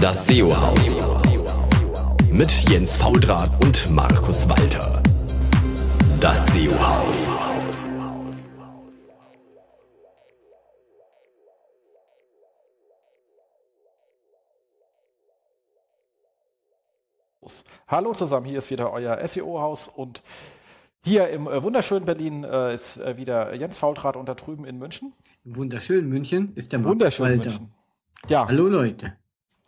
Das SEO-Haus. Mit Jens Faudrat und Markus Walter. Das SEO-Haus. Hallo zusammen, hier ist wieder euer SEO-Haus und hier im äh, wunderschönen Berlin äh, ist äh, wieder Jens Faultrat und da drüben in München. Wunderschön München ist der Wunderschön Walter. München. Ja. Hallo Leute.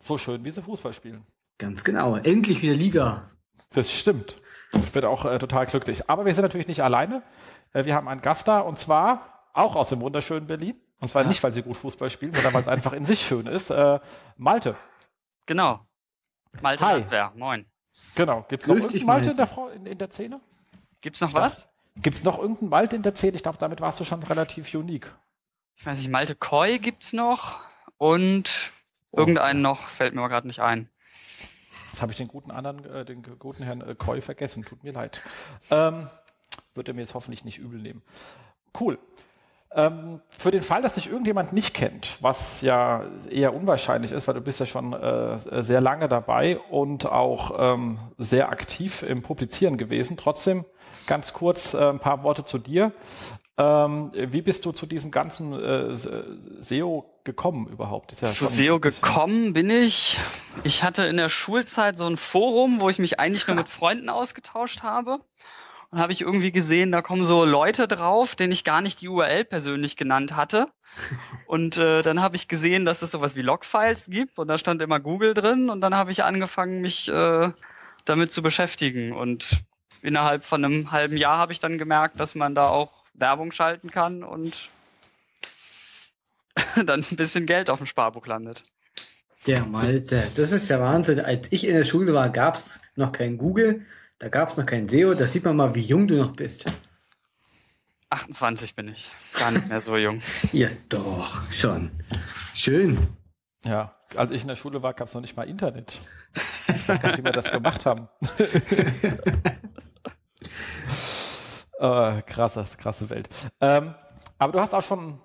So schön, wie sie Fußball spielen. Ganz genau. Endlich wieder Liga. Das stimmt. Ich bin auch äh, total glücklich. Aber wir sind natürlich nicht alleine. Äh, wir haben einen Gast da und zwar auch aus dem wunderschönen Berlin. Und zwar ja. nicht, weil sie gut Fußball spielen, sondern weil es einfach in sich schön ist. Äh, Malte. Genau. Malte Hi. Landwehr. Moin. Genau. Gibt es noch irgendeinen Malte in der, in, in der Szene? Gibt es noch was? Gibt es noch irgendeinen Malte in der Szene? Ich glaube, damit warst du schon relativ unique. Ich weiß nicht, Malte Koi gibt es noch und. Irgendeinen noch, fällt mir aber gerade nicht ein. Jetzt habe ich den guten anderen, äh, den guten Herrn äh, Koi vergessen, tut mir leid. Ähm, wird er mir jetzt hoffentlich nicht übel nehmen. Cool. Ähm, für den Fall, dass sich irgendjemand nicht kennt, was ja eher unwahrscheinlich ist, weil du bist ja schon äh, sehr lange dabei und auch ähm, sehr aktiv im Publizieren gewesen. Trotzdem ganz kurz äh, ein paar Worte zu dir. Ähm, wie bist du zu diesem ganzen äh, SEO gekommen überhaupt? Ja zu SEO gekommen bin ich. Ich hatte in der Schulzeit so ein Forum, wo ich mich eigentlich nur mit Freunden ausgetauscht habe und habe ich irgendwie gesehen, da kommen so Leute drauf, denen ich gar nicht die URL persönlich genannt hatte. Und äh, dann habe ich gesehen, dass es sowas wie Logfiles gibt und da stand immer Google drin und dann habe ich angefangen, mich äh, damit zu beschäftigen. Und innerhalb von einem halben Jahr habe ich dann gemerkt, dass man da auch Werbung schalten kann und dann ein bisschen Geld auf dem Sparbuch landet. Der Malte, das ist ja Wahnsinn. Als ich in der Schule war, gab es noch kein Google. Da gab es noch kein SEO. Da sieht man mal, wie jung du noch bist. 28 bin ich. Gar nicht mehr so jung. ja, doch, schon. Schön. Ja, als ich in der Schule war, gab es noch nicht mal Internet. Ich weiß gar nicht, wie wir das gemacht haben. äh, krasses, krasse Welt. Ähm, aber du hast auch schon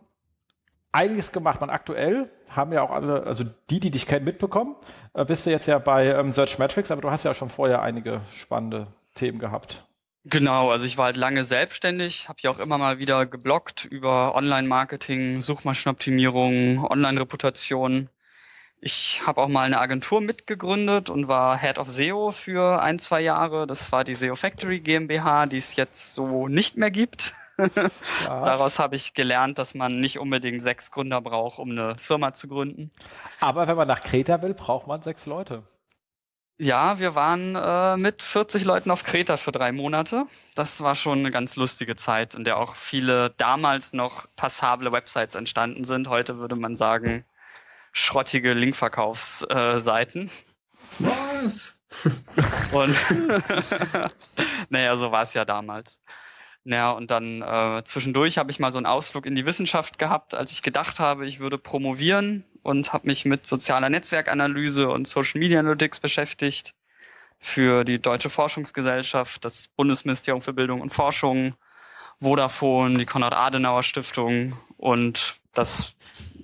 einiges gemacht. Und aktuell haben ja auch alle, also die, die dich kennen, mitbekommen. Äh, bist du jetzt ja bei ähm, Search Metrics, aber du hast ja schon vorher einige spannende Themen gehabt. Genau, also ich war halt lange selbstständig, habe ja auch immer mal wieder geblockt über Online-Marketing, Suchmaschinenoptimierung, Online-Reputation. Ich habe auch mal eine Agentur mitgegründet und war Head of SEO für ein, zwei Jahre. Das war die SEO Factory GmbH, die es jetzt so nicht mehr gibt. Daraus habe ich gelernt, dass man nicht unbedingt sechs Gründer braucht, um eine Firma zu gründen. Aber wenn man nach Kreta will, braucht man sechs Leute. Ja, wir waren äh, mit 40 Leuten auf Kreta für drei Monate. Das war schon eine ganz lustige Zeit, in der auch viele damals noch passable Websites entstanden sind. Heute würde man sagen, schrottige Linkverkaufsseiten. Äh, Was? Und naja, so war es ja damals. Naja, und dann äh, zwischendurch habe ich mal so einen Ausflug in die Wissenschaft gehabt, als ich gedacht habe, ich würde promovieren und habe mich mit sozialer Netzwerkanalyse und Social Media Analytics beschäftigt für die Deutsche Forschungsgesellschaft, das Bundesministerium für Bildung und Forschung, Vodafone, die Konrad-Adenauer-Stiftung und das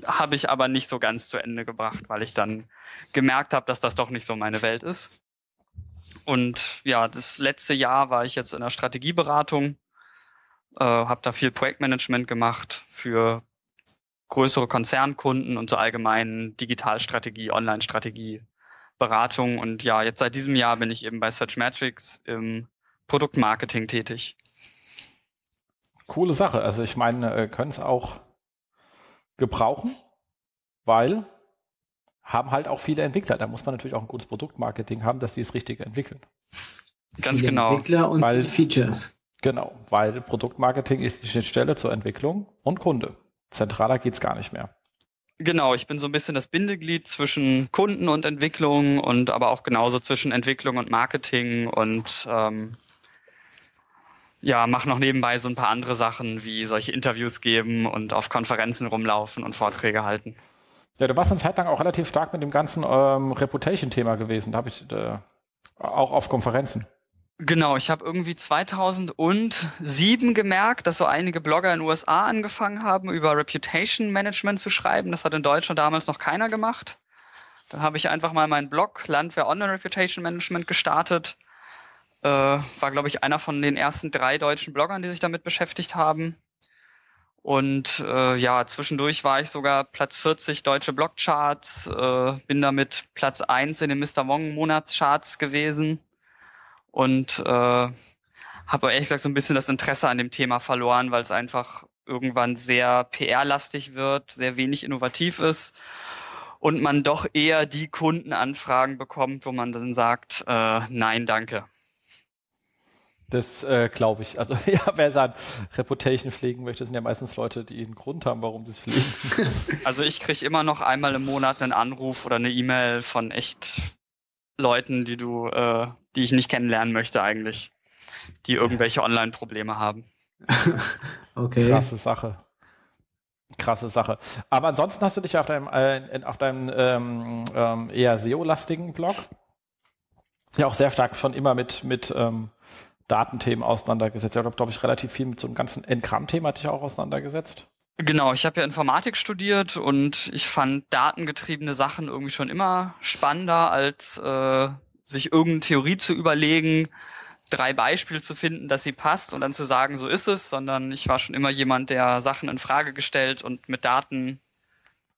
habe ich aber nicht so ganz zu Ende gebracht, weil ich dann gemerkt habe, dass das doch nicht so meine Welt ist. Und ja, das letzte Jahr war ich jetzt in der Strategieberatung äh, habe da viel Projektmanagement gemacht für größere Konzernkunden und so allgemein Digitalstrategie, Online-Strategie, Beratung. Und ja, jetzt seit diesem Jahr bin ich eben bei Searchmetrics im Produktmarketing tätig. Coole Sache. Also ich meine, äh, können es auch gebrauchen, weil haben halt auch viele Entwickler. Da muss man natürlich auch ein gutes Produktmarketing haben, dass die es richtig entwickeln. Ganz viele genau. Entwickler und weil, Features. Genau, weil Produktmarketing ist die Schnittstelle zur Entwicklung und Kunde. Zentraler geht's gar nicht mehr. Genau, ich bin so ein bisschen das Bindeglied zwischen Kunden und Entwicklung und aber auch genauso zwischen Entwicklung und Marketing und ähm, ja, mache noch nebenbei so ein paar andere Sachen wie solche Interviews geben und auf Konferenzen rumlaufen und Vorträge halten. Ja, du warst eine Zeit lang auch relativ stark mit dem ganzen ähm, Reputation-Thema gewesen. Da habe ich äh, auch auf Konferenzen. Genau, ich habe irgendwie 2007 gemerkt, dass so einige Blogger in den USA angefangen haben, über Reputation Management zu schreiben. Das hat in Deutschland damals noch keiner gemacht. Dann habe ich einfach mal meinen Blog Landwehr Online Reputation Management gestartet. Äh, war, glaube ich, einer von den ersten drei deutschen Bloggern, die sich damit beschäftigt haben. Und äh, ja, zwischendurch war ich sogar Platz 40 deutsche Blogcharts, äh, bin damit Platz 1 in den Mr. Wong Monatscharts gewesen und äh, habe ehrlich gesagt so ein bisschen das Interesse an dem Thema verloren, weil es einfach irgendwann sehr PR-lastig wird, sehr wenig innovativ ist und man doch eher die Kundenanfragen bekommt, wo man dann sagt, äh, nein, danke. Das äh, glaube ich. Also ja, wer sein Reputation pflegen möchte, sind ja meistens Leute, die einen Grund haben, warum sie es pflegen. Also ich kriege immer noch einmal im Monat einen Anruf oder eine E-Mail von echt Leuten, die du, äh, die ich nicht kennenlernen möchte eigentlich, die irgendwelche Online-Probleme haben. okay. Krasse Sache. Krasse Sache. Aber ansonsten hast du dich auf deinem, äh, auf deinem ähm, ähm, eher SEO-lastigen Blog ja auch sehr stark schon immer mit, mit ähm, Datenthemen auseinandergesetzt. Ich habe, glaube ich, relativ viel mit so einem ganzen Engram-Thema hatte ich auch auseinandergesetzt. Genau, ich habe ja Informatik studiert und ich fand datengetriebene Sachen irgendwie schon immer spannender, als äh, sich irgendeine Theorie zu überlegen, drei Beispiele zu finden, dass sie passt und dann zu sagen, so ist es, sondern ich war schon immer jemand, der Sachen in Frage gestellt und mit Daten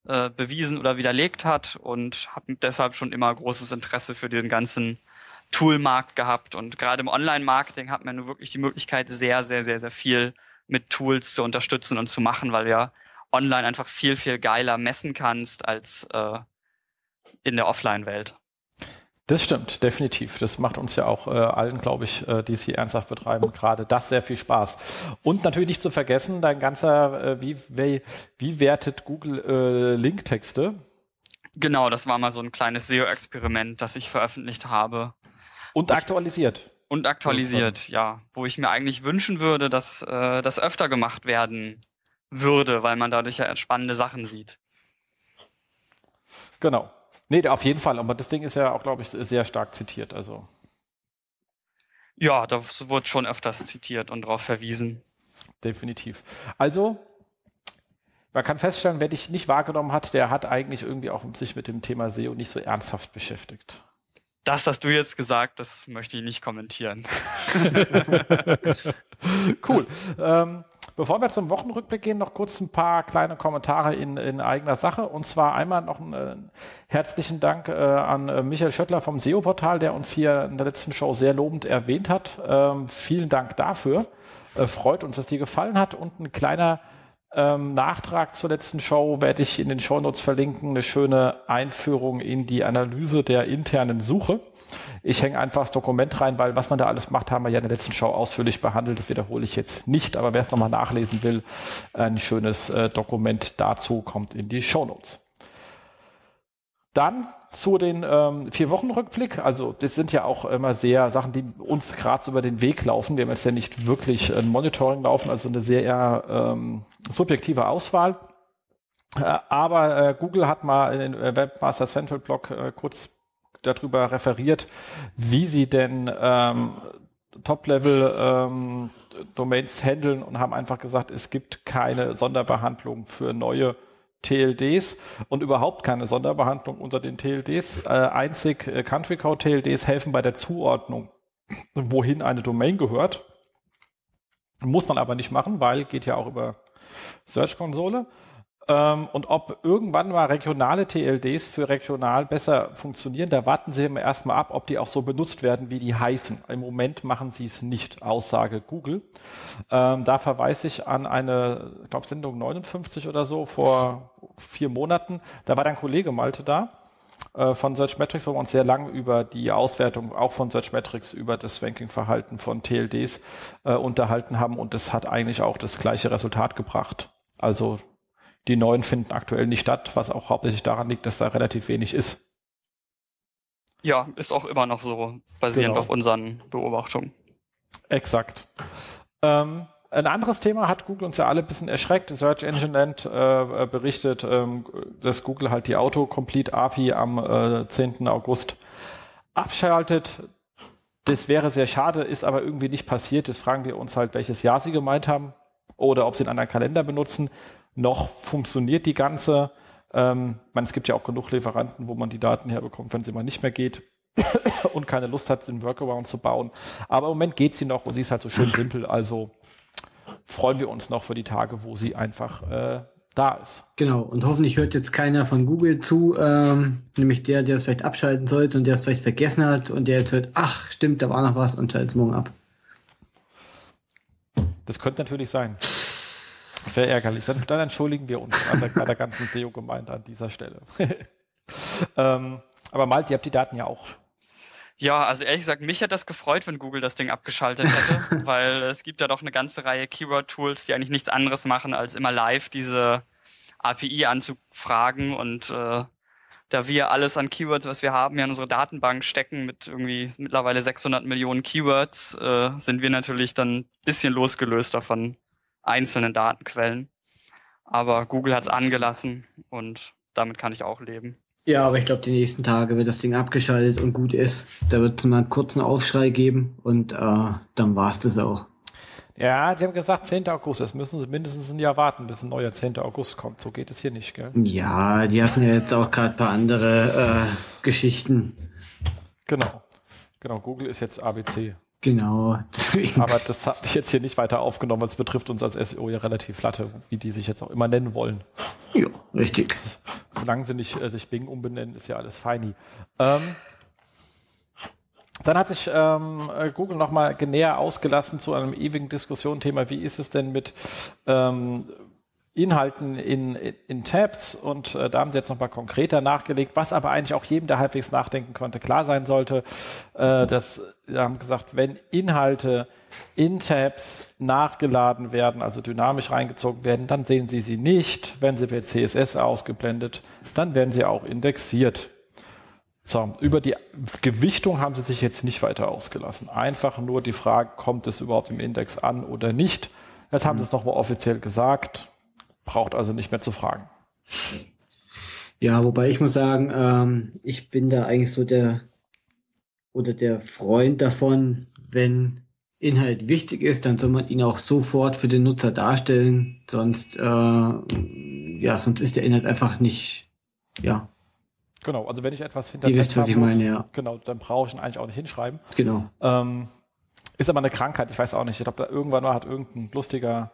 äh, bewiesen oder widerlegt hat und habe deshalb schon immer großes Interesse für diesen ganzen Toolmarkt gehabt. Und gerade im Online-Marketing hat man wirklich die Möglichkeit, sehr, sehr, sehr, sehr viel mit Tools zu unterstützen und zu machen, weil ja online einfach viel, viel geiler messen kannst als äh, in der Offline-Welt. Das stimmt, definitiv. Das macht uns ja auch äh, allen, glaube ich, äh, die es hier ernsthaft betreiben, gerade das sehr viel Spaß. Und natürlich nicht zu vergessen, dein ganzer, äh, wie, wie, wie wertet Google äh, Linktexte? Genau, das war mal so ein kleines SEO-Experiment, das ich veröffentlicht habe. Und aktualisiert. Und aktualisiert, ja. Wo ich mir eigentlich wünschen würde, dass äh, das öfter gemacht werden würde, weil man dadurch ja spannende Sachen sieht. Genau. Nee, auf jeden Fall. Aber das Ding ist ja auch, glaube ich, sehr stark zitiert. Also. Ja, das wurde schon öfters zitiert und darauf verwiesen. Definitiv. Also, man kann feststellen, wer dich nicht wahrgenommen hat, der hat eigentlich irgendwie auch sich mit dem Thema SEO nicht so ernsthaft beschäftigt. Das hast du jetzt gesagt, das möchte ich nicht kommentieren. cool. Ähm, bevor wir zum Wochenrückblick gehen, noch kurz ein paar kleine Kommentare in, in eigener Sache. Und zwar einmal noch einen äh, herzlichen Dank äh, an äh, Michael Schöttler vom SEO-Portal, der uns hier in der letzten Show sehr lobend erwähnt hat. Ähm, vielen Dank dafür. Äh, freut uns, dass dir gefallen hat. Und ein kleiner ähm, Nachtrag zur letzten Show werde ich in den Shownotes verlinken. Eine schöne Einführung in die Analyse der internen Suche. Ich hänge einfach das Dokument rein, weil was man da alles macht, haben wir ja in der letzten Show ausführlich behandelt. Das wiederhole ich jetzt nicht, aber wer es nochmal nachlesen will, ein schönes äh, Dokument dazu kommt in die Shownotes. Dann zu den ähm, vier Wochen Rückblick. Also das sind ja auch immer sehr Sachen, die uns gerade über den Weg laufen. Wir haben jetzt ja nicht wirklich ein Monitoring laufen, also eine sehr ähm, subjektive Auswahl. Äh, aber äh, Google hat mal in den äh, Webmaster Central Blog äh, kurz darüber referiert, wie sie denn ähm, Top-Level-Domains ähm, handeln und haben einfach gesagt, es gibt keine Sonderbehandlung für neue TLDs und überhaupt keine Sonderbehandlung unter den TLDs. Äh, einzig äh, Country Code TLDs helfen bei der Zuordnung, wohin eine Domain gehört. Muss man aber nicht machen, weil geht ja auch über Search-Konsole. Ähm, und ob irgendwann mal regionale TLDs für regional besser funktionieren, da warten Sie erstmal ab, ob die auch so benutzt werden, wie die heißen. Im Moment machen sie es nicht, Aussage Google. Ähm, da verweise ich an eine, ich glaube, Sendung 59 oder so vor vier Monaten. Da war dein Kollege Malte da äh, von Searchmetrics, wo wir uns sehr lang über die Auswertung auch von Searchmetrics über das Rankingverhalten von TLDs äh, unterhalten haben und das hat eigentlich auch das gleiche Resultat gebracht. Also die neuen finden aktuell nicht statt, was auch hauptsächlich daran liegt, dass da relativ wenig ist. Ja, ist auch immer noch so, basierend genau. auf unseren Beobachtungen. Exakt. Ähm, ein anderes Thema hat Google uns ja alle ein bisschen erschreckt. Search Engine Land äh, berichtet, ähm, dass Google halt die Autocomplete API am äh, 10. August abschaltet. Das wäre sehr schade, ist aber irgendwie nicht passiert. Das fragen wir uns halt, welches Jahr sie gemeint haben oder ob sie einen anderen Kalender benutzen noch funktioniert die ganze Ähm, ich meine, es gibt ja auch genug Lieferanten, wo man die Daten herbekommt, wenn sie mal nicht mehr geht und keine Lust hat, den Workaround zu bauen. Aber im Moment geht sie noch und sie ist halt so schön simpel. Also freuen wir uns noch für die Tage, wo sie einfach äh, da ist. Genau, und hoffentlich hört jetzt keiner von Google zu, ähm, nämlich der, der es vielleicht abschalten sollte und der es vielleicht vergessen hat und der jetzt hört, ach, stimmt, da war noch was und schaltet es morgen ab. Das könnte natürlich sein. Das wäre ärgerlich. Dann, dann, entschuldigen wir uns an der, bei der ganzen SEO-Gemeinde an dieser Stelle. ähm, aber Malt, ihr habt die Daten ja auch. Ja, also ehrlich gesagt, mich hätte das gefreut, wenn Google das Ding abgeschaltet hätte, weil es gibt ja doch eine ganze Reihe Keyword-Tools, die eigentlich nichts anderes machen, als immer live diese API anzufragen und äh, da wir alles an Keywords, was wir haben, ja in unsere Datenbank stecken mit irgendwie mittlerweile 600 Millionen Keywords, äh, sind wir natürlich dann ein bisschen losgelöster von einzelnen Datenquellen. Aber Google hat es angelassen und damit kann ich auch leben. Ja, aber ich glaube, die nächsten Tage wird das Ding abgeschaltet und gut ist. Da wird es mal einen kurzen Aufschrei geben und äh, dann war es das auch. Ja, die haben gesagt 10. August. Das müssen sie mindestens ein Jahr warten, bis ein neuer 10. August kommt. So geht es hier nicht, gell? Ja, die hatten ja jetzt auch gerade ein paar andere äh, Geschichten. Genau. Genau, Google ist jetzt ABC. Genau. Aber das habe ich jetzt hier nicht weiter aufgenommen, weil es betrifft uns als SEO ja relativ flatte, wie die sich jetzt auch immer nennen wollen. Ja, richtig. Solange sie nicht äh, sich Bing umbenennen, ist ja alles feini. Ähm, dann hat sich ähm, Google nochmal näher ausgelassen zu einem ewigen Diskussionsthema. Wie ist es denn mit ähm, Inhalten in, in Tabs und äh, da haben sie jetzt nochmal konkreter nachgelegt, was aber eigentlich auch jedem, der halbwegs nachdenken konnte, klar sein sollte. Äh, dass, sie haben gesagt, wenn Inhalte in Tabs nachgeladen werden, also dynamisch reingezogen werden, dann sehen Sie sie nicht. Wenn sie per CSS ausgeblendet, dann werden sie auch indexiert. So, über die Gewichtung haben sie sich jetzt nicht weiter ausgelassen. Einfach nur die Frage, kommt es überhaupt im Index an oder nicht? Jetzt haben sie es nochmal offiziell gesagt braucht also nicht mehr zu fragen. Ja, wobei ich muss sagen, ähm, ich bin da eigentlich so der oder der Freund davon, wenn Inhalt wichtig ist, dann soll man ihn auch sofort für den Nutzer darstellen, sonst äh, ja, sonst ist der Inhalt einfach nicht ja. Genau, also wenn ich etwas hinter Ihr wisst, was ich meine, ja. Genau, dann brauche ich ihn eigentlich auch nicht hinschreiben. Genau. Ähm, ist aber eine Krankheit, ich weiß auch nicht. Ich glaube, da irgendwann mal hat irgendein lustiger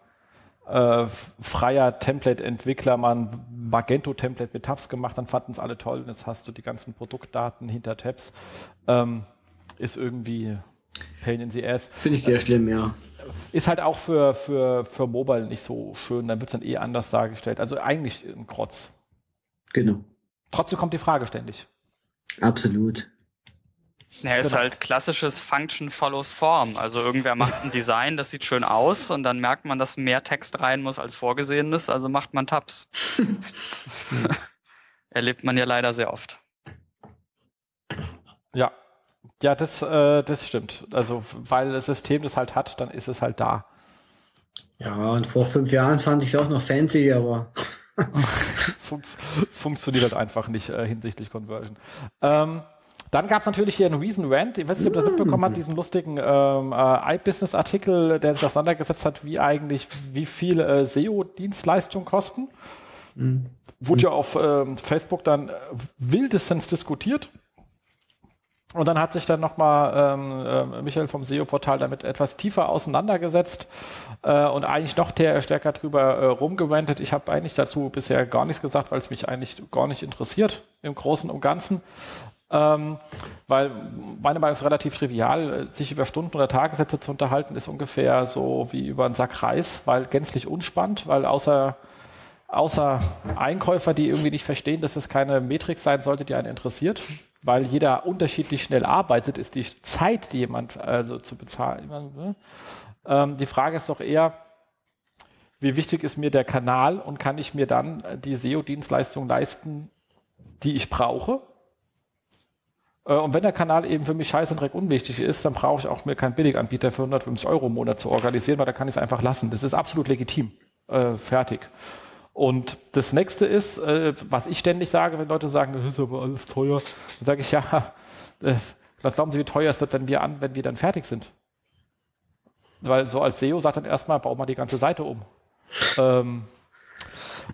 äh, freier Template-Entwickler mal ein Magento-Template mit Tabs gemacht, dann fanden es alle toll und jetzt hast du die ganzen Produktdaten hinter Tabs. Ähm, ist irgendwie Pain in the Ass. Finde ich sehr äh, schlimm, ja. Ist halt auch für, für, für Mobile nicht so schön, dann wird es dann eh anders dargestellt. Also eigentlich ein Krotz. Genau. Trotzdem kommt die Frage ständig. Absolut. Ja, ist genau. halt klassisches Function follows Form. Also irgendwer macht ein Design, das sieht schön aus und dann merkt man, dass mehr Text rein muss als vorgesehen ist, also macht man Tabs. Erlebt man ja leider sehr oft. Ja, ja, das, äh, das stimmt. Also, weil das System das halt hat, dann ist es halt da. Ja, und vor fünf Jahren fand ich es auch noch fancy, aber. es, funktioniert halt einfach nicht äh, hinsichtlich Conversion. Ähm, dann gab es natürlich hier einen Reason Rant. Ich weiß nicht, ob ihr das mitbekommen habt, diesen lustigen ähm, äh, iBusiness-Artikel, der sich auseinandergesetzt hat, wie eigentlich, wie viel äh, SEO-Dienstleistungen kosten. Mhm. Wurde ja auf ähm, Facebook dann äh, wildestens diskutiert. Und dann hat sich dann nochmal ähm, äh, Michael vom SEO-Portal damit etwas tiefer auseinandergesetzt äh, und eigentlich noch der, stärker drüber äh, rumgewendet. Ich habe eigentlich dazu bisher gar nichts gesagt, weil es mich eigentlich gar nicht interessiert im Großen und Ganzen. Ähm, weil meine Meinung ist relativ trivial, sich über Stunden oder Tagessätze zu unterhalten, ist ungefähr so wie über einen Sack Reis, weil gänzlich unspannend, weil außer, außer Einkäufer, die irgendwie nicht verstehen, dass es keine Metrik sein sollte, die einen interessiert, weil jeder unterschiedlich schnell arbeitet, ist die Zeit, die jemand also zu bezahlen. Ne? Ähm, die Frage ist doch eher, wie wichtig ist mir der Kanal und kann ich mir dann die SEO-Dienstleistung leisten, die ich brauche? Äh, und wenn der Kanal eben für mich scheiße und direkt unwichtig ist, dann brauche ich auch mir keinen Billiganbieter für 150 Euro im Monat zu organisieren, weil da kann ich es einfach lassen. Das ist absolut legitim. Äh, fertig. Und das nächste ist, äh, was ich ständig sage, wenn Leute sagen, das ist aber alles teuer, dann sage ich, ja, äh, glauben Sie, wie teuer es wird, wenn wir an, wenn wir dann fertig sind? Weil so als SEO sagt dann erstmal, bau mal die ganze Seite um. ähm,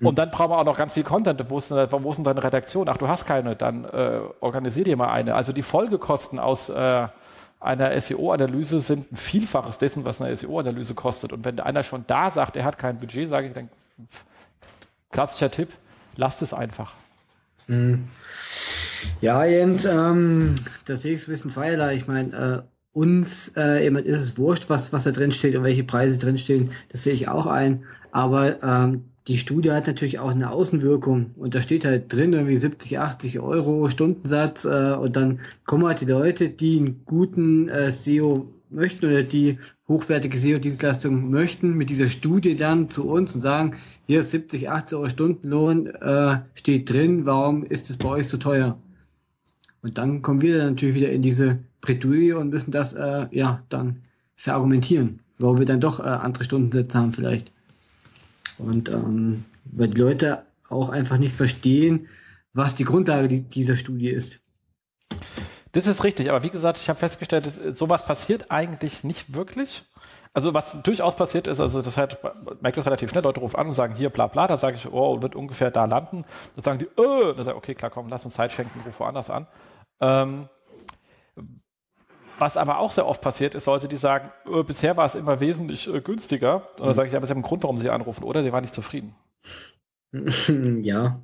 Und hm. dann brauchen wir auch noch ganz viel Content. Wo ist, denn, wo ist denn deine Redaktion? Ach, du hast keine, dann äh, organisier dir mal eine. Also die Folgekosten aus äh, einer SEO-Analyse sind ein Vielfaches dessen, was eine SEO-Analyse kostet. Und wenn einer schon da sagt, er hat kein Budget, sage ich dann, klassischer Tipp, lasst es einfach. Hm. Ja, Jens, ähm, das sehe ich ein bisschen zweierlei. Ich meine, äh, uns äh, ist es wurscht, was, was da drin steht und welche Preise drin stehen. Das sehe ich auch ein. Aber ähm, die Studie hat natürlich auch eine Außenwirkung und da steht halt drin irgendwie 70, 80 Euro Stundensatz äh, und dann kommen halt die Leute, die einen guten äh, SEO möchten oder die hochwertige SEO-Dienstleistungen möchten, mit dieser Studie dann zu uns und sagen, hier ist 70, 80 Euro Stundenlohn, äh, steht drin, warum ist es bei euch so teuer? Und dann kommen wir dann natürlich wieder in diese Bredouille und müssen das äh, ja dann verargumentieren, warum wir dann doch äh, andere Stundensätze haben vielleicht. Und ähm, weil die Leute auch einfach nicht verstehen, was die Grundlage dieser Studie ist. Das ist richtig, aber wie gesagt, ich habe festgestellt, dass, sowas passiert eigentlich nicht wirklich. Also was durchaus passiert ist, also das hat, merkt das relativ schnell, Leute rufen an und sagen hier bla bla, da sage ich, oh, wird ungefähr da landen. Dann sagen die, äh, dann sage ich, okay, klar, komm, lass uns Zeit schenken, ruf woanders an. Ähm, was aber auch sehr oft passiert ist, Leute, die sagen, äh, bisher war es immer wesentlich äh, günstiger. Und dann mhm. sage ich, aber sie haben einen Grund, warum sie anrufen, oder? Sie waren nicht zufrieden. ja.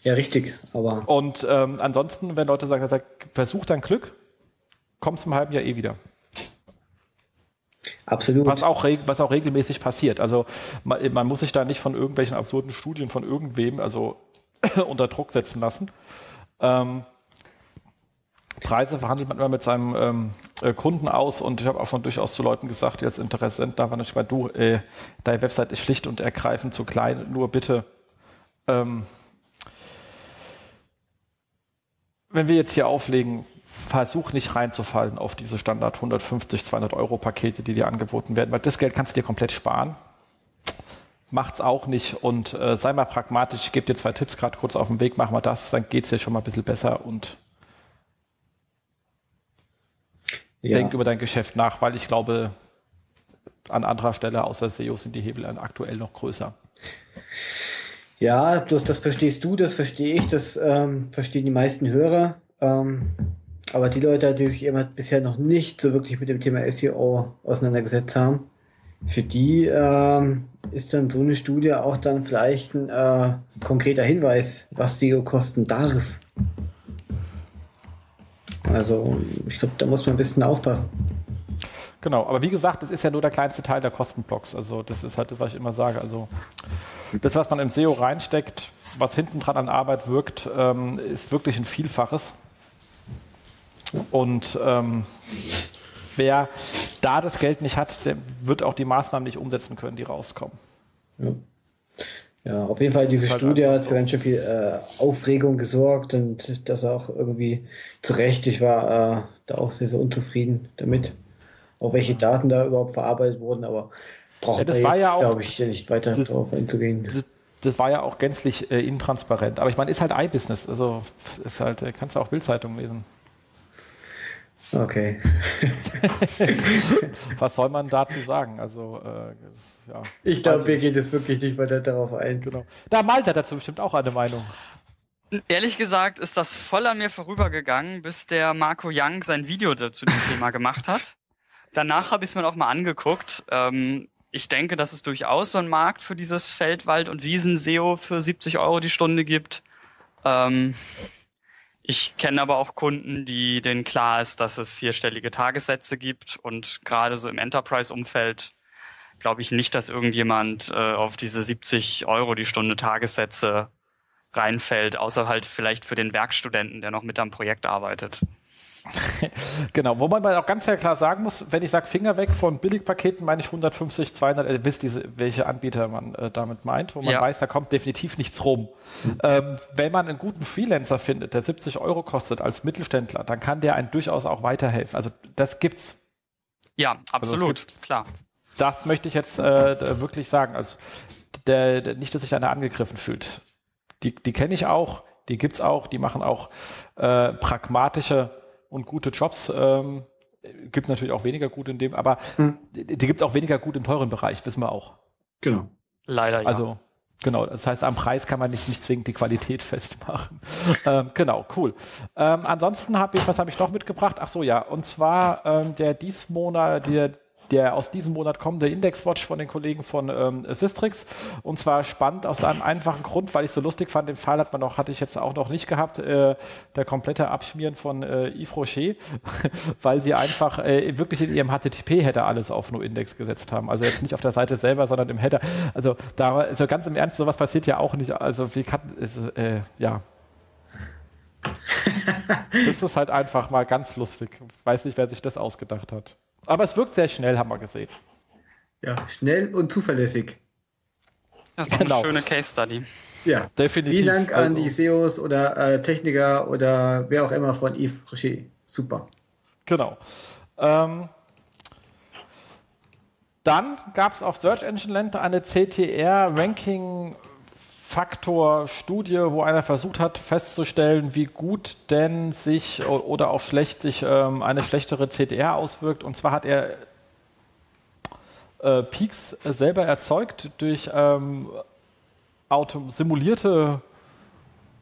Ja, richtig, aber. Und ähm, ansonsten, wenn Leute sagen, versuch dein Glück, kommst im halben Jahr eh wieder. Absolut. Was auch, was auch regelmäßig passiert. Also man, man muss sich da nicht von irgendwelchen absurden Studien von irgendwem also unter Druck setzen lassen. Ähm, Preise verhandelt man immer mit seinem ähm, äh, Kunden aus und ich habe auch schon durchaus zu Leuten gesagt, die jetzt Interessent da waren, ich meine, du, äh, deine Website ist schlicht und ergreifend zu klein, nur bitte, ähm, wenn wir jetzt hier auflegen, versuch nicht reinzufallen auf diese Standard 150, 200 Euro Pakete, die dir angeboten werden, weil das Geld kannst du dir komplett sparen. Macht's auch nicht und äh, sei mal pragmatisch, ich gebe dir zwei Tipps gerade kurz auf den Weg, mach mal das, dann geht's dir schon mal ein bisschen besser und ja. denk über dein Geschäft nach, weil ich glaube, an anderer Stelle außer SEO sind die Hebel aktuell noch größer. Ja, bloß das verstehst du, das verstehe ich, das ähm, verstehen die meisten Hörer. Ähm, aber die Leute, die sich immer bisher noch nicht so wirklich mit dem Thema SEO auseinandergesetzt haben, für die ähm, ist dann so eine Studie auch dann vielleicht ein äh, konkreter Hinweis, was SEO kosten darf. Also ich glaube, da muss man ein bisschen aufpassen. Genau, aber wie gesagt, das ist ja nur der kleinste Teil der Kostenblocks. Also das ist halt das, was ich immer sage. Also das, was man im SEO reinsteckt, was hinten dran an Arbeit wirkt, ähm, ist wirklich ein Vielfaches. Und ähm, wer da das Geld nicht hat, der wird auch die Maßnahmen nicht umsetzen können, die rauskommen. Ja. Ja, auf jeden Fall, diese halt Studie hat für ganz schön viel äh, Aufregung gesorgt und das auch irgendwie zu Recht. Ich war äh, da auch sehr, sehr unzufrieden damit, auch welche Daten da überhaupt verarbeitet wurden, aber braucht ja, war jetzt, ja glaube ich, nicht weiter das, darauf einzugehen. Das, das, war ja auch gänzlich äh, intransparent. Aber ich meine, ist halt iBusiness, also ist halt, äh, kannst du auch Bildzeitung lesen. Okay. Was soll man dazu sagen? Also äh, ja. Ich glaube, wir gehen jetzt wirklich nicht weiter darauf ein. Genau. Da Malte dazu bestimmt auch eine Meinung. Ehrlich gesagt ist das voll an mir vorübergegangen, bis der Marco Young sein Video dazu dem Thema gemacht hat. Danach habe ich es mir auch mal angeguckt. Ähm, ich denke, dass es durchaus so einen Markt für dieses Feldwald- und Wiesen-SEO für 70 Euro die Stunde gibt. Ähm, ich kenne aber auch Kunden, die denen klar ist, dass es vierstellige Tagessätze gibt und gerade so im Enterprise-Umfeld glaube ich nicht, dass irgendjemand äh, auf diese 70 Euro die Stunde Tagessätze reinfällt, außer halt vielleicht für den Werkstudenten, der noch mit am Projekt arbeitet. genau, wo man auch ganz klar sagen muss, wenn ich sage Finger weg von Billigpaketen, meine ich 150, 200, ihr wisst, diese, welche Anbieter man äh, damit meint, wo man ja. weiß, da kommt definitiv nichts rum. Mhm. Ähm, wenn man einen guten Freelancer findet, der 70 Euro kostet als Mittelständler, dann kann der einen durchaus auch weiterhelfen. Also das gibt's. Ja, also absolut, also klar das möchte ich jetzt äh, wirklich sagen. Also der, der, nicht, dass sich einer angegriffen fühlt. Die, die kenne ich auch, die gibt es auch, die machen auch äh, pragmatische und gute Jobs. Ähm, gibt natürlich auch weniger gut in dem, aber hm. die, die gibt es auch weniger gut im teuren Bereich, wissen wir auch. Genau. Leider ja. Also Genau, das heißt, am Preis kann man nicht, nicht zwingend die Qualität festmachen. ähm, genau, cool. Ähm, ansonsten habe ich, was habe ich noch mitgebracht? Ach so, ja, und zwar ähm, der dies Monat, der der aus diesem Monat kommende Indexwatch von den Kollegen von ähm, Sistrix. Und zwar spannend aus einem einfachen Grund, weil ich so lustig fand, den Fall hat man noch, hatte ich jetzt auch noch nicht gehabt, äh, der komplette Abschmieren von äh, Yves Rocher, weil sie einfach äh, wirklich in ihrem HTTP-Header alles auf No-Index gesetzt haben. Also jetzt nicht auf der Seite selber, sondern im Header. Also da, also ganz im Ernst, sowas passiert ja auch nicht. Also wie kann, ist, äh, ja, das ist halt einfach mal ganz lustig. Weiß nicht, wer sich das ausgedacht hat. Aber es wirkt sehr schnell, haben wir gesehen. Ja, schnell und zuverlässig. Das ist genau. eine schöne Case Study. Ja, definitiv. Vielen Dank an also. die SEOs oder äh, Techniker oder wer auch immer von Yves Rocher. Super. Genau. Ähm, dann gab es auf Search Engine Land eine CTR-Ranking Faktor-Studie, wo einer versucht hat festzustellen, wie gut denn sich oder auch schlecht sich ähm, eine schlechtere CDR auswirkt. Und zwar hat er äh, Peaks selber erzeugt durch ähm, auto simulierte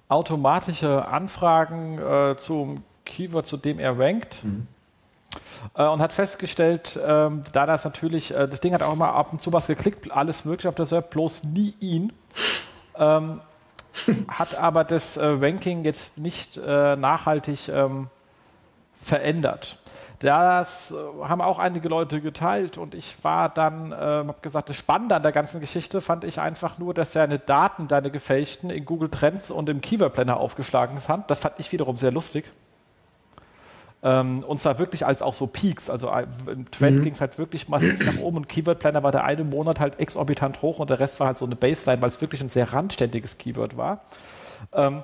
automatische Anfragen äh, zum Keyword, zu dem er rankt. Mhm. Äh, und hat festgestellt, ähm, da das natürlich, äh, das Ding hat auch immer ab und zu was geklickt, alles möglich auf der SERP, bloß nie ihn. Ähm, hat aber das äh, Ranking jetzt nicht äh, nachhaltig ähm, verändert. Das äh, haben auch einige Leute geteilt und ich war dann, äh, habe gesagt, das Spannende an der ganzen Geschichte fand ich einfach nur, dass seine Daten, deine gefälschten, in Google Trends und im Keyword Planner aufgeschlagen sind. Das fand ich wiederum sehr lustig. Ähm, und zwar wirklich als auch so Peaks. Also äh, im Trend mhm. ging es halt wirklich massiv nach oben und Keyword Planner war der eine Monat halt exorbitant hoch und der Rest war halt so eine Baseline, weil es wirklich ein sehr randständiges Keyword war. Ähm,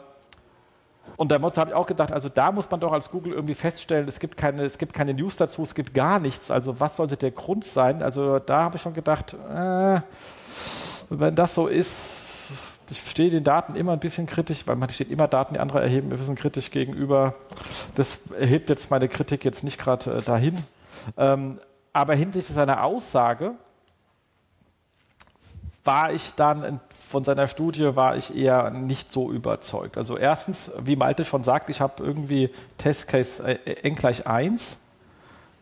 und da habe ich auch gedacht, also da muss man doch als Google irgendwie feststellen, es gibt keine, es gibt keine News dazu, es gibt gar nichts. Also was sollte der Grund sein? Also da habe ich schon gedacht, äh, wenn das so ist, ich stehe den Daten immer ein bisschen kritisch, weil man steht immer Daten, die andere erheben, ein bisschen kritisch gegenüber. Das erhebt jetzt meine Kritik jetzt nicht gerade äh, dahin. Ähm, aber hinsichtlich seiner Aussage war ich dann von seiner Studie war ich eher nicht so überzeugt. Also erstens, wie Malte schon sagt, ich habe irgendwie Testcase äh, n gleich 1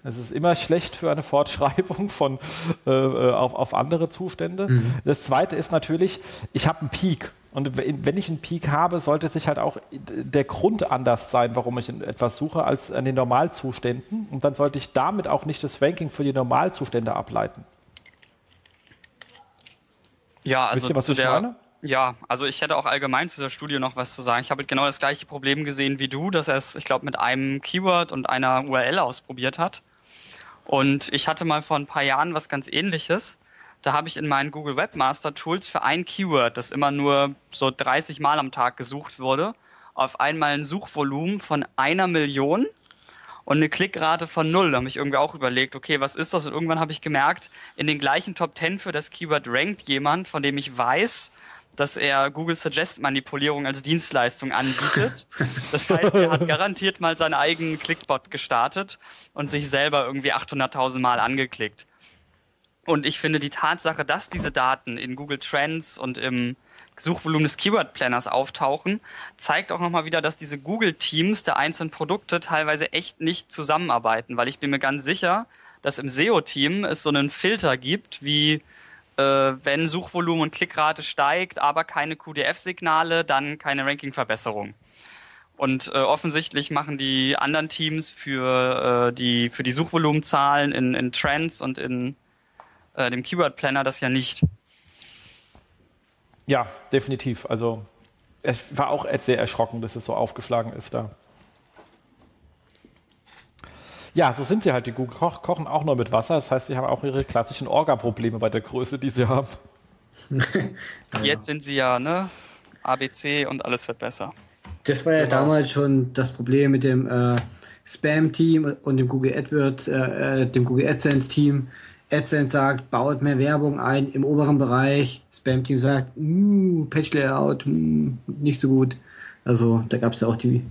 es ist immer schlecht für eine Fortschreibung von, äh, äh, auf, auf, andere Zustände. Mhm. Das Zweite ist natürlich, ich habe einen Peak. Und wenn ich einen Peak habe, sollte sich halt auch der Grund anders sein, warum ich etwas suche, als an den Normalzuständen. Und dann sollte ich damit auch nicht das Ranking für die Normalzustände ableiten. Ja, also ihr, was zu der, meine? Ja, also ich hätte auch allgemein zu dieser Studie noch was zu sagen. Ich habe genau das gleiche Problem gesehen wie du, dass er es, ich glaube, mit einem Keyword und einer URL ausprobiert hat. Und ich hatte mal vor ein paar Jahren was ganz ähnliches. Da habe ich in meinen Google Webmaster Tools für ein Keyword, das immer nur so 30 Mal am Tag gesucht wurde, auf einmal ein Suchvolumen von einer Million und eine Klickrate von null. Da habe ich irgendwie auch überlegt, okay, was ist das? Und irgendwann habe ich gemerkt, in den gleichen Top 10 für das Keyword rankt jemand, von dem ich weiß, dass er Google Suggest Manipulierung als Dienstleistung anbietet. Das heißt, er hat garantiert mal seinen eigenen Clickbot gestartet und sich selber irgendwie 800.000 Mal angeklickt. Und ich finde die Tatsache, dass diese Daten in Google Trends und im Suchvolumen des Keyword Planners auftauchen, zeigt auch nochmal wieder, dass diese Google-Teams der einzelnen Produkte teilweise echt nicht zusammenarbeiten, weil ich bin mir ganz sicher, dass im SEO-Team es so einen Filter gibt, wie wenn Suchvolumen und Klickrate steigt, aber keine QDF-Signale, dann keine Ranking-Verbesserung. Und äh, offensichtlich machen die anderen Teams für, äh, die, für die Suchvolumenzahlen in, in Trends und in äh, dem Keyword Planner das ja nicht. Ja, definitiv. Also es war auch sehr erschrocken, dass es so aufgeschlagen ist da. Ja, so sind sie halt. Die Google -Koch kochen auch nur mit Wasser. Das heißt, sie haben auch ihre klassischen Orga-Probleme bei der Größe, die sie haben. Jetzt sind sie ja, ne? ABC und alles wird besser. Das war ja genau. damals schon das Problem mit dem äh, Spam-Team und dem Google AdWords, äh, äh dem Google AdSense-Team. AdSense sagt, baut mehr Werbung ein im oberen Bereich. Spam-Team sagt, uh, Patch-Layout, uh, nicht so gut. Also da gab es ja auch die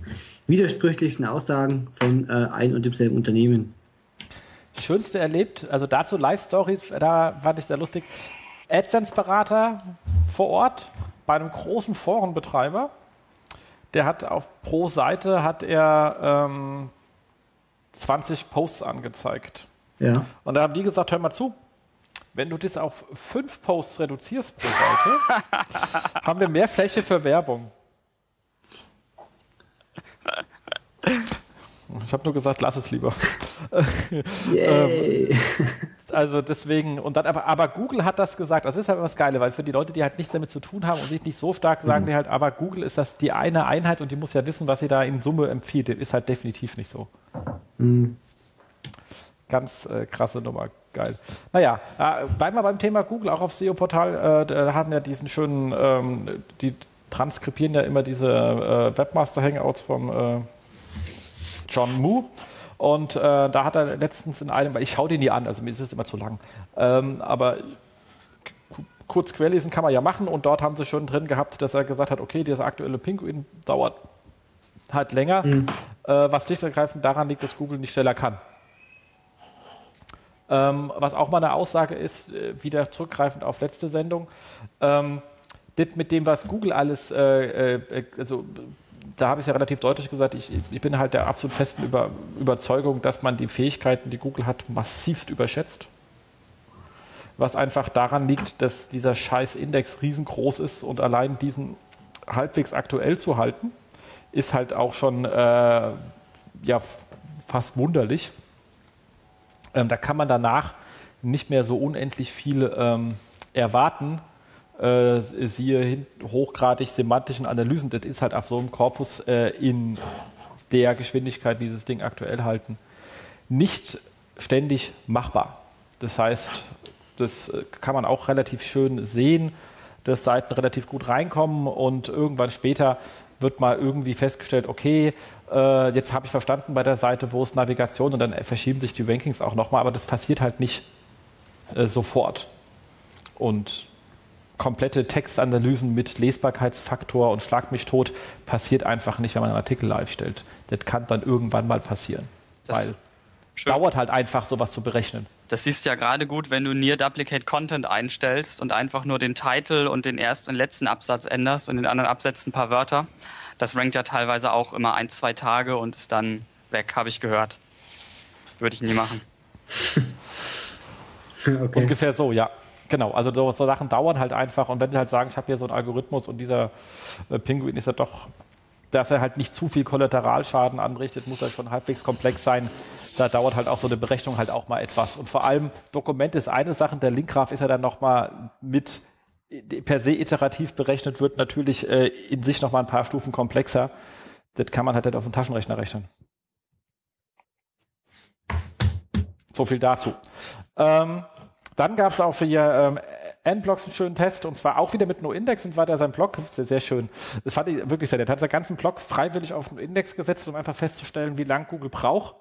widersprüchlichsten Aussagen von äh, ein und demselben Unternehmen. Schönste erlebt, also dazu Live-Story, da fand ich sehr lustig. AdSense-Berater vor Ort bei einem großen Forenbetreiber. Der hat auf pro Seite hat er ähm, 20 Posts angezeigt. Ja. Und da haben die gesagt, hör mal zu, wenn du das auf fünf Posts reduzierst pro Seite, haben wir mehr Fläche für Werbung. Ich habe nur gesagt, lass es lieber. Yay. Also deswegen, und dann aber, aber Google hat das gesagt, das ist halt was Geile, weil für die Leute, die halt nichts damit zu tun haben und sich nicht so stark sagen, die halt, aber Google ist das die eine Einheit und die muss ja wissen, was sie da in Summe empfiehlt. Das ist halt definitiv nicht so. Hm. Ganz äh, krasse Nummer, geil. Naja, äh, bleiben wir beim Thema Google, auch auf SEO-Portal, äh, da haben ja diesen schönen, ähm, die transkribieren ja immer diese äh, Webmaster-Hangouts vom äh, John Moo. Und äh, da hat er letztens in einem, ich schaue den nie an, also mir ist es immer zu lang, ähm, aber kurz querlesen kann man ja machen und dort haben sie schon drin gehabt, dass er gesagt hat, okay, dieser aktuelle Pinguin dauert halt länger, äh, was schlicht und ergreifend daran liegt, dass Google nicht schneller kann. Ähm, was auch mal eine Aussage ist, äh, wieder zurückgreifend auf letzte Sendung, ähm, das mit dem, was Google alles, äh, äh, also da habe ich es ja relativ deutlich gesagt, ich, ich bin halt der absolut festen Über, Überzeugung, dass man die Fähigkeiten, die Google hat, massivst überschätzt. Was einfach daran liegt, dass dieser scheiß Index riesengroß ist und allein diesen halbwegs aktuell zu halten, ist halt auch schon äh, ja, fast wunderlich. Ähm, da kann man danach nicht mehr so unendlich viel ähm, erwarten. Äh, siehe hochgradig semantischen Analysen, das ist halt auf so einem Korpus äh, in der Geschwindigkeit, wie dieses Ding aktuell halten, nicht ständig machbar. Das heißt, das äh, kann man auch relativ schön sehen, dass Seiten relativ gut reinkommen und irgendwann später wird mal irgendwie festgestellt, okay, äh, jetzt habe ich verstanden bei der Seite, wo ist Navigation und dann verschieben sich die Rankings auch nochmal, aber das passiert halt nicht äh, sofort. Und komplette Textanalysen mit Lesbarkeitsfaktor und Schlag mich tot passiert einfach nicht, wenn man einen Artikel live stellt. Das kann dann irgendwann mal passieren. Das weil schön. dauert halt einfach, sowas zu berechnen. Das siehst du ja gerade gut, wenn du Near Duplicate Content einstellst und einfach nur den Titel und den ersten und letzten Absatz änderst und in den anderen Absätzen ein paar Wörter. Das rankt ja teilweise auch immer ein, zwei Tage und ist dann weg, habe ich gehört. Würde ich nie machen. Okay. Ungefähr so, ja. Genau, also so, so Sachen dauern halt einfach und wenn sie halt sagen, ich habe hier so einen Algorithmus und dieser äh, Pinguin ist ja doch, dass er halt nicht zu viel Kollateralschaden anrichtet, muss er schon halbwegs komplex sein. Da dauert halt auch so eine Berechnung halt auch mal etwas. Und vor allem Dokument ist eine Sache, der Linkgraph ist ja dann nochmal mit äh, per se iterativ berechnet wird, natürlich äh, in sich nochmal ein paar Stufen komplexer. Das kann man halt nicht auf dem Taschenrechner rechnen. So viel dazu. Ähm, dann gab es auch für ähm, N-Blocks einen schönen Test und zwar auch wieder mit No-Index und zwar hat er sein Blog, sehr, sehr schön. Das fand ich wirklich sehr nett. Er hat seinen ganzen Blog freiwillig auf den Index gesetzt, um einfach festzustellen, wie lang Google braucht,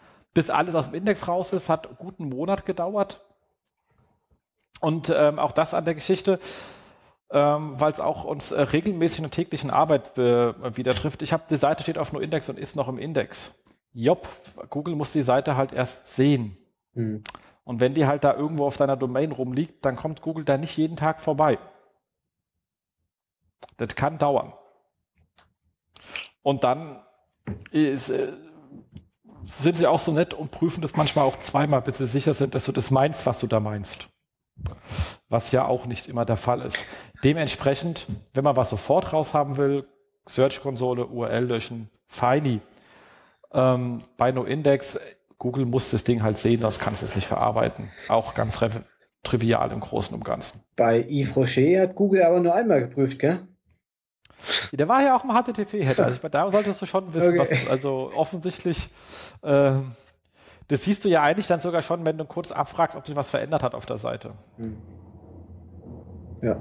bis alles aus dem Index raus ist. Hat gut einen Monat gedauert. Und ähm, auch das an der Geschichte, ähm, weil es auch uns äh, regelmäßig in der täglichen Arbeit äh, wieder trifft. Ich habe die Seite steht auf No-Index und ist noch im Index. Jopp, Google muss die Seite halt erst sehen. Hm. Und wenn die halt da irgendwo auf deiner Domain rumliegt, dann kommt Google da nicht jeden Tag vorbei. Das kann dauern. Und dann ist, äh, sind sie auch so nett und prüfen das manchmal auch zweimal, bis sie sicher sind, dass du das meinst, was du da meinst. Was ja auch nicht immer der Fall ist. Dementsprechend, wenn man was sofort raushaben will, Search-Konsole, URL löschen, feini. Ähm, bei NoIndex, Google muss das Ding halt sehen, das kannst du es nicht verarbeiten. Auch ganz trivial im Großen und Ganzen. Bei Yves Rocher hat Google aber nur einmal geprüft, gell? Der war ja auch im HTTP-Header. Also da solltest du schon wissen, Okay. was, also offensichtlich, ähm, das siehst du ja eigentlich dann sogar schon, wenn du kurz abfragst, ob sich was verändert hat auf der Seite. Ja.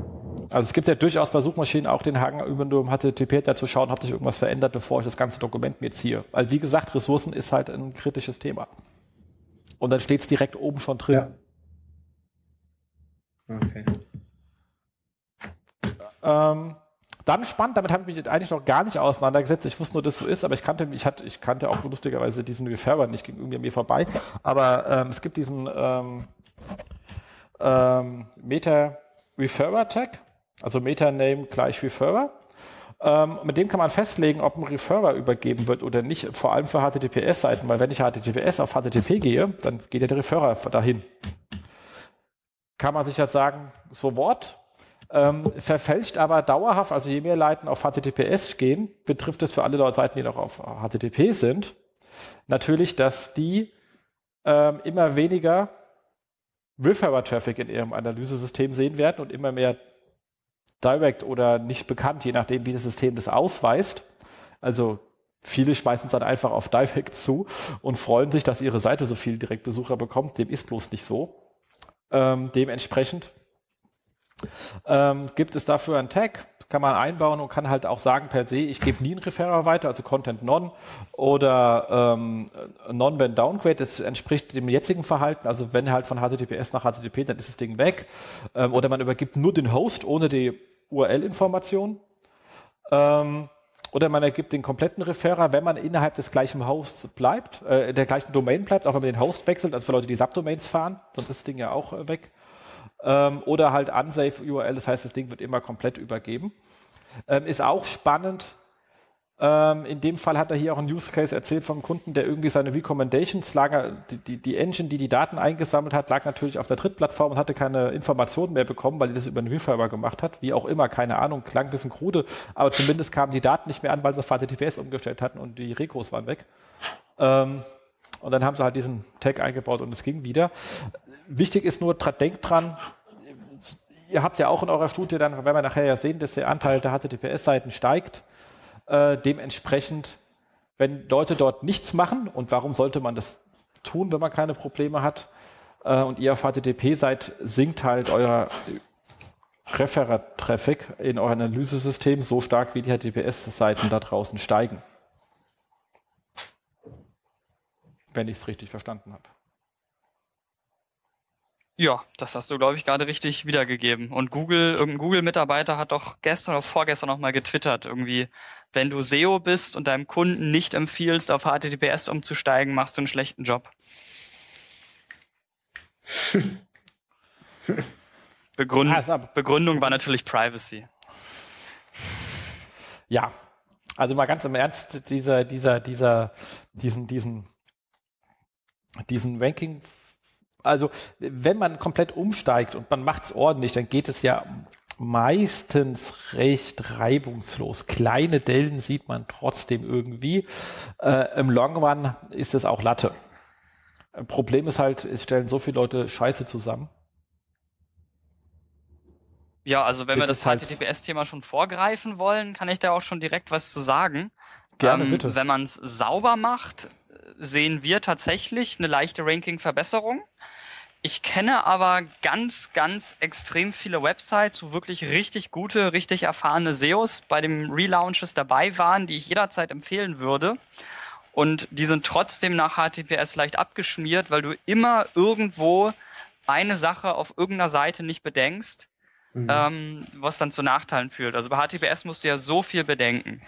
Also es gibt ja durchaus bei Suchmaschinen auch den Hang, über nur im HTTP-Header zu schauen, hat sich irgendwas verändert, bevor ich das ganze Dokument mir ziehe. Weil wie gesagt, Ressourcen ist halt ein kritisches Thema. Und dann steht es direkt oben schon drin. Ja. Okay. Ähm, dann spannend, damit habe ich mich eigentlich noch gar nicht auseinandergesetzt. Ich wusste nur, dass es so ist, aber ich kannte, ich hatte, ich kannte auch lustigerweise diesen Referber nicht, ging irgendwie an mir vorbei. Aber ähm, es gibt diesen ähm, ähm, Meta Referrer Tag, also Meta Name gleich Referrer. Ähm, mit dem kann man festlegen, ob ein Referrer übergeben wird oder nicht, vor allem für HTTPS-Seiten, weil wenn ich HTTPS auf HTTP gehe, dann geht ja der Referrer dahin. Kann man sich jetzt sagen, so what? Ähm, verfälscht aber dauerhaft, also je mehr Leiten auf HTTPS gehen, betrifft es für alle Seiten, die noch auf HTTP sind, natürlich, dass die ähm, immer weniger Referrer-Traffic in ihrem Analysesystem sehen werden und immer mehr Direct oder nicht bekannt, je nachdem, wie das System das ausweist. Also viele schmeißen es dann einfach auf Direct zu und freuen sich, dass ihre Seite so viele Direktbesucher bekommt. Dem ist bloß nicht so. Ähm, dementsprechend ähm, gibt es dafür einen Tag, kann man einbauen und kann halt auch sagen per se, ich gebe nie einen Referrer weiter, also Content Non oder ähm, Non wenn Downgrade, das entspricht dem jetzigen Verhalten, also wenn halt von HTTPS nach HTTP, dann ist das Ding weg. Ähm, oder man übergibt nur den Host ohne die URL-Information. Ähm, oder man ergibt den kompletten Referrer, wenn man innerhalb des gleichen Hosts bleibt, äh, der gleichen Domain bleibt, auch wenn man den Host wechselt, also für Leute, die Subdomains fahren, sonst ist das Ding ja auch äh, weg. Ähm, oder halt unsafe URL, das heißt, das Ding wird immer komplett übergeben. Ähm, ist auch spannend. Ähm, in dem Fall hat er hier auch einen Use Case erzählt vom Kunden, der irgendwie seine Recommendations lag, die, die, die Engine, die die Daten eingesammelt hat, lag natürlich auf der Drittplattform und hatte keine Informationen mehr bekommen, weil die das über einen Referrer gemacht hat. Wie auch immer, keine Ahnung, klang ein bisschen krude, aber zumindest kamen die Daten nicht mehr an, weil sie auf HTTPS umgestellt hatten und die Rekos waren weg. Ähm, und dann haben sie halt diesen Tag eingebaut und es ging wieder. Wichtig ist nur, denkt dran, ihr habt ja auch in eurer Studie, dann werden wir nachher ja sehen, dass der Anteil der HTTPS-Seiten steigt. Äh, dementsprechend, wenn Leute dort nichts machen, und warum sollte man das tun, wenn man keine Probleme hat, äh, und ihr auf HTTP seid, sinkt halt euer Referer-Traffic in eurem Analysesystem so stark, wie die HTTPS-Seiten da draußen steigen. Wenn ich es richtig verstanden habe. Ja, das hast du, glaube ich, gerade richtig wiedergegeben. Und Google, irgendein Google-Mitarbeiter hat doch gestern oder vorgestern noch mal getwittert, irgendwie, wenn du SEO bist und deinem Kunden nicht empfiehlst, auf HTTPS umzusteigen, machst du einen schlechten Job. Begründ Begründung war natürlich Privacy. Ja, also mal ganz im Ernst, dieser, dieser, dieser, diesen, diesen, diesen Ranking also wenn man komplett umsteigt und man macht es ordentlich, dann geht es ja meistens recht reibungslos. Kleine Dellen sieht man trotzdem irgendwie. Äh, Im Long Run ist es auch Latte. Problem ist halt, es stellen so viele Leute Scheiße zusammen. Ja, also wenn wir das halt HTTPS-Thema schon vorgreifen wollen, kann ich da auch schon direkt was zu sagen. Gerne, ähm, bitte. Wenn man es sauber macht, sehen wir tatsächlich eine leichte Ranking-Verbesserung. Ich kenne aber ganz, ganz extrem viele Websites, wo wirklich richtig gute, richtig erfahrene SEOs bei dem Relaunches dabei waren, die ich jederzeit empfehlen würde. Und die sind trotzdem nach HTTPS leicht abgeschmiert, weil du immer irgendwo eine Sache auf irgendeiner Seite nicht bedenkst, mhm. ähm, was dann zu Nachteilen führt. Also bei HTTPS musst du ja so viel bedenken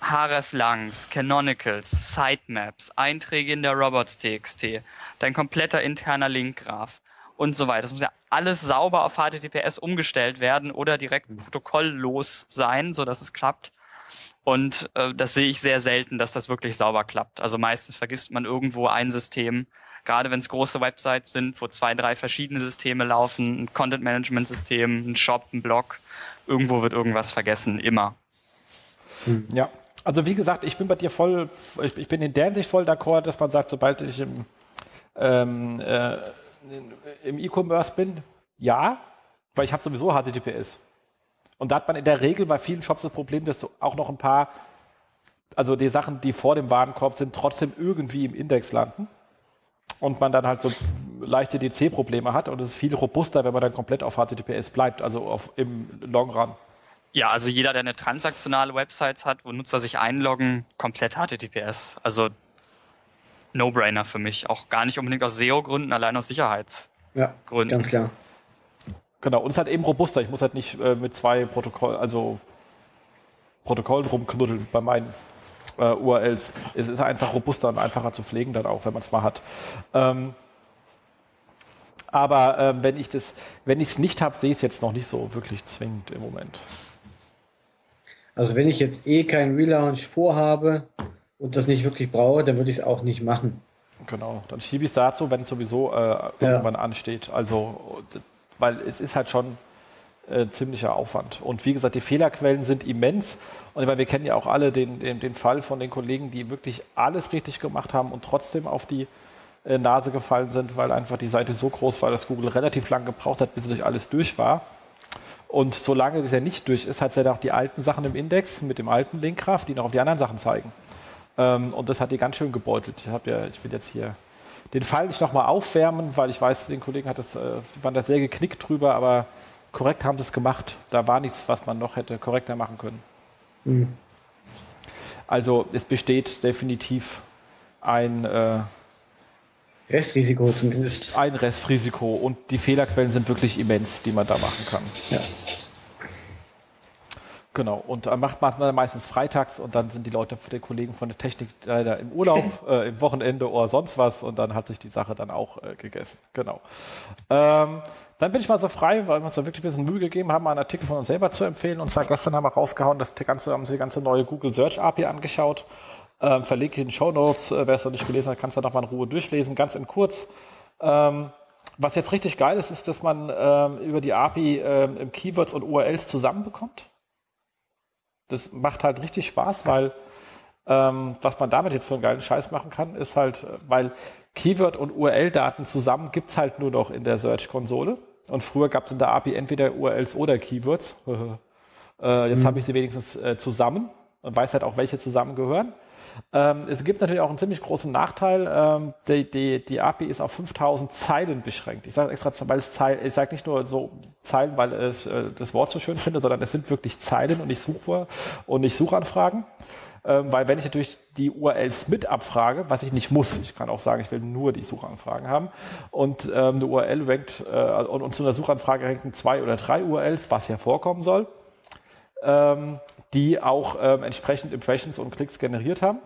hreflangs, Canonicals, Sitemaps, Einträge in der Robots.txt, dein kompletter interner Linkgraph und so weiter. Das muss ja alles sauber auf HTTPS umgestellt werden oder direkt protokolllos sein, so dass es klappt. Und äh, das sehe ich sehr selten, dass das wirklich sauber klappt. Also meistens vergisst man irgendwo ein System, gerade wenn es große Websites sind, wo zwei, drei verschiedene Systeme laufen, ein Content-Management-System, ein Shop, ein Blog, irgendwo wird irgendwas vergessen, immer. Ja, also wie gesagt, ich bin bei dir voll, ich, ich bin in der Hinsicht voll d'accord, dass man sagt, sobald ich im ähm, äh, im E-Commerce bin, ja, weil ich habe sowieso HTTPS. Und da hat man in der Regel bei vielen Shops das Problem, dass auch noch ein paar, also die Sachen, die vor dem Warenkorb sind, trotzdem irgendwie im Index landen. Und man dann halt so leichte DC-Probleme hat. Und es ist viel robuster, wenn man dann komplett auf HTTPS bleibt, also auf, im Long Run. Ja, also jeder, der eine transaktionale Website hat, wo Nutzer sich einloggen, komplett HTTPS. Also No-Brainer für mich. Auch gar nicht unbedingt aus SEO-Gründen, allein aus Sicherheitsgründen. Ja, ganz klar. Genau, und es ist halt eben robuster. Ich muss halt nicht äh, mit zwei Protokoll, also Protokollen rumknuddeln bei meinen äh, URLs. Es ist einfach robuster und einfacher zu pflegen dann auch, wenn man es mal hat. Ähm, Aber ähm, wenn ich das, wenn ich es nicht habe, sehe ich es jetzt noch nicht so wirklich zwingend im Moment. Also wenn ich jetzt eh keinen Relaunch vorhabe und das nicht wirklich brauche, dann würde ich es auch nicht machen. Genau, dann schiebe ich es dazu, wenn es sowieso äh, irgendwann ja. ansteht. Also, weil es ist halt schon äh, ziemlicher Aufwand. Und wie gesagt, die Fehlerquellen sind immens. Und weil wir kennen ja auch alle den, den, den Fall von den Kollegen, die wirklich alles richtig gemacht haben und trotzdem auf die äh, Nase gefallen sind, weil einfach die Seite so groß war, dass Google relativ lang gebraucht hat, bis sie durch alles durch war. Und solange es ja nicht durch ist, hat es ja noch die alten Sachen im Index mit dem alten Linkgraph, die noch auf die anderen Sachen zeigen. Ähm, und das hat die ganz schön gebeutelt. Ich, ja, ich will jetzt hier den Fall nicht nochmal aufwärmen, weil ich weiß, den Kollegen hat das, äh, waren da sehr geknickt drüber, aber korrekt haben sie es gemacht. Da war nichts, was man noch hätte korrekter machen können. Mhm. Also es besteht definitiv ein äh, Restrisiko zumindest. Ein Restrisiko und die Fehlerquellen sind wirklich immens, die man da machen kann. Ja. Genau, und dann macht man meistens freitags und dann sind die Leute, die Kollegen von der Technik leider im Urlaub, äh, im Wochenende oder sonst was und dann hat sich die Sache dann auch äh, gegessen. Genau. Ähm, dann bin ich mal so frei, weil wir uns da wirklich ein bisschen Mühe gegeben haben, einen Artikel von uns selber zu empfehlen. Und zwar gestern haben wir rausgehauen, dass die ganze, haben sie die ganze neue Google Search API angeschaut. Ähm, verlinke in den Show Notes. Äh, Wer es noch nicht gelesen hat, kann es da nochmal in Ruhe durchlesen. Ganz in kurz. Ähm, was jetzt richtig geil ist, ist, dass man ähm, über die API ähm, Keywords und URLs zusammenbekommt. Das macht halt richtig Spaß, weil ähm, was man damit jetzt für einen geilen Scheiß machen kann, ist halt, weil Keyword- und URL-Daten zusammen gibt es halt nur noch in der Search-Konsole. Und früher gab es in der API entweder URLs oder Keywords. äh, jetzt mhm. habe ich sie wenigstens äh, zusammen und weiß halt auch, welche zusammengehören. Ähm, es gibt natürlich auch einen ziemlich großen Nachteil. Ähm, die, die, die API ist auf 5000 Zeilen beschränkt. Ich sage extra, weil es Zeilen, ich sage nicht nur so Zeilen, weil ich äh, das Wort so schön finde, sondern es sind wirklich Zeilen und nicht Suchwörter und nicht Suchanfragen. Ähm, weil wenn ich natürlich die URLs mit abfrage, was ich nicht muss, ich kann auch sagen, ich will nur die Suchanfragen haben und ähm, eine URL rankt äh, und, und zu einer Suchanfrage ranken zwei oder drei URLs, was ja vorkommen soll, ähm, die auch ähm, entsprechend Impressions und Klicks generiert haben,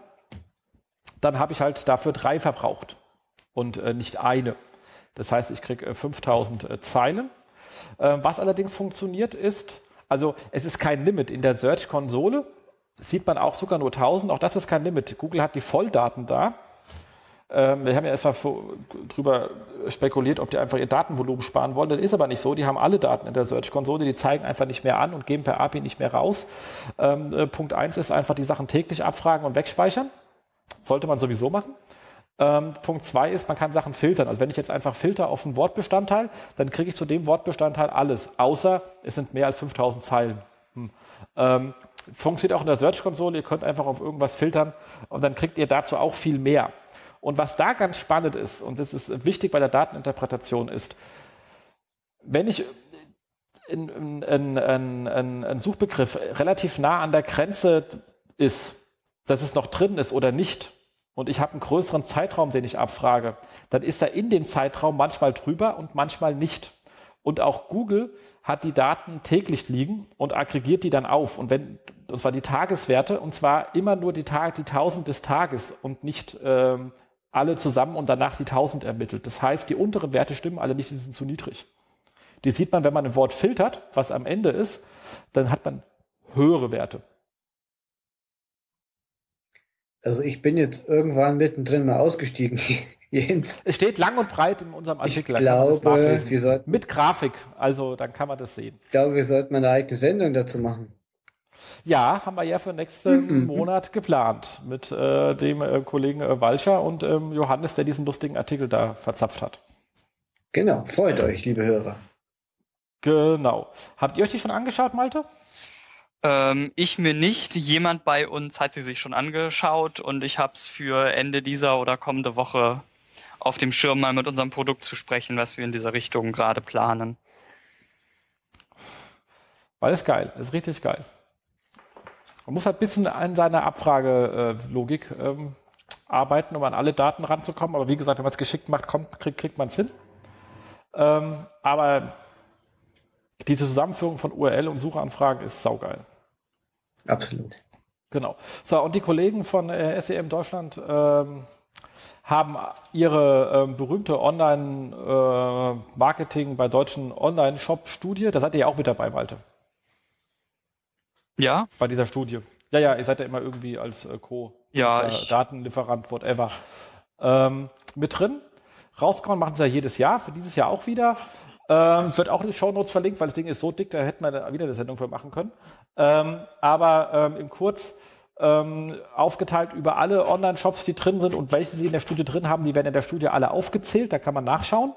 dann habe ich halt dafür drei verbraucht und äh, nicht eine. Das heißt, ich kriege äh, 5000 äh, Zeilen. Ähm, was allerdings funktioniert ist, also es ist kein Limit in der Search-Konsole, sieht man auch sogar nur 1000, auch das ist kein Limit. Google hat die Volldaten da. Ähm, wir haben ja erstmal drüber spekuliert, ob die einfach ihr Datenvolumen sparen wollen. Das ist aber nicht so. Die haben alle Daten in der Search-Konsole, die zeigen einfach nicht mehr an und geben per API nicht mehr raus. Ähm, äh, Punkt 1 ist einfach die Sachen täglich abfragen und wegspeichern. Sollte man sowieso machen. Ähm, Punkt 2 ist, man kann Sachen filtern. Also wenn ich jetzt einfach filter auf einen Wortbestandteil, dann kriege ich zu dem Wortbestandteil alles, außer es sind mehr als 5000 Zeilen. Hm. Ähm, funktioniert auch in der Search-Konsole. Ihr könnt einfach auf irgendwas filtern und dann kriegt ihr dazu auch viel mehr. Und was da ganz spannend ist, und das ist wichtig bei der Dateninterpretation, ist, wenn ich ein Suchbegriff relativ nah an der Grenze ist, dass es noch drin ist oder nicht, und ich habe einen größeren Zeitraum, den ich abfrage, dann ist er in dem Zeitraum manchmal drüber und manchmal nicht. Und auch Google hat die Daten täglich liegen und aggregiert die dann auf. Und wenn, und zwar die Tageswerte, und zwar immer nur die, Tag, die 1000 des Tages und nicht ähm, alle zusammen und danach die 1000 ermittelt. Das heißt, die unteren Werte stimmen alle nicht, die sind zu niedrig. Die sieht man, wenn man ein Wort filtert, was am Ende ist, dann hat man höhere Werte. Also ich bin jetzt irgendwann mittendrin mal ausgestiegen. Jens. Es steht lang und breit in unserem Artikel. Ich glaube, wir sollten, mit Grafik, also dann kann man das sehen. Ich glaube, wir sollten mal eine eigene Sendung dazu machen. Ja, haben wir ja für nächsten mhm. Monat geplant mit äh, dem äh, Kollegen äh, Walcher und ähm, Johannes, der diesen lustigen Artikel da verzapft hat. Genau, freut euch, liebe Hörer. Genau. Habt ihr euch die schon angeschaut, Malte? Ähm, ich mir nicht. Jemand bei uns hat sie sich schon angeschaut und ich habe es für Ende dieser oder kommende Woche auf dem Schirm mal mit unserem Produkt zu sprechen, was wir in dieser Richtung gerade planen. Weil es geil, ist richtig geil. Man muss halt ein bisschen an seiner Abfragelogik ähm, arbeiten, um an alle Daten ranzukommen. Aber wie gesagt, wenn man es geschickt macht, kommt, kriegt, kriegt man es hin. Ähm, aber diese Zusammenführung von URL und Suchanfragen ist saugeil. Absolut. Genau. So, und die Kollegen von äh, SEM Deutschland ähm, haben ihre äh, berühmte Online-Marketing äh, bei deutschen Online-Shop-Studie. Da seid ihr ja auch mit dabei, Malte. Ja. Bei dieser Studie. Ja, ja, ihr seid ja immer irgendwie als äh, Co. Ja, ich, Datenlieferant, whatever. Ähm, mit drin. Rauskommen machen sie ja jedes Jahr, für dieses Jahr auch wieder. Ähm, wird auch in die Show Notes verlinkt, weil das Ding ist so dick, da hätten wir wieder eine Sendung für machen können. Ähm, aber ähm, im Kurz ähm, aufgeteilt über alle Online-Shops, die drin sind und welche sie in der Studie drin haben, die werden in der Studie alle aufgezählt, da kann man nachschauen.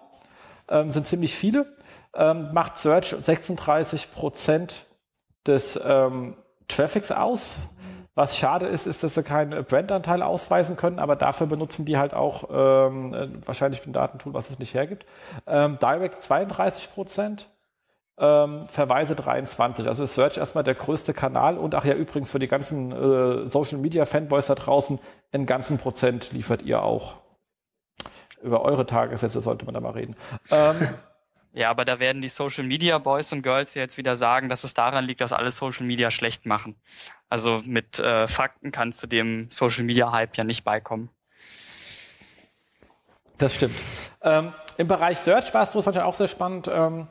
Ähm, sind ziemlich viele. Ähm, macht Search 36 Prozent des ähm, Traffics aus. Was schade ist, ist, dass sie keinen Brandanteil ausweisen können, aber dafür benutzen die halt auch ähm, äh, wahrscheinlich ein Datentool, was es nicht hergibt. Ähm, Direct 32 Prozent, ähm, Verweise 23. Also ist Search erstmal der größte Kanal und ach ja, übrigens für die ganzen äh, Social Media Fanboys da draußen, einen ganzen Prozent liefert ihr auch. Über eure Tagessätze sollte man da mal reden. Ähm, ja, aber da werden die Social Media Boys und Girls jetzt wieder sagen, dass es daran liegt, dass alle Social Media schlecht machen. Also mit äh, Fakten kannst du dem Social Media Hype ja nicht beikommen. Das stimmt. Ähm, Im Bereich Search war es so, auch sehr spannend. Ähm,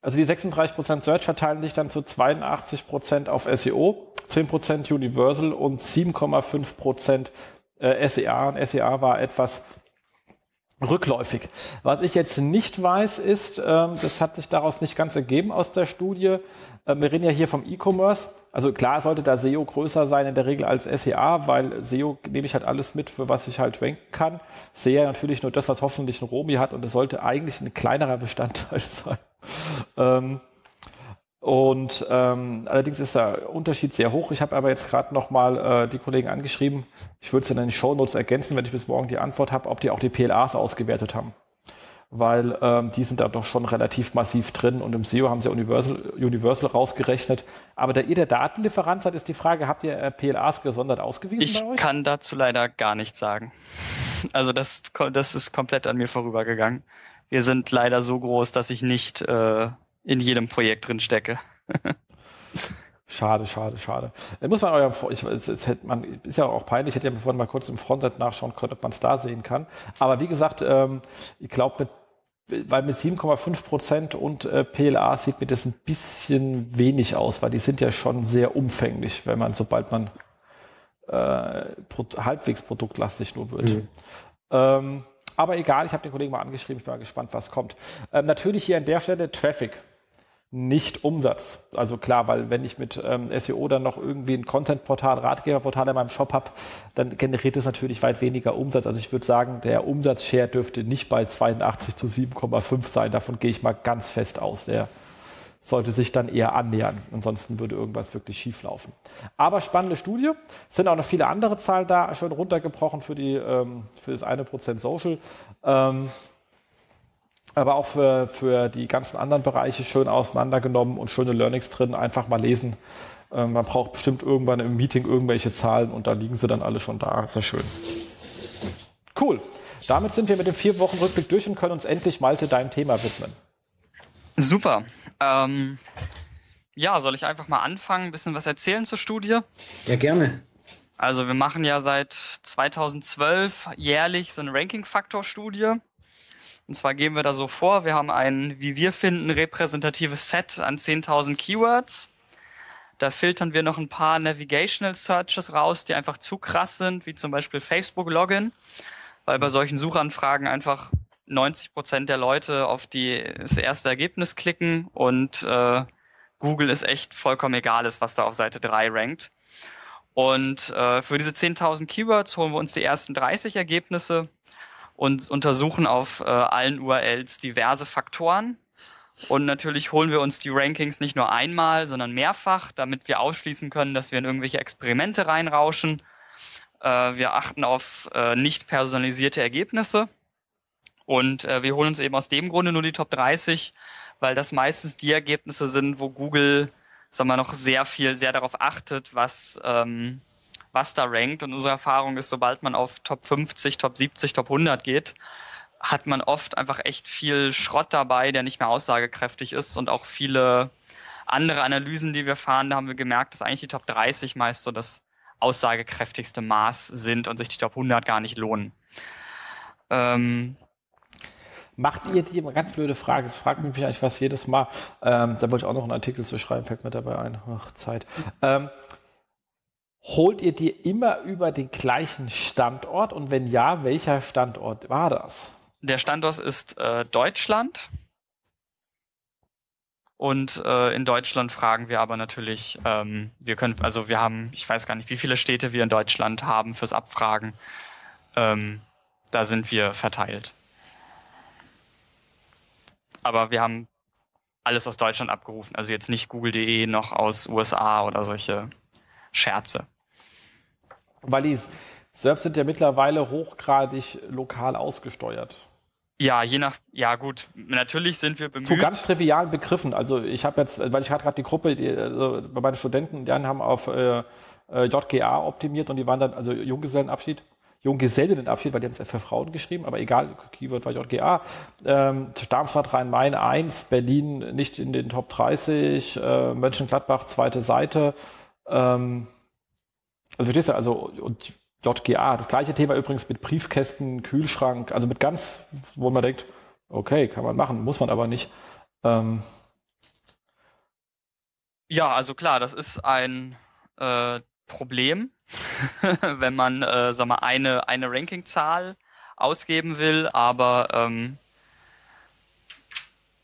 also die 36% Search verteilen sich dann zu 82% auf SEO, 10% Universal und 7,5% äh, SEA. Und SEA war etwas rückläufig. Was ich jetzt nicht weiß, ist, ähm, das hat sich daraus nicht ganz ergeben aus der Studie. Äh, wir reden ja hier vom E-Commerce. Also klar sollte da SEO größer sein in der Regel als SEA, weil SEO nehme ich halt alles mit, für was ich halt ranken kann. Sehe natürlich nur das, was hoffentlich ein Romi hat und es sollte eigentlich ein kleinerer Bestandteil sein. Und ähm, allerdings ist der Unterschied sehr hoch. Ich habe aber jetzt gerade nochmal äh, die Kollegen angeschrieben. Ich würde es in den Show Notes ergänzen, wenn ich bis morgen die Antwort habe, ob die auch die PLAs ausgewertet haben. Weil ähm, die sind da doch schon relativ massiv drin und im SEO haben sie Universal, Universal rausgerechnet. Aber da ihr der Datenlieferant seid, ist die Frage, habt ihr äh, PLAs gesondert ausgewiesen? Ich kann dazu leider gar nichts sagen. Also das, das ist komplett an mir vorübergegangen. Wir sind leider so groß, dass ich nicht äh, in jedem Projekt drin stecke. Schade, schade, schade. Muss man euer, ich, jetzt hätte man, ist ja auch peinlich, hätte ja vorhin mal kurz im Frontend nachschauen können, ob man es da sehen kann. Aber wie gesagt, ähm, ich glaube, mit, weil mit 7,5 Prozent und äh, PLA sieht mir das ein bisschen wenig aus, weil die sind ja schon sehr umfänglich, wenn man, sobald man äh, pro, halbwegs produktlastig nur wird. Mhm. Ähm, aber egal, ich habe den Kollegen mal angeschrieben, ich bin mal gespannt, was kommt. Ähm, natürlich hier an der Stelle Traffic nicht Umsatz. Also klar, weil wenn ich mit ähm, SEO dann noch irgendwie ein Content-Portal, Ratgeberportal in meinem Shop habe, dann generiert es natürlich weit weniger Umsatz. Also ich würde sagen, der Umsatzshare dürfte nicht bei 82 zu 7,5 sein. Davon gehe ich mal ganz fest aus. Der sollte sich dann eher annähern. Ansonsten würde irgendwas wirklich schief laufen. Aber spannende Studie. Es sind auch noch viele andere Zahlen da, schon runtergebrochen für, die, ähm, für das eine Prozent Social. Ähm, aber auch für, für die ganzen anderen Bereiche schön auseinandergenommen und schöne Learnings drin. Einfach mal lesen. Ähm, man braucht bestimmt irgendwann im Meeting irgendwelche Zahlen und da liegen sie dann alle schon da. Sehr schön. Cool. Damit sind wir mit dem vier Wochen Rückblick durch und können uns endlich Malte deinem Thema widmen. Super. Ähm, ja, soll ich einfach mal anfangen, ein bisschen was erzählen zur Studie? Ja, gerne. Also wir machen ja seit 2012 jährlich so eine Ranking-Faktor-Studie. Und zwar gehen wir da so vor, wir haben ein, wie wir finden, repräsentatives Set an 10.000 Keywords. Da filtern wir noch ein paar Navigational Searches raus, die einfach zu krass sind, wie zum Beispiel Facebook Login, weil bei solchen Suchanfragen einfach 90 Prozent der Leute auf die, das erste Ergebnis klicken und äh, Google ist echt vollkommen egal ist, was da auf Seite 3 rankt. Und äh, für diese 10.000 Keywords holen wir uns die ersten 30 Ergebnisse und untersuchen auf äh, allen URLs diverse Faktoren. Und natürlich holen wir uns die Rankings nicht nur einmal, sondern mehrfach, damit wir ausschließen können, dass wir in irgendwelche Experimente reinrauschen. Äh, wir achten auf äh, nicht personalisierte Ergebnisse. Und äh, wir holen uns eben aus dem Grunde nur die Top 30, weil das meistens die Ergebnisse sind, wo Google, sagen wir noch sehr viel, sehr darauf achtet, was ähm, was da rankt. Und unsere Erfahrung ist, sobald man auf Top 50, Top 70, Top 100 geht, hat man oft einfach echt viel Schrott dabei, der nicht mehr aussagekräftig ist und auch viele andere Analysen, die wir fahren, da haben wir gemerkt, dass eigentlich die Top 30 meist so das aussagekräftigste Maß sind und sich die Top 100 gar nicht lohnen. Ähm, Macht ihr die, ganz blöde Frage, das fragt mich eigentlich fast jedes Mal, ähm, da wollte ich auch noch einen Artikel zu schreiben, fällt mir dabei ein, ach, Zeit. Ähm, holt ihr die immer über den gleichen Standort und wenn ja, welcher Standort war das? Der Standort ist äh, Deutschland. Und äh, in Deutschland fragen wir aber natürlich, ähm, wir können, also wir haben, ich weiß gar nicht, wie viele Städte wir in Deutschland haben fürs Abfragen. Ähm, da sind wir verteilt. Aber wir haben alles aus Deutschland abgerufen, also jetzt nicht google.de noch aus USA oder solche Scherze. Weil die Serbs sind ja mittlerweile hochgradig lokal ausgesteuert. Ja, je nach, ja gut, natürlich sind wir bemüht. Zu ganz trivialen Begriffen. Also ich habe jetzt, weil ich hatte gerade die Gruppe, die, also bei meinen Studenten, die haben auf äh, äh JGA optimiert und die waren dann, also Junggesellenabschied, Junggesellinnenabschied, weil die haben es für Frauen geschrieben, aber egal, Keyword war JGA. Ähm, Darmstadt, Rhein-Main 1, Berlin nicht in den Top 30, äh, Mönchengladbach zweite Seite. Ähm, also verstehst du, also und JGA. Das gleiche Thema übrigens mit Briefkästen, Kühlschrank, also mit ganz, wo man denkt, okay, kann man machen, muss man aber nicht. Ähm ja, also klar, das ist ein äh, Problem, wenn man, äh, sag mal, eine, eine Rankingzahl ausgeben will, aber ähm,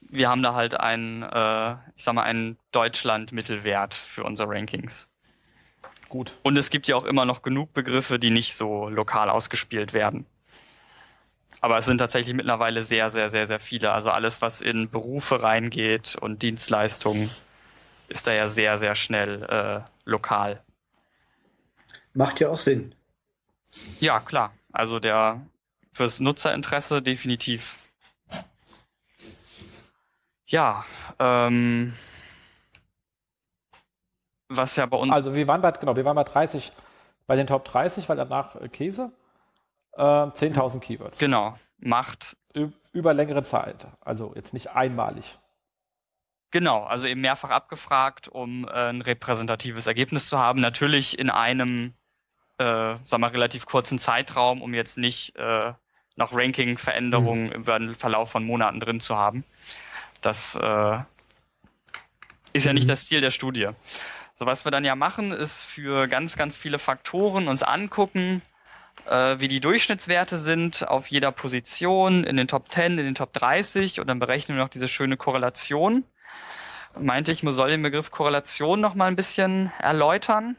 wir haben da halt einen, äh, ich sag mal, einen Deutschland-Mittelwert für unsere Rankings gut. Und es gibt ja auch immer noch genug Begriffe, die nicht so lokal ausgespielt werden. Aber es sind tatsächlich mittlerweile sehr, sehr, sehr, sehr viele. Also alles, was in Berufe reingeht und Dienstleistungen, ist da ja sehr, sehr schnell äh, lokal. Macht ja auch Sinn. Ja, klar. Also der fürs Nutzerinteresse definitiv. Ja, ähm, was ja bei uns. Also wir waren bei, genau, wir waren bei 30, bei den Top 30, weil danach äh, Käse. Äh, 10.000 Keywords. Genau. Macht. Über längere Zeit. Also jetzt nicht einmalig. Genau, also eben mehrfach abgefragt, um äh, ein repräsentatives Ergebnis zu haben. Natürlich in einem, äh, sagen wir, relativ kurzen Zeitraum, um jetzt nicht äh, noch Ranking-Veränderungen mhm. im Verlauf von Monaten drin zu haben. Das äh, ist ja nicht mhm. das Ziel der Studie. So, was wir dann ja machen, ist für ganz, ganz viele Faktoren uns angucken, äh, wie die Durchschnittswerte sind auf jeder Position in den Top 10, in den Top 30 und dann berechnen wir noch diese schöne Korrelation. Meinte ich, man soll den Begriff Korrelation noch mal ein bisschen erläutern.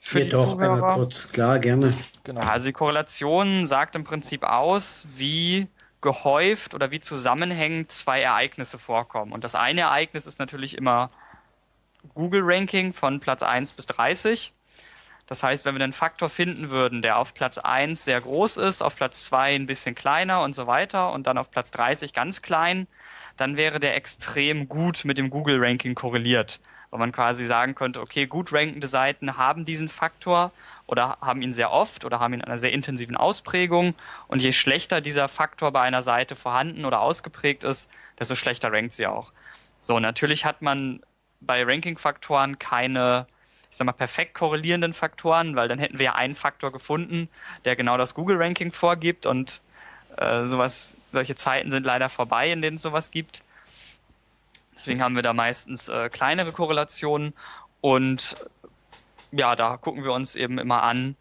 Für ja, die doch, Zuhörer. einmal kurz, klar, gerne. Genau. Also die Korrelation sagt im Prinzip aus, wie gehäuft oder wie zusammenhängend zwei Ereignisse vorkommen. Und das eine Ereignis ist natürlich immer Google-Ranking von Platz 1 bis 30. Das heißt, wenn wir einen Faktor finden würden, der auf Platz 1 sehr groß ist, auf Platz 2 ein bisschen kleiner und so weiter und dann auf Platz 30 ganz klein, dann wäre der extrem gut mit dem Google-Ranking korreliert. Weil man quasi sagen könnte, okay, gut rankende Seiten haben diesen Faktor oder haben ihn sehr oft oder haben ihn in einer sehr intensiven Ausprägung. Und je schlechter dieser Faktor bei einer Seite vorhanden oder ausgeprägt ist, desto schlechter rankt sie auch. So, natürlich hat man bei Ranking-Faktoren keine, ich sag mal, perfekt korrelierenden Faktoren, weil dann hätten wir ja einen Faktor gefunden, der genau das Google-Ranking vorgibt und äh, sowas, solche Zeiten sind leider vorbei, in denen es sowas gibt. Deswegen haben wir da meistens äh, kleinere Korrelationen und ja, da gucken wir uns eben immer an,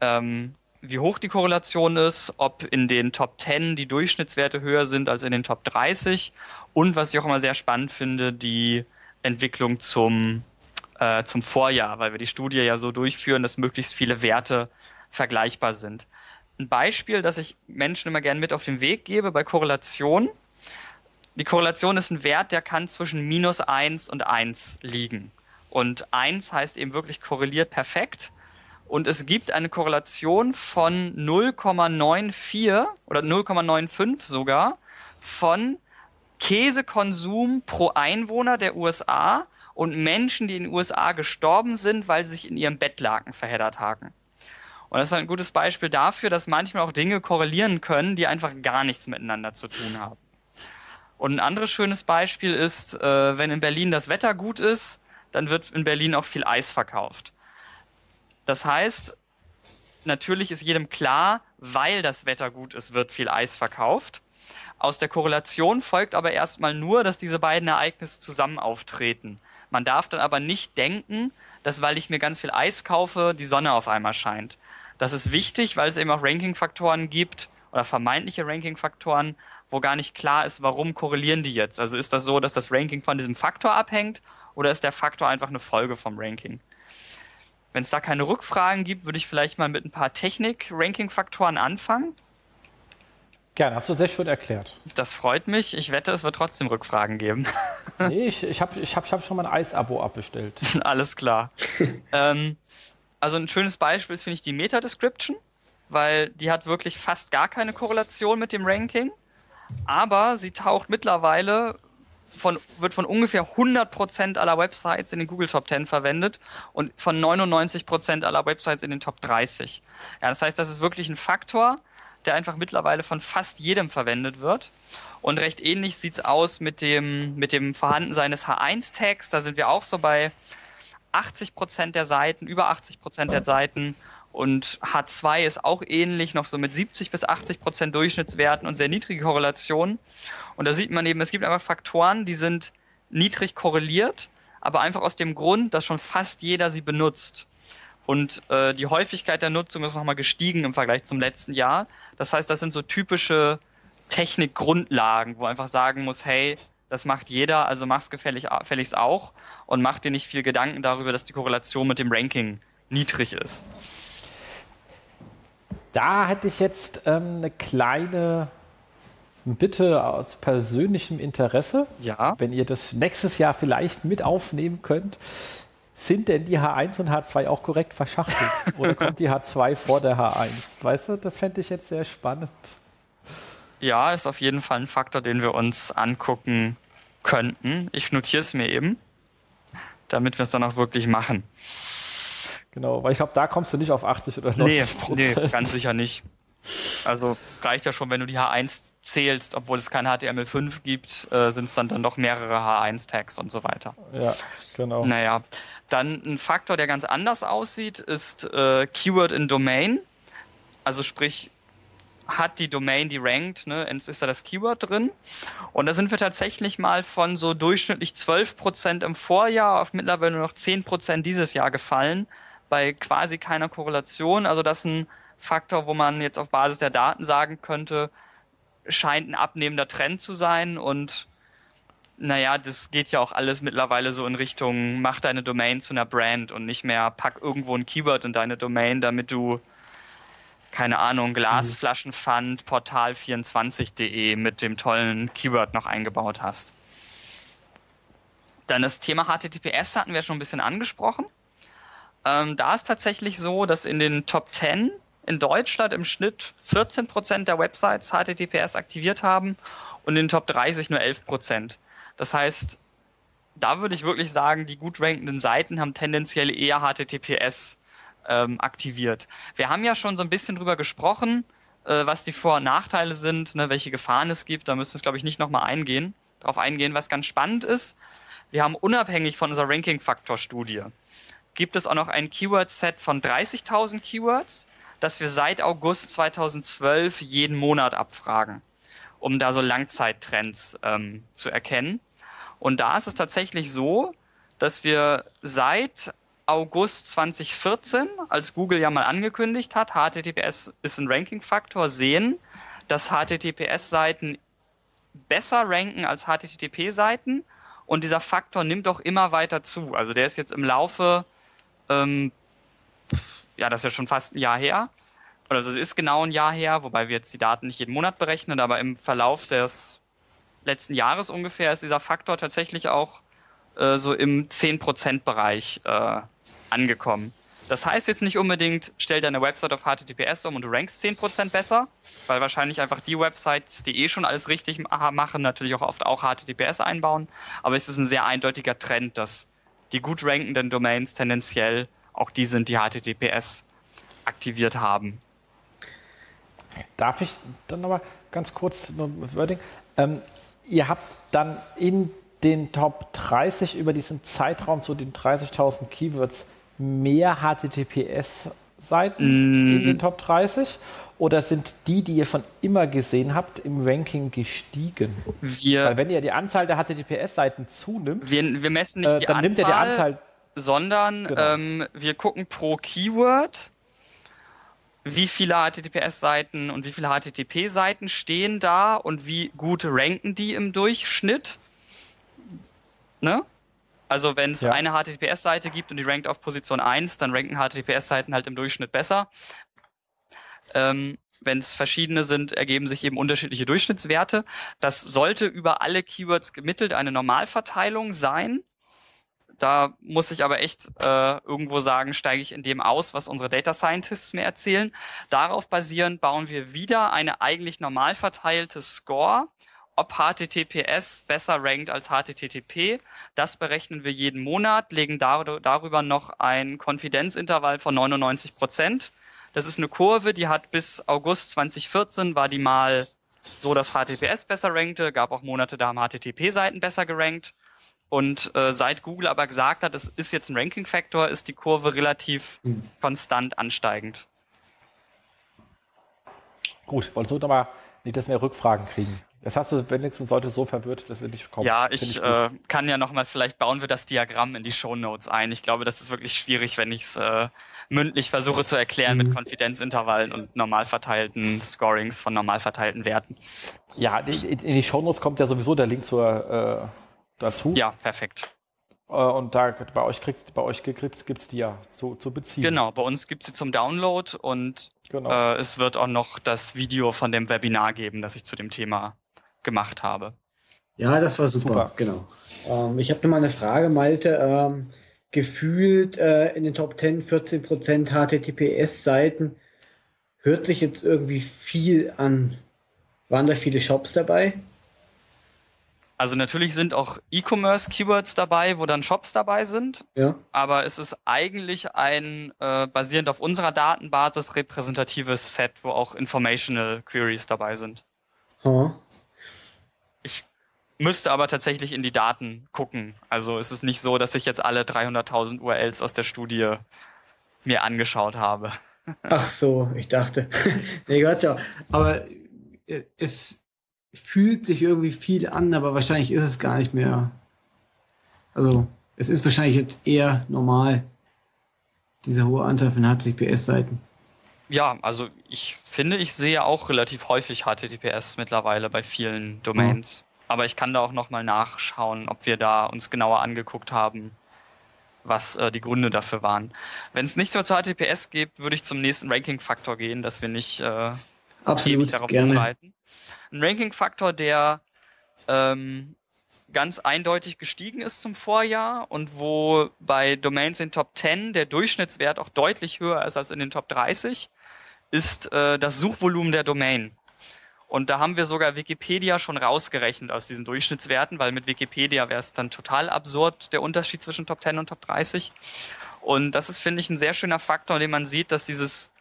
ähm, wie hoch die Korrelation ist, ob in den Top 10 die Durchschnittswerte höher sind als in den Top 30 und was ich auch immer sehr spannend finde, die Entwicklung zum, äh, zum Vorjahr, weil wir die Studie ja so durchführen, dass möglichst viele Werte vergleichbar sind. Ein Beispiel, das ich Menschen immer gerne mit auf den Weg gebe bei Korrelation. Die Korrelation ist ein Wert, der kann zwischen minus 1 und 1 liegen. Und 1 heißt eben wirklich korreliert perfekt. Und es gibt eine Korrelation von 0,94 oder 0,95 sogar von Käsekonsum pro Einwohner der USA und Menschen, die in den USA gestorben sind, weil sie sich in ihrem Bettlaken verheddert haben. Und das ist ein gutes Beispiel dafür, dass manchmal auch Dinge korrelieren können, die einfach gar nichts miteinander zu tun haben. Und ein anderes schönes Beispiel ist, äh, wenn in Berlin das Wetter gut ist, dann wird in Berlin auch viel Eis verkauft. Das heißt, natürlich ist jedem klar, weil das Wetter gut ist, wird viel Eis verkauft. Aus der Korrelation folgt aber erstmal nur, dass diese beiden Ereignisse zusammen auftreten. Man darf dann aber nicht denken, dass weil ich mir ganz viel Eis kaufe, die Sonne auf einmal scheint. Das ist wichtig, weil es eben auch Ranking-Faktoren gibt oder vermeintliche Ranking-Faktoren, wo gar nicht klar ist, warum korrelieren die jetzt. Also ist das so, dass das Ranking von diesem Faktor abhängt oder ist der Faktor einfach eine Folge vom Ranking? Wenn es da keine Rückfragen gibt, würde ich vielleicht mal mit ein paar Technik-Ranking-Faktoren anfangen. Gerne, hast du sehr schön erklärt. Das freut mich. Ich wette, es wird trotzdem Rückfragen geben. Nee, ich, ich habe ich hab, ich hab schon mal ein Eis-Abo abbestellt. Alles klar. ähm, also ein schönes Beispiel ist, finde ich, die Meta-Description, weil die hat wirklich fast gar keine Korrelation mit dem Ranking. Aber sie taucht mittlerweile von, wird von ungefähr 100% aller Websites in den Google Top 10 verwendet und von 99% aller Websites in den Top 30. Ja, das heißt, das ist wirklich ein Faktor, der einfach mittlerweile von fast jedem verwendet wird. Und recht ähnlich sieht es aus mit dem, mit dem Vorhandensein des H1-Tags. Da sind wir auch so bei 80% der Seiten, über 80% der Seiten. Und H2 ist auch ähnlich, noch so mit 70 bis 80% Durchschnittswerten und sehr niedrige Korrelationen. Und da sieht man eben, es gibt einfach Faktoren, die sind niedrig korreliert, aber einfach aus dem Grund, dass schon fast jeder sie benutzt. Und äh, die Häufigkeit der Nutzung ist nochmal gestiegen im Vergleich zum letzten Jahr. Das heißt, das sind so typische Technikgrundlagen, wo einfach sagen muss, hey, das macht jeder, also mach's gefällig, gefälligst auch und mach dir nicht viel Gedanken darüber, dass die Korrelation mit dem Ranking niedrig ist. Da hätte ich jetzt ähm, eine kleine Bitte aus persönlichem Interesse, ja. wenn ihr das nächstes Jahr vielleicht mit aufnehmen könnt. Sind denn die H1 und H2 auch korrekt verschachtelt? Oder kommt die H2 vor der H1? Weißt du, das fände ich jetzt sehr spannend. Ja, ist auf jeden Fall ein Faktor, den wir uns angucken könnten. Ich notiere es mir eben, damit wir es dann auch wirklich machen. Genau, weil ich glaube, da kommst du nicht auf 80 oder 90 Prozent. Nee, nee, ganz sicher nicht. Also reicht ja schon, wenn du die H1 zählst, obwohl es kein HTML5 gibt, äh, sind es dann, dann noch mehrere H1-Tags und so weiter. Ja, genau. Naja, dann ein Faktor, der ganz anders aussieht, ist äh, Keyword in Domain. Also sprich, hat die Domain, die rankt, ne, ist da das Keyword drin. Und da sind wir tatsächlich mal von so durchschnittlich 12% im Vorjahr auf mittlerweile nur noch 10% dieses Jahr gefallen, bei quasi keiner Korrelation. Also das ist ein Faktor, wo man jetzt auf Basis der Daten sagen könnte, scheint ein abnehmender Trend zu sein und naja, das geht ja auch alles mittlerweile so in Richtung, mach deine Domain zu einer Brand und nicht mehr pack irgendwo ein Keyword in deine Domain, damit du, keine Ahnung, Glasflaschenpfand, portal24.de mit dem tollen Keyword noch eingebaut hast. Dann das Thema HTTPS hatten wir schon ein bisschen angesprochen. Ähm, da ist tatsächlich so, dass in den Top 10 in Deutschland im Schnitt 14% der Websites HTTPS aktiviert haben und in den Top 30 nur 11%. Das heißt, da würde ich wirklich sagen, die gut rankenden Seiten haben tendenziell eher HTTPS ähm, aktiviert. Wir haben ja schon so ein bisschen drüber gesprochen, äh, was die Vor- und Nachteile sind, ne, welche Gefahren es gibt. Da müssen wir, glaube ich, nicht nochmal eingehen, darauf eingehen. Was ganz spannend ist, wir haben unabhängig von unserer Ranking-Faktor-Studie, gibt es auch noch ein Keyword-Set von 30.000 Keywords, das wir seit August 2012 jeden Monat abfragen um da so Langzeittrends ähm, zu erkennen. Und da ist es tatsächlich so, dass wir seit August 2014, als Google ja mal angekündigt hat, HTTPS ist ein Ranking-Faktor, sehen, dass HTTPS-Seiten besser ranken als HTTP-Seiten und dieser Faktor nimmt auch immer weiter zu. Also der ist jetzt im Laufe, ähm, ja, das ist ja schon fast ein Jahr her, also es ist genau ein Jahr her, wobei wir jetzt die Daten nicht jeden Monat berechnen, aber im Verlauf des letzten Jahres ungefähr ist dieser Faktor tatsächlich auch äh, so im 10%-Bereich äh, angekommen. Das heißt jetzt nicht unbedingt, stell deine Website auf HTTPS um und du rankst 10% besser, weil wahrscheinlich einfach die Websites, die eh schon alles richtig machen, natürlich auch oft auch HTTPS einbauen. Aber es ist ein sehr eindeutiger Trend, dass die gut rankenden Domains tendenziell auch die sind, die HTTPS aktiviert haben. Darf ich dann nochmal ganz kurz Wording? Ähm, ihr habt dann in den Top 30 über diesen Zeitraum zu den 30.000 Keywords mehr HTTPS Seiten mm. in den Top 30? Oder sind die, die ihr schon immer gesehen habt, im Ranking gestiegen? Wir, Weil wenn ihr die Anzahl der HTTPS-Seiten zunimmt, wir, wir messen nicht äh, die dann Anzahl, nimmt ihr die Anzahl, sondern Genau. ähm, wir gucken pro Keyword, wie viele HTTPS-Seiten und wie viele HTTP-Seiten stehen da und wie gut ranken die im Durchschnitt. Ne? Also wenn es Ja. eine HTTPS-Seite gibt und die rankt auf Position 1, dann ranken HTTPS-Seiten halt im Durchschnitt besser. Ähm, wenn es verschiedene sind, ergeben sich eben unterschiedliche Durchschnittswerte. Das sollte über alle Keywords gemittelt eine Normalverteilung sein. Da muss ich aber echt äh, irgendwo sagen, steige ich in dem aus, was unsere Data Scientists mir erzählen. Darauf basierend bauen wir wieder eine eigentlich normal verteilte Score, ob HTTPS besser rankt als HTTP. Das berechnen wir jeden Monat, legen dar darüber noch ein Konfidenzintervall von 99 Prozent. Das ist eine Kurve, die hat bis August 2014 war die mal so, dass HTTPS besser rankte. Gab auch Monate, da haben HTTP-Seiten besser gerankt. Und äh, seit Google aber gesagt hat, es ist jetzt ein Ranking-Faktor, ist die Kurve relativ Hm. konstant ansteigend. gut, weil so nochmal nicht, dass wir Rückfragen kriegen. Das hast du wenigstens heute so verwirrt, dass es nicht kommt. ja, ich gut. äh, kann ja nochmal, vielleicht bauen wir das Diagramm in die Shownotes ein. Ich glaube, das ist wirklich schwierig, wenn ich es äh, mündlich versuche zu erklären Mhm. mit Konfidenzintervallen und normal verteilten Scorings von normal verteilten Werten. ja, in die Shownotes kommt ja sowieso der Link zur, äh, dazu. Ja, perfekt. Äh, und da bei euch kriegt, bei euch gekriegt gibt es die ja zu, zu beziehen. Genau, bei uns gibt es sie zum Download und genau. äh, es wird auch noch das Video von dem Webinar geben, das ich zu dem Thema gemacht habe. Ja, das war super, Super. genau. Ähm, ich habe noch mal eine Frage, Malte. Ähm, gefühlt äh, in den Top 10 14% HTTPS-Seiten hört sich jetzt irgendwie viel an. Waren da viele Shops dabei? Also natürlich sind auch E-Commerce-Keywords dabei, wo dann Shops dabei sind, Ja. aber es ist eigentlich ein äh, basierend auf unserer Datenbasis repräsentatives Set, wo auch Informational Queries dabei sind. Ha. Ich müsste aber tatsächlich in die Daten gucken. Also es ist nicht so, dass ich jetzt alle 300.000 URLs aus der Studie mir angeschaut habe. Ach so, ich dachte. nee, Gott, ja. Aber äh, es fühlt sich irgendwie viel an, aber wahrscheinlich ist es gar nicht mehr. Also, es ist wahrscheinlich jetzt eher normal, dieser hohe Anteil von HTTPS-Seiten. Ja, also ich finde, ich sehe auch relativ häufig HTTPS mittlerweile bei vielen Domains. Aber ich kann da auch nochmal nachschauen, ob wir da uns genauer angeguckt haben, was äh, die Gründe dafür waren. Wenn es nichts mehr zu HTTPS gibt, würde ich zum nächsten Ranking-Faktor gehen, dass wir nicht äh, Absolut, darauf gerne. rumreiten. Ein Ranking-Faktor, der ähm, ganz eindeutig gestiegen ist zum Vorjahr und wo bei Domains in Top 10 der Durchschnittswert auch deutlich höher ist als in den Top 30, ist äh, das Suchvolumen der Domain. Und da haben wir sogar Wikipedia schon rausgerechnet aus diesen Durchschnittswerten, weil mit Wikipedia wäre es dann total absurd, der Unterschied zwischen Top 10 und Top 30. Und das ist, finde ich, ein sehr schöner Faktor, in dem man sieht, dass dieses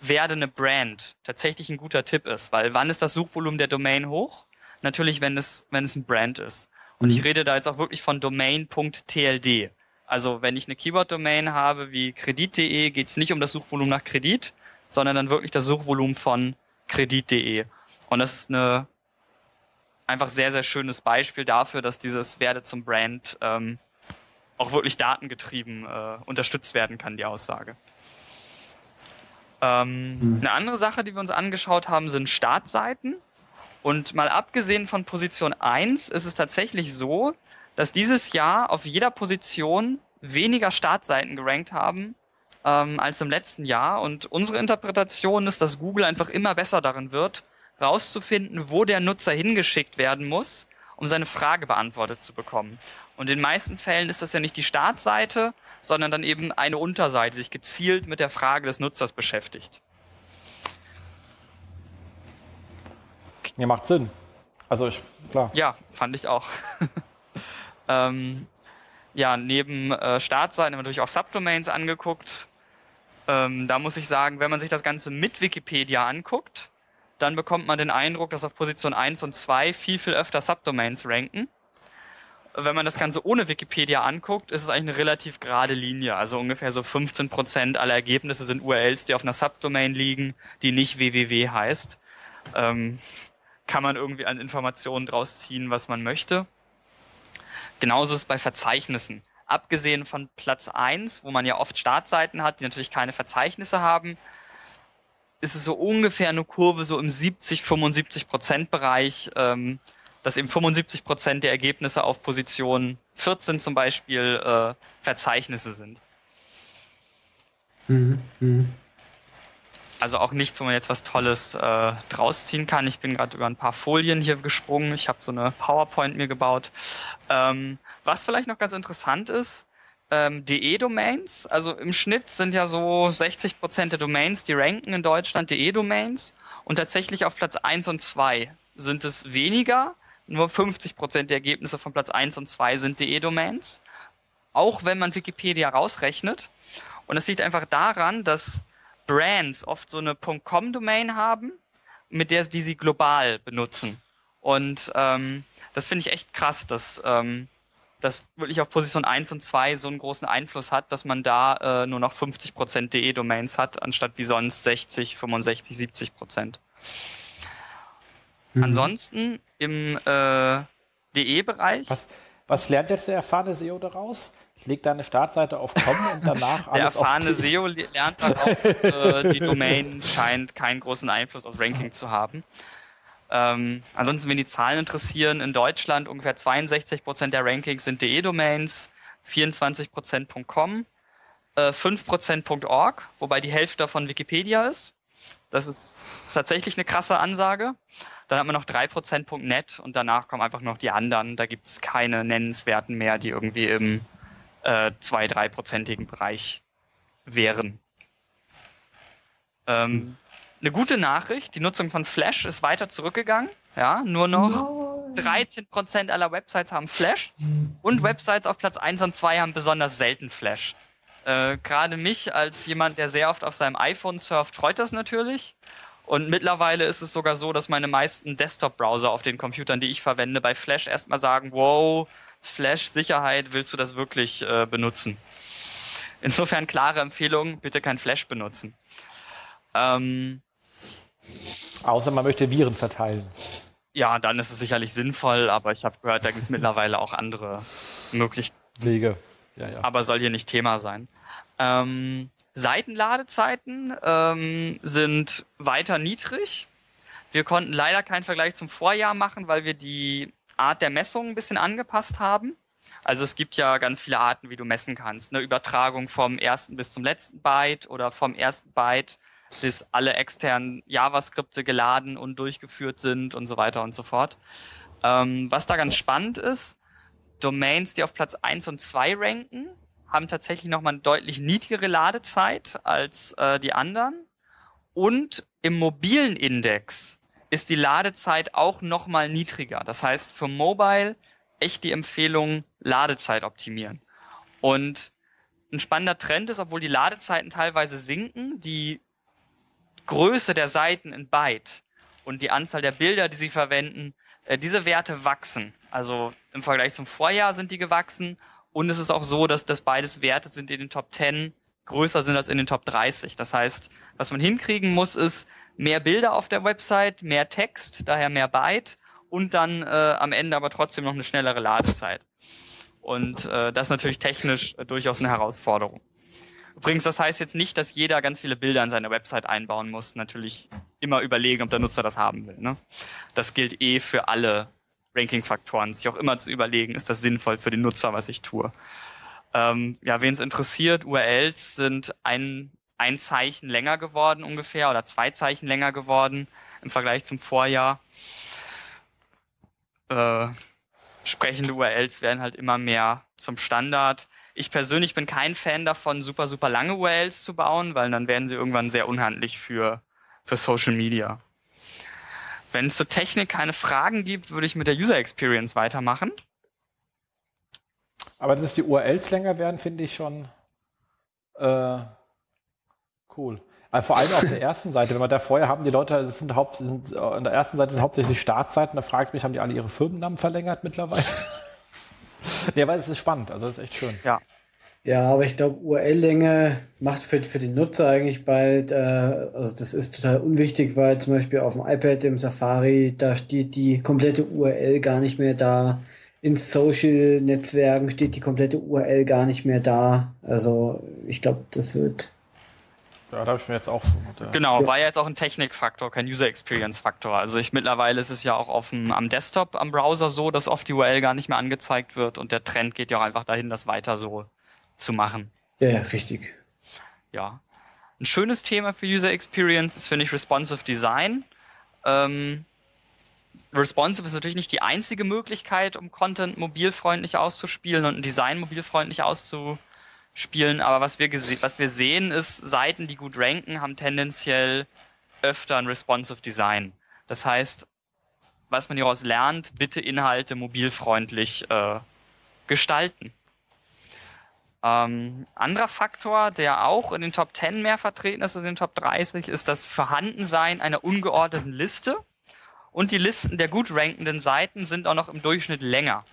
werde eine Brand tatsächlich ein guter Tipp ist, weil wann ist das Suchvolumen der Domain hoch? Natürlich, wenn es, wenn es ein Brand ist. Und ich rede da jetzt auch wirklich von domain.tld. Also wenn ich eine Keyword-Domain habe wie kredit.de, geht es nicht um das Suchvolumen nach Kredit, sondern dann wirklich das Suchvolumen von kredit.de. Und das ist eine einfach sehr, sehr schönes Beispiel dafür, dass dieses Werde zum Brand ähm, auch wirklich datengetrieben äh, unterstützt werden kann, die Aussage. Ähm, Mhm. Eine andere Sache, die wir uns angeschaut haben, sind Startseiten. Und mal abgesehen von Position 1 ist es tatsächlich so, dass dieses Jahr auf jeder Position weniger Startseiten gerankt haben ähm, als im letzten Jahr. Und unsere Interpretation ist, dass Google einfach immer besser darin wird, rauszufinden, wo der Nutzer hingeschickt werden muss, um seine Frage beantwortet zu bekommen. Und in den meisten Fällen ist das ja nicht die Startseite, sondern dann eben eine Unterseite, die sich gezielt mit der Frage des Nutzers beschäftigt. Ja, macht Sinn. Also ich, klar. Ja, fand ich auch. ähm, ja, neben äh, Startseiten haben wir natürlich auch Subdomains angeguckt. Ähm, da muss ich sagen, wenn man sich das Ganze mit Wikipedia anguckt, dann bekommt man den Eindruck, dass auf Position 1 und 2 viel, viel öfter Subdomains ranken. Wenn man das Ganze ohne Wikipedia anguckt, ist es eigentlich eine relativ gerade Linie. Also ungefähr so 15% aller Ergebnisse sind URLs, die auf einer Subdomain liegen, die nicht www heißt. Ähm, kann man irgendwie an Informationen draus ziehen, was man möchte. Genauso ist es bei Verzeichnissen. Abgesehen von Platz 1, wo man ja oft Startseiten hat, die natürlich keine Verzeichnisse haben, ist es so ungefähr eine Kurve so im 70, 75 Prozent Bereich, ähm, dass eben 75 Prozent der Ergebnisse auf Position 14 zum Beispiel äh, Verzeichnisse sind. Mhm. Mhm. Also auch nichts, wo man jetzt was Tolles äh, draus ziehen kann. Ich bin gerade über ein paar Folien hier gesprungen. Ich habe so eine PowerPoint mir gebaut. Ähm, was vielleicht noch ganz interessant ist, ähm, DE-Domains. Also im Schnitt sind ja so 60 Prozent der Domains, die ranken in Deutschland DE-Domains. Und tatsächlich auf Platz 1 und 2 sind es weniger. Nur 50 Prozent der Ergebnisse von Platz 1 und 2 sind DE-Domains. Auch wenn man Wikipedia rausrechnet. Und es liegt einfach daran, dass Brands oft so eine .com-Domain haben, mit der die sie global benutzen. Und ähm, das finde ich echt krass, dass ähm, das wirklich auf Position 1 und 2 so einen großen Einfluss hat, dass man da äh, nur noch 50% DE-Domains hat, anstatt wie sonst 60, 65, 70%. Mhm. Ansonsten im äh, DE-Bereich. Was, was lernt jetzt der erfahrene SEO daraus? legt deine Startseite auf com und danach alles Der erfahrene SEO lernt daraus, äh, die Domain scheint keinen großen Einfluss auf Ranking zu haben. Ähm, ansonsten, wenn die Zahlen interessieren, in Deutschland ungefähr 62% der Rankings sind DE-Domains, 24% .com, äh, 5% .org, wobei die Hälfte davon Wikipedia ist. Das ist tatsächlich eine krasse Ansage. Dann hat man noch 3% .net und danach kommen einfach noch die anderen. Da gibt es keine nennenswerten mehr, die irgendwie im äh, 2-3-prozentigen Bereich wären. Ähm, hm. Eine gute Nachricht, die Nutzung von Flash ist weiter zurückgegangen. Ja, nur noch 13% aller Websites haben Flash und Websites auf Platz 1 und 2 haben besonders selten Flash. Äh, Gerade mich als jemand, der sehr oft auf seinem iPhone surft, freut das natürlich. Und mittlerweile ist es sogar so, dass meine meisten Desktop-Browser auf den Computern, die ich verwende, bei Flash erstmal sagen, wow, Flash-Sicherheit willst du das wirklich äh, benutzen? Insofern klare Empfehlung, bitte kein Flash benutzen. Ähm, Außer man möchte Viren verteilen. Ja, dann ist es sicherlich sinnvoll, aber ich habe gehört, da gibt es mittlerweile auch andere Möglichkeiten. Wege. Ja. Aber soll hier nicht Thema sein. Ähm, Seitenladezeiten ähm, sind weiter niedrig. Wir konnten leider keinen Vergleich zum Vorjahr machen, weil wir die Art der Messung ein bisschen angepasst haben. Also es gibt ja ganz viele Arten, wie du messen kannst. Eine Übertragung vom ersten bis zum letzten Byte oder vom ersten Byte bis alle externen JavaScripte geladen und durchgeführt sind und so weiter und so fort. Ähm, was da ganz spannend ist, Domains, die auf Platz 1 und 2 ranken, haben tatsächlich nochmal eine deutlich niedrigere Ladezeit als äh, die anderen. Und im mobilen Index ist die Ladezeit auch nochmal niedriger. Das heißt, für Mobile echt die Empfehlung, Ladezeit optimieren. Und ein spannender Trend ist, obwohl die Ladezeiten teilweise sinken, die Größe der Seiten in Byte und die Anzahl der Bilder, die sie verwenden, äh, diese Werte wachsen. Also im Vergleich zum Vorjahr sind die gewachsen und es ist auch so, dass das beides Werte sind, die in den Top 10 größer sind als in den Top 30. Das heißt, was man hinkriegen muss, ist, mehr Bilder auf der Website, mehr Text, daher mehr Byte und dann äh, am Ende aber trotzdem noch eine schnellere Ladezeit. Und äh, das ist natürlich technisch äh, durchaus eine Herausforderung. Übrigens, das heißt jetzt nicht, dass jeder ganz viele Bilder in seine Website einbauen muss. Natürlich immer überlegen, ob der Nutzer das haben will. Ne? Das gilt eh für alle Ranking-Faktoren, sich auch immer zu überlegen, ist das sinnvoll für den Nutzer, was ich tue. Ähm, ja, wen es interessiert, URLs sind ein ein Zeichen länger geworden ungefähr oder zwei Zeichen länger geworden im Vergleich zum Vorjahr. Äh, sprechende URLs werden halt immer mehr zum Standard. Ich persönlich bin kein Fan davon, super, super lange URLs zu bauen, weil dann werden sie irgendwann sehr unhandlich für, für Social Media. Wenn es zur Technik keine Fragen gibt, würde ich mit der User Experience weitermachen. Aber dass die URLs länger werden, finde ich schon äh, Cool. Also vor allem auf der ersten Seite, wenn man da vorher haben die Leute, das sind, Haupt, sind an der ersten Seite sind hauptsächlich Startseiten, da frage ich mich, haben die alle ihre Firmennamen verlängert mittlerweile? ja, weil es ist spannend, also das ist echt schön. Ja. Ja, aber ich glaube, URL-Länge macht für, für den Nutzer eigentlich bald, äh, also das ist total unwichtig, weil zum Beispiel auf dem iPad im Safari, da steht die komplette URL gar nicht mehr da. In Social-Netzwerken steht die komplette URL gar nicht mehr da. Also ich glaube, das wird. Ja, da habe ich mir jetzt auch. Ja. Genau, war ja jetzt auch ein Technikfaktor, kein User Experience Faktor. Also ich mittlerweile ist es ja auch auf dem, am Desktop, am Browser so, dass oft die URL gar nicht mehr angezeigt wird und der Trend geht ja auch einfach dahin, das weiter so zu machen. Ja, richtig. Ja. Ein schönes Thema für User Experience ist, finde ich, Responsive Design. Ähm, responsive ist natürlich nicht die einzige Möglichkeit, um Content mobilfreundlich auszuspielen und ein Design mobilfreundlich auszuspielen, aber was wir, was wir sehen ist, Seiten, die gut ranken, haben tendenziell öfter ein responsive Design. Das heißt, was man hieraus lernt, bitte Inhalte mobilfreundlich äh, gestalten. Ähm, anderer Faktor, der auch in den Top 10 mehr vertreten ist als in den Top 30, ist das Vorhandensein einer ungeordneten Liste. Und die Listen der gut rankenden Seiten sind auch noch im Durchschnitt länger.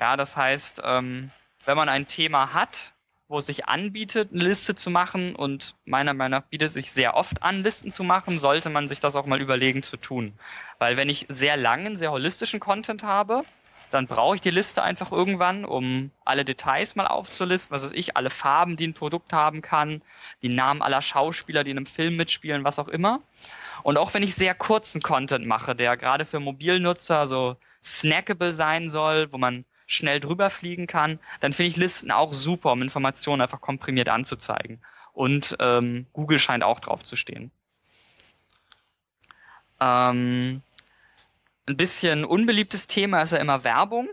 Ja, das heißt, ähm, wenn man ein Thema hat, wo es sich anbietet, eine Liste zu machen und meiner Meinung nach bietet es sich sehr oft an, Listen zu machen, sollte man sich das auch mal überlegen zu tun. Weil wenn ich sehr langen, sehr holistischen Content habe, dann brauche ich die Liste einfach irgendwann, um alle Details mal aufzulisten, was weiß ich, alle Farben, die ein Produkt haben kann, die Namen aller Schauspieler, die in einem Film mitspielen, was auch immer. Und auch wenn ich sehr kurzen Content mache, der gerade für Mobilnutzer so snackable sein soll, wo man schnell drüber fliegen kann, dann finde ich Listen auch super, um Informationen einfach komprimiert anzuzeigen. Und ähm, Google scheint auch drauf zu stehen. Ähm, ein bisschen unbeliebtes Thema ist ja immer Werbung.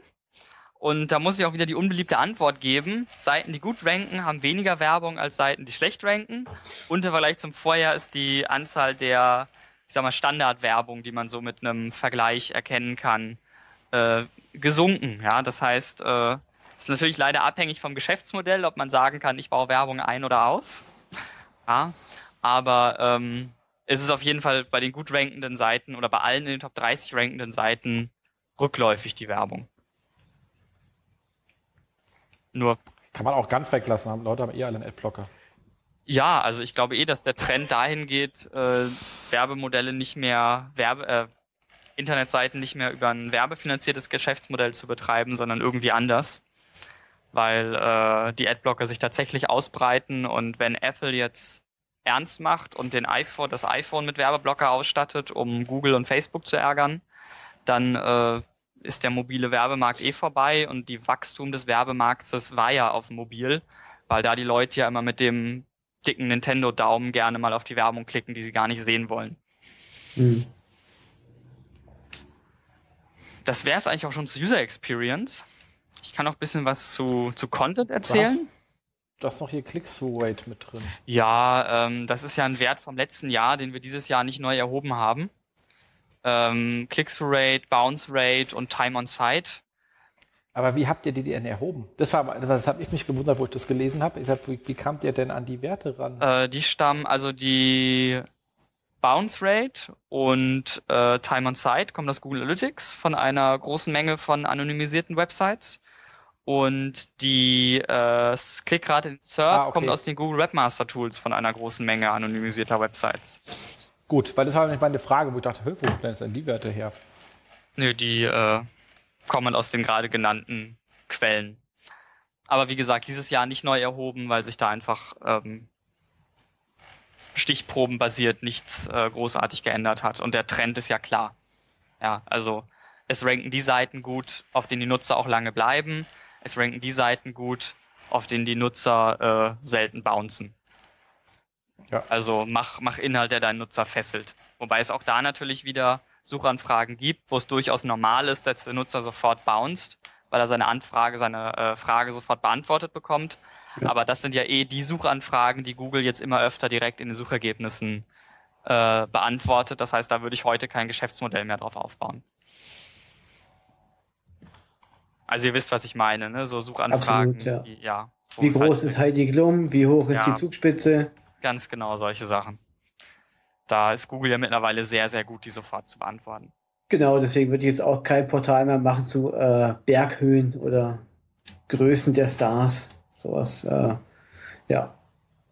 Und da muss ich auch wieder die unbeliebte Antwort geben. Seiten, die gut ranken, haben weniger Werbung als Seiten, die schlecht ranken. Und im Vergleich zum Vorjahr ist die Anzahl der, ich sag mal, Standardwerbung, die man so mit einem Vergleich erkennen kann, äh, gesunken. Ja, das heißt, äh, ist natürlich leider abhängig vom Geschäftsmodell, ob man sagen kann, ich baue Werbung ein oder aus. Ja, aber ähm, es ist auf jeden Fall bei den gut rankenden Seiten oder bei allen in den Top 30 rankenden Seiten rückläufig die Werbung. Nur. Kann man auch ganz weglassen, haben Leute haben eher alle einen Adblocker. Ja, also ich glaube eh, dass der Trend dahin geht, äh, Werbemodelle nicht mehr, Werbe, äh, Internetseiten nicht mehr über ein werbefinanziertes Geschäftsmodell zu betreiben, sondern irgendwie anders. Weil äh, die Adblocker sich tatsächlich ausbreiten und wenn Apple jetzt ernst macht und den iPhone, das iPhone mit Werbeblocker ausstattet, um Google und Facebook zu ärgern, dann äh, ist der mobile Werbemarkt eh vorbei und die Wachstum des Werbemarkts, das war ja auf mobil, weil da die Leute ja immer mit dem dicken Nintendo-Daumen gerne mal auf die Werbung klicken, die sie gar nicht sehen wollen. Mhm. Das wäre es eigentlich auch schon zu User Experience. Ich kann noch ein bisschen was zu, zu Content erzählen. Was? Du hast noch hier Click-Through-Rate mit drin. Ja, ähm, das ist ja ein Wert vom letzten Jahr, den wir dieses Jahr nicht neu erhoben haben. Ähm, Click-Through-Rate, Bounce-Rate und Time on Site. Aber wie habt ihr die denn erhoben? Das, war, das habe ich mich gewundert, wo ich das gelesen habe. wie, wie kamt ihr denn an die Werte ran? Äh, die stammen, also die Bounce Rate und äh, Time on Site kommen aus Google Analytics von einer großen Menge von anonymisierten Websites. Und die äh, Klickrate in SERP ah, okay. kommt aus den Google Webmaster Tools von einer großen Menge anonymisierter Websites. Gut, weil das war nämlich meine Frage, wo ich dachte, wo denn denn die Werte her? Nö, die äh, kommen aus den gerade genannten Quellen. Aber wie gesagt, dieses Jahr nicht neu erhoben, weil sich da einfach ähm, stichprobenbasiert nichts äh, großartig geändert hat. Und der Trend ist ja klar. Ja, also es ranken die Seiten gut, auf denen die Nutzer auch lange bleiben es ranken die Seiten gut, auf denen die Nutzer äh, selten bouncen. Ja. Also mach, mach Inhalt, der deinen Nutzer fesselt. Wobei es auch da natürlich wieder Suchanfragen gibt, wo es durchaus normal ist, dass der Nutzer sofort bounced, weil er seine Anfrage, seine äh, Frage sofort beantwortet bekommt. Ja. Aber das sind ja eh die Suchanfragen, die Google jetzt immer öfter direkt in den Suchergebnissen äh, beantwortet. Das heißt, da würde ich heute kein Geschäftsmodell mehr drauf aufbauen. Also ihr wisst, was ich meine, ne? So Suchanfragen. Absolut, ja. Die, ja wie groß halt ist Heidi Klum? Wie hoch ist ja, die Zugspitze? Ganz genau, solche Sachen. Da ist Google ja mittlerweile sehr, sehr gut, die sofort zu beantworten. Genau, deswegen würde ich jetzt auch kein Portal mehr machen zu äh, Berghöhen oder Größen der Stars. Sowas, äh, ja.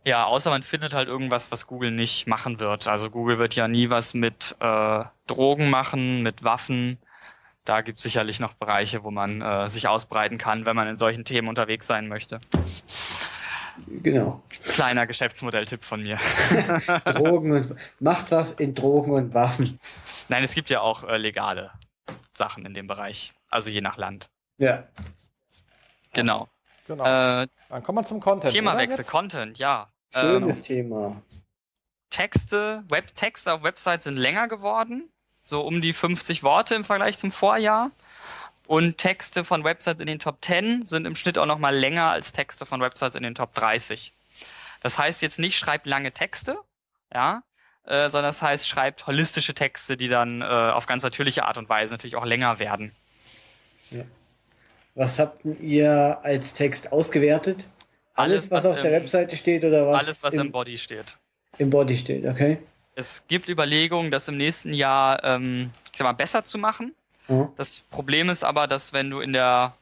Ja, außer man findet halt irgendwas, was Google nicht machen wird. Also Google wird ja nie was mit äh, Drogen machen, mit Waffen. Da gibt es sicherlich noch Bereiche, wo man äh, sich ausbreiten kann, wenn man in solchen Themen unterwegs sein möchte. Genau. Kleiner Geschäftsmodelltipp von mir. Drogen und macht was in Drogen und Waffen. Nein, es gibt ja auch äh, legale Sachen in dem Bereich. Also je nach Land. Ja. Genau. Genau. Äh, Dann kommen wir zum Content. Themawechsel? Content, ja. Schönes Ähm, Thema. Texte, Web Texte auf Websites sind länger geworden, so um die 50 Worte im Vergleich zum Vorjahr. Und Texte von Websites in den Top 10 sind im Schnitt auch noch mal länger als Texte von Websites in den Top 30. Das heißt jetzt nicht, schreibt lange Texte, ja, äh, sondern das heißt, schreibt holistische Texte, die dann äh, auf ganz natürliche Art und Weise natürlich auch länger werden. Was habt ihr als Text ausgewertet? Alles, Alles, was, was auf der im- Webseite steht oder was, Alles, was im, im Body steht. im Body steht, okay? Es gibt Überlegungen, das im nächsten Jahr ähm, ich sag mal, besser zu machen. Ja. Das Problem ist aber, dass wenn du in der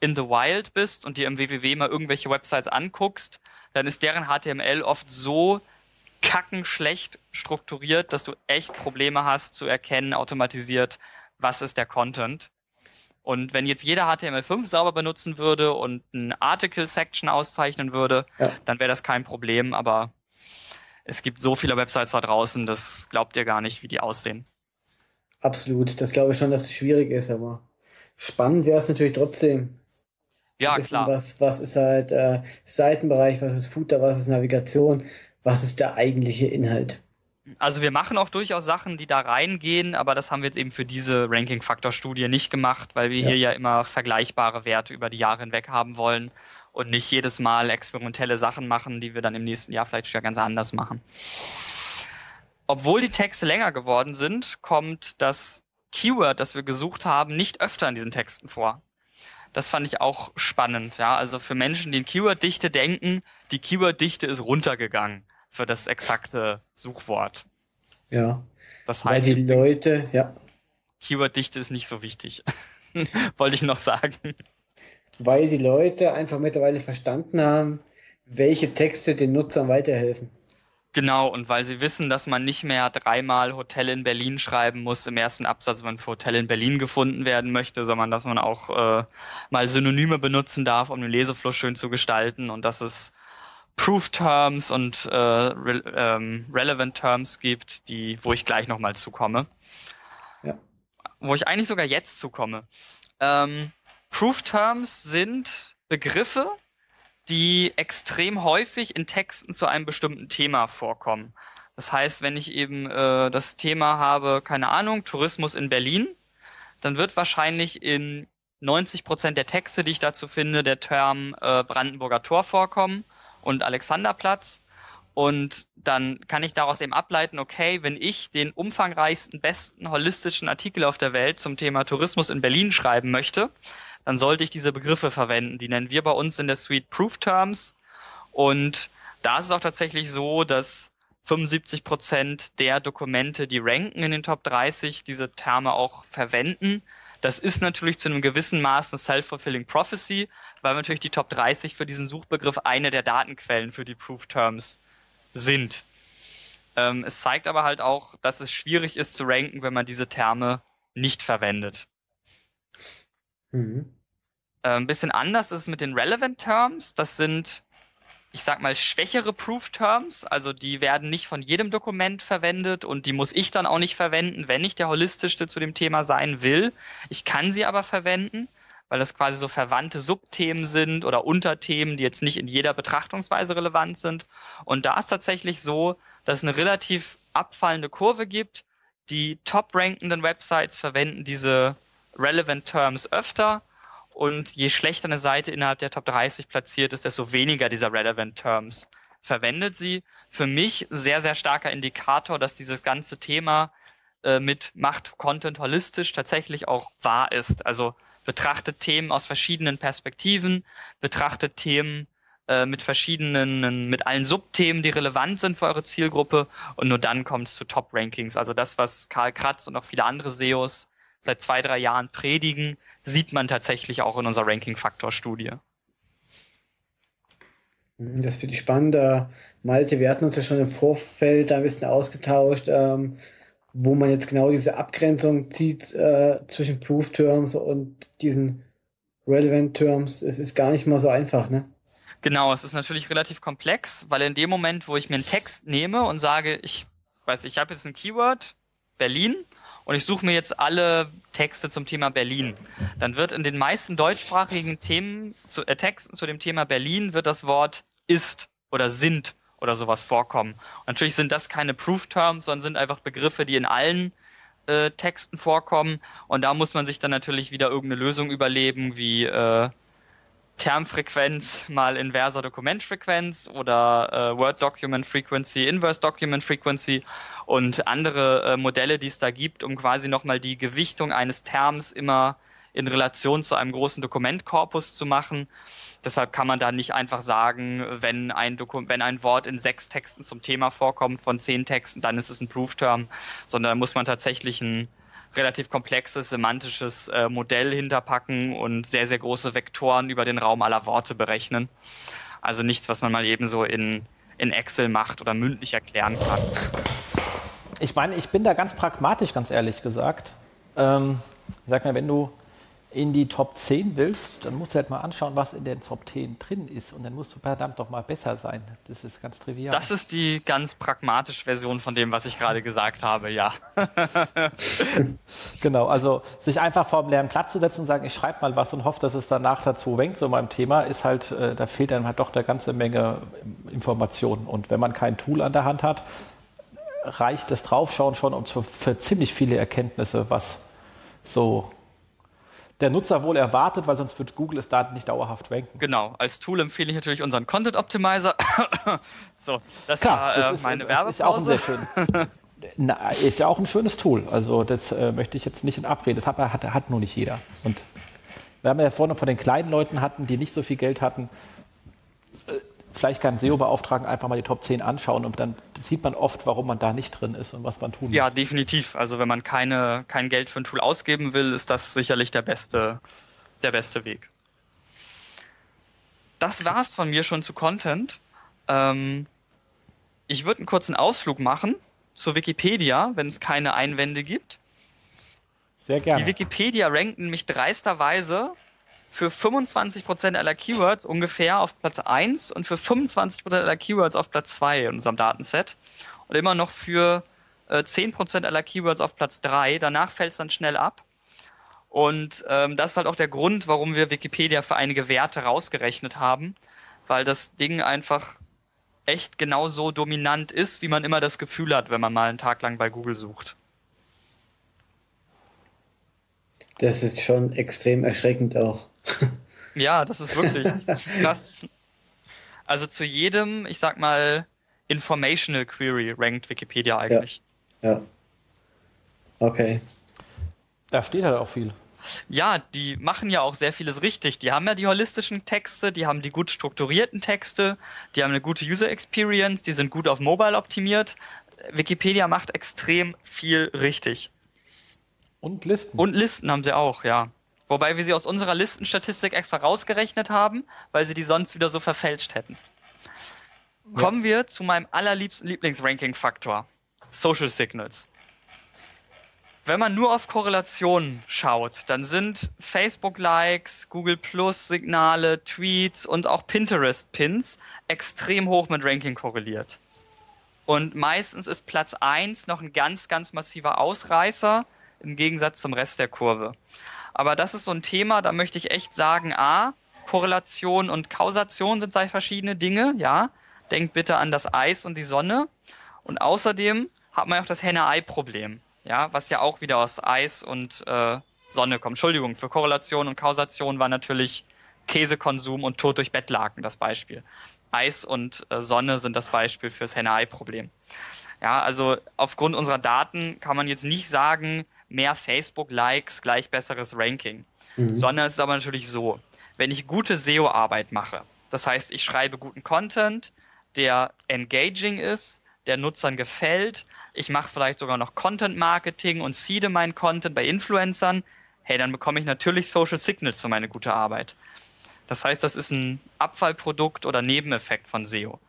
in the wild bist und dir im WWW mal irgendwelche Websites anguckst, dann ist deren HTML oft so kackenschlecht strukturiert, dass du echt Probleme hast zu erkennen, automatisiert, was ist der Content. Und wenn jetzt jeder HTML5 sauber benutzen würde und ein Article-Section auszeichnen würde, Ja. dann wäre das kein Problem, aber es gibt so viele Websites da draußen, das glaubt ihr gar nicht, wie die aussehen. Absolut. Das glaube ich schon, dass es schwierig ist, aber spannend wäre es natürlich trotzdem. Ja, wissen, klar. Was, was ist halt äh, Seitenbereich, was ist Footer, was ist Navigation, was ist der eigentliche Inhalt. Also wir machen auch durchaus Sachen, die da reingehen, aber das haben wir jetzt eben für diese Ranking-Faktor-Studie nicht gemacht, weil wir Ja. hier ja immer vergleichbare Werte über die Jahre hinweg haben wollen und nicht jedes Mal experimentelle Sachen machen, die wir dann im nächsten Jahr vielleicht wieder ganz anders machen. Obwohl die Texte länger geworden sind, kommt das Keyword, das wir gesucht haben, nicht öfter in diesen Texten vor. Das fand ich auch spannend, ja. Also für Menschen, die in Keyword-Dichte denken, die Keyword-Dichte ist runtergegangen für das exakte Suchwort. Ja. Das Weil heißt, die übrigens, Leute, ja, Keyword-Dichte ist nicht so wichtig. Wollte ich noch sagen. Weil die Leute einfach mittlerweile verstanden haben, welche Texte den Nutzern weiterhelfen. Genau, und weil sie wissen, dass man nicht mehr dreimal Hotel in Berlin schreiben muss im ersten Absatz, wenn man für Hotel in Berlin gefunden werden möchte, sondern dass man auch äh, mal Synonyme benutzen darf, um den Lesefluss schön zu gestalten und dass es Proof Terms und äh, re ähm, Relevant Terms gibt, die, wo ich gleich nochmal zukomme. Ja. Wo ich eigentlich sogar jetzt zukomme. Ähm, Proof Terms sind Begriffe, die extrem häufig in Texten zu einem bestimmten Thema vorkommen. Das heißt, wenn ich eben äh, das Thema habe, keine Ahnung, Tourismus in Berlin, dann wird wahrscheinlich in 90 Prozent der Texte, die ich dazu finde, der Term äh, Brandenburger Tor vorkommen und Alexanderplatz. Und dann kann ich daraus eben ableiten, okay, wenn ich den umfangreichsten, besten, holistischen Artikel auf der Welt zum Thema Tourismus in Berlin schreiben möchte, dann sollte ich diese Begriffe verwenden. Die nennen wir bei uns in der Suite Proof Terms. Und da ist es auch tatsächlich so, dass 75 Prozent der Dokumente, die ranken in den Top 30, diese Terme auch verwenden. Das ist natürlich zu einem gewissen Maß eine Self-Fulfilling Prophecy, weil natürlich die Top 30 für diesen Suchbegriff eine der Datenquellen für die Proof Terms sind. Ähm, es zeigt aber halt auch, dass es schwierig ist zu ranken, wenn man diese Terme nicht verwendet. Mhm. Äh, ein bisschen anders ist es mit den Relevant Terms. Das sind, ich sag mal, schwächere Proof Terms. Also die werden nicht von jedem Dokument verwendet und die muss ich dann auch nicht verwenden, wenn ich der holistischste zu dem Thema sein will. Ich kann sie aber verwenden, weil das quasi so verwandte Subthemen sind oder Unterthemen, die jetzt nicht in jeder Betrachtungsweise relevant sind. Und da ist tatsächlich so, dass es eine relativ abfallende Kurve gibt. Die top-rankenden Websites verwenden diese Relevant Terms öfter und je schlechter eine Seite innerhalb der Top 30 platziert ist, desto weniger dieser Relevant Terms verwendet sie. Für mich sehr, sehr starker Indikator, dass dieses ganze Thema äh, mit Macht Content holistisch tatsächlich auch wahr ist. Also betrachtet Themen aus verschiedenen Perspektiven, betrachtet Themen äh, mit verschiedenen, mit allen Subthemen, die relevant sind für eure Zielgruppe und nur dann kommt es zu Top-Rankings. Also das, was Karl Kratz und auch viele andere SEOs seit zwei, drei Jahren predigen, sieht man tatsächlich auch in unserer Ranking-Faktor-Studie. Mhm, das finde ich spannend. Äh, Malte, wir hatten uns ja schon im Vorfeld ein bisschen ausgetauscht, ähm, wo man jetzt genau diese Abgrenzung zieht äh, zwischen Proof Terms und diesen Relevant Terms. Es ist gar nicht mal so einfach, ne? Genau, es ist natürlich relativ komplex, weil in dem Moment, wo ich mir einen Text nehme und sage, ich weiß, ich habe jetzt ein Keyword, Berlin, und ich suche mir jetzt alle Texte zum Thema Berlin. Dann wird in den meisten deutschsprachigen Themen, zu, äh, Texten zu dem Thema Berlin, wird das Wort ist oder sind oder sowas vorkommen. Und natürlich sind das keine Proof-Terms, sondern sind einfach Begriffe, die in allen äh, Texten vorkommen. Und da muss man sich dann natürlich wieder irgendeine Lösung überlegen, wie äh, Termfrequenz mal inverser Dokumentfrequenz oder äh, Word Document Frequency, Inverse Document Frequency und andere äh, Modelle, die es da gibt, um quasi nochmal die Gewichtung eines Terms immer in Relation zu einem großen Dokumentkorpus zu machen. Deshalb kann man da nicht einfach sagen, wenn ein, wenn ein Wort in sechs Texten zum Thema vorkommt von zehn Texten, dann ist es ein Proof-Term, sondern da muss man tatsächlich ein relativ komplexes semantisches äh, Modell hinterpacken und sehr, sehr große Vektoren über den Raum aller Worte berechnen. Also nichts, was man mal eben so in, in Excel macht oder mündlich erklären kann. Ich meine, ich bin da ganz pragmatisch, ganz ehrlich gesagt. Ähm, sag mal, wenn du in die Top 10 willst, dann musst du halt mal anschauen, was in den Top 10 drin ist. Und dann musst du verdammt doch mal besser sein. Das ist ganz trivial. Das ist die ganz pragmatische Version von dem, was ich gerade gesagt habe, ja. genau, also sich einfach vor dem leeren Platz zu setzen und sagen, ich schreibe mal was und hoffe, dass es danach dazu wenkt, so meinem Thema, ist halt, äh, da fehlt dann halt doch eine ganze Menge Informationen. Und wenn man kein Tool an der Hand hat, reicht das Draufschauen schon um für ziemlich viele Erkenntnisse, was so der Nutzer wohl erwartet, weil sonst wird Google es da nicht dauerhaft ranken. Genau, als Tool empfehle ich natürlich unseren Content Optimizer. so, das Klar, war das äh, ist, meine Werbepause. Ist auch sehr schön. Na, ist ja auch ein schönes Tool. Also das äh, möchte ich jetzt nicht in Abrede. Das hat, hat, hat nur nicht jeder. Und wir haben ja vorne von den kleinen Leuten hatten, die nicht so viel Geld hatten, vielleicht kann SEO-Beauftragten einfach mal die Top 10 anschauen und dann sieht man oft, warum man da nicht drin ist und was man tun muss. Ja, definitiv. Also wenn man keine, kein Geld für ein Tool ausgeben will, ist das sicherlich der beste, der beste Weg. Das war's von mir schon zu Content. Ähm, ich würde einen kurzen Ausflug machen zur Wikipedia, wenn es keine Einwände gibt. Sehr gerne. Die Wikipedia rankt nämlich dreisterweise für 25% aller Keywords ungefähr auf Platz 1 und für 25% aller Keywords auf Platz 2 in unserem Datenset. Und immer noch für äh, 10% aller Keywords auf Platz 3. Danach fällt es dann schnell ab. Und ähm, das ist halt auch der Grund, warum wir Wikipedia für einige Werte rausgerechnet haben, weil das Ding einfach echt genau so dominant ist, wie man immer das Gefühl hat, wenn man mal einen Tag lang bei Google sucht. Das ist schon extrem erschreckend auch. Ja, das ist wirklich krass. Also zu jedem, ich sag mal, Informational Query rankt Wikipedia eigentlich. Ja. ja. Okay. Da steht halt auch viel. Ja, die machen ja auch sehr vieles richtig. Die haben ja die holistischen Texte, die haben die gut strukturierten Texte, die haben eine gute User Experience, die sind gut auf Mobile optimiert. Wikipedia macht extrem viel richtig. Und Listen. Und Listen haben sie auch, ja. Wobei wir sie aus unserer Listenstatistik extra rausgerechnet haben, weil sie die sonst wieder so verfälscht hätten. Ja. Kommen wir zu meinem allerliebsten Lieblingsranking-Faktor. Social Signals. Wenn man nur auf Korrelationen schaut, dann sind Facebook-Likes, Google Plus-Signale, Tweets und auch Pinterest-Pins extrem hoch mit Ranking korreliert. Und meistens ist Platz 1 noch ein ganz, ganz massiver Ausreißer im Gegensatz zum Rest der Kurve. Aber das ist so ein Thema, da möchte ich echt sagen, a, Korrelation und Kausation sind zwei verschiedene Dinge, ja. Denkt bitte an das Eis und die Sonne. Und außerdem hat man auch das Henne-Ei-Problem, ja, was ja auch wieder aus Eis und äh, Sonne kommt. Entschuldigung, für Korrelation und Kausation war natürlich Käsekonsum und Tod durch Bettlaken das Beispiel. Eis und äh, Sonne sind das Beispiel fürs Henne-Ei-Problem. Ja, also aufgrund unserer Daten kann man jetzt nicht sagen, mehr Facebook-Likes gleich besseres Ranking. Mhm. Sondern es ist aber natürlich so, wenn ich gute SEO-Arbeit mache, das heißt, ich schreibe guten Content, der engaging ist, der Nutzern gefällt, ich mache vielleicht sogar noch Content-Marketing und seede meinen Content bei Influencern, hey, dann bekomme ich natürlich Social Signals für meine gute Arbeit. Das heißt, das ist ein Abfallprodukt oder Nebeneffekt von SEO.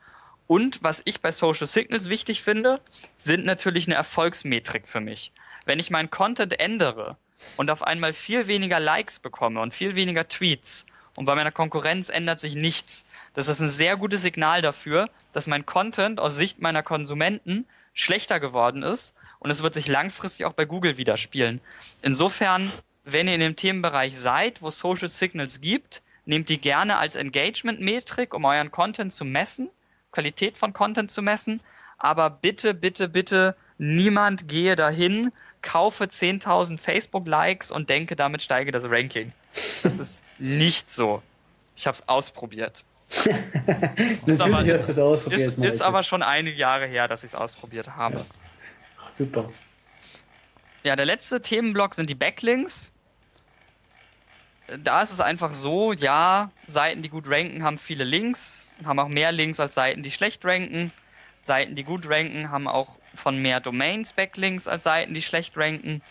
Und was ich bei Social Signals wichtig finde, sind natürlich eine Erfolgsmetrik für mich. Wenn ich meinen Content ändere und auf einmal viel weniger Likes bekomme und viel weniger Tweets und bei meiner Konkurrenz ändert sich nichts, das ist ein sehr gutes Signal dafür, dass mein Content aus Sicht meiner Konsumenten schlechter geworden ist und es wird sich langfristig auch bei Google widerspiegeln. Insofern, wenn ihr in dem Themenbereich seid, wo Social Signals gibt, nehmt die gerne als Engagement-Metrik, um euren Content zu messen, Qualität von Content zu messen. Aber bitte, bitte, bitte, niemand gehe dahin, kaufe 10.000 Facebook-Likes und denke, damit steige das Ranking. Das ist nicht so. Ich habe es ausprobiert. ist aber, ist, ist, ist aber schon einige Jahre her, dass ich es ausprobiert habe. Ja. Super. Ja, der letzte Themenblock sind die Backlinks. Da ist es einfach so, ja, Seiten, die gut ranken, haben viele Links, haben auch mehr Links als Seiten, die schlecht ranken. Seiten, die gut ranken, haben auch von mehr Domains Backlinks als Seiten, die schlecht ranken.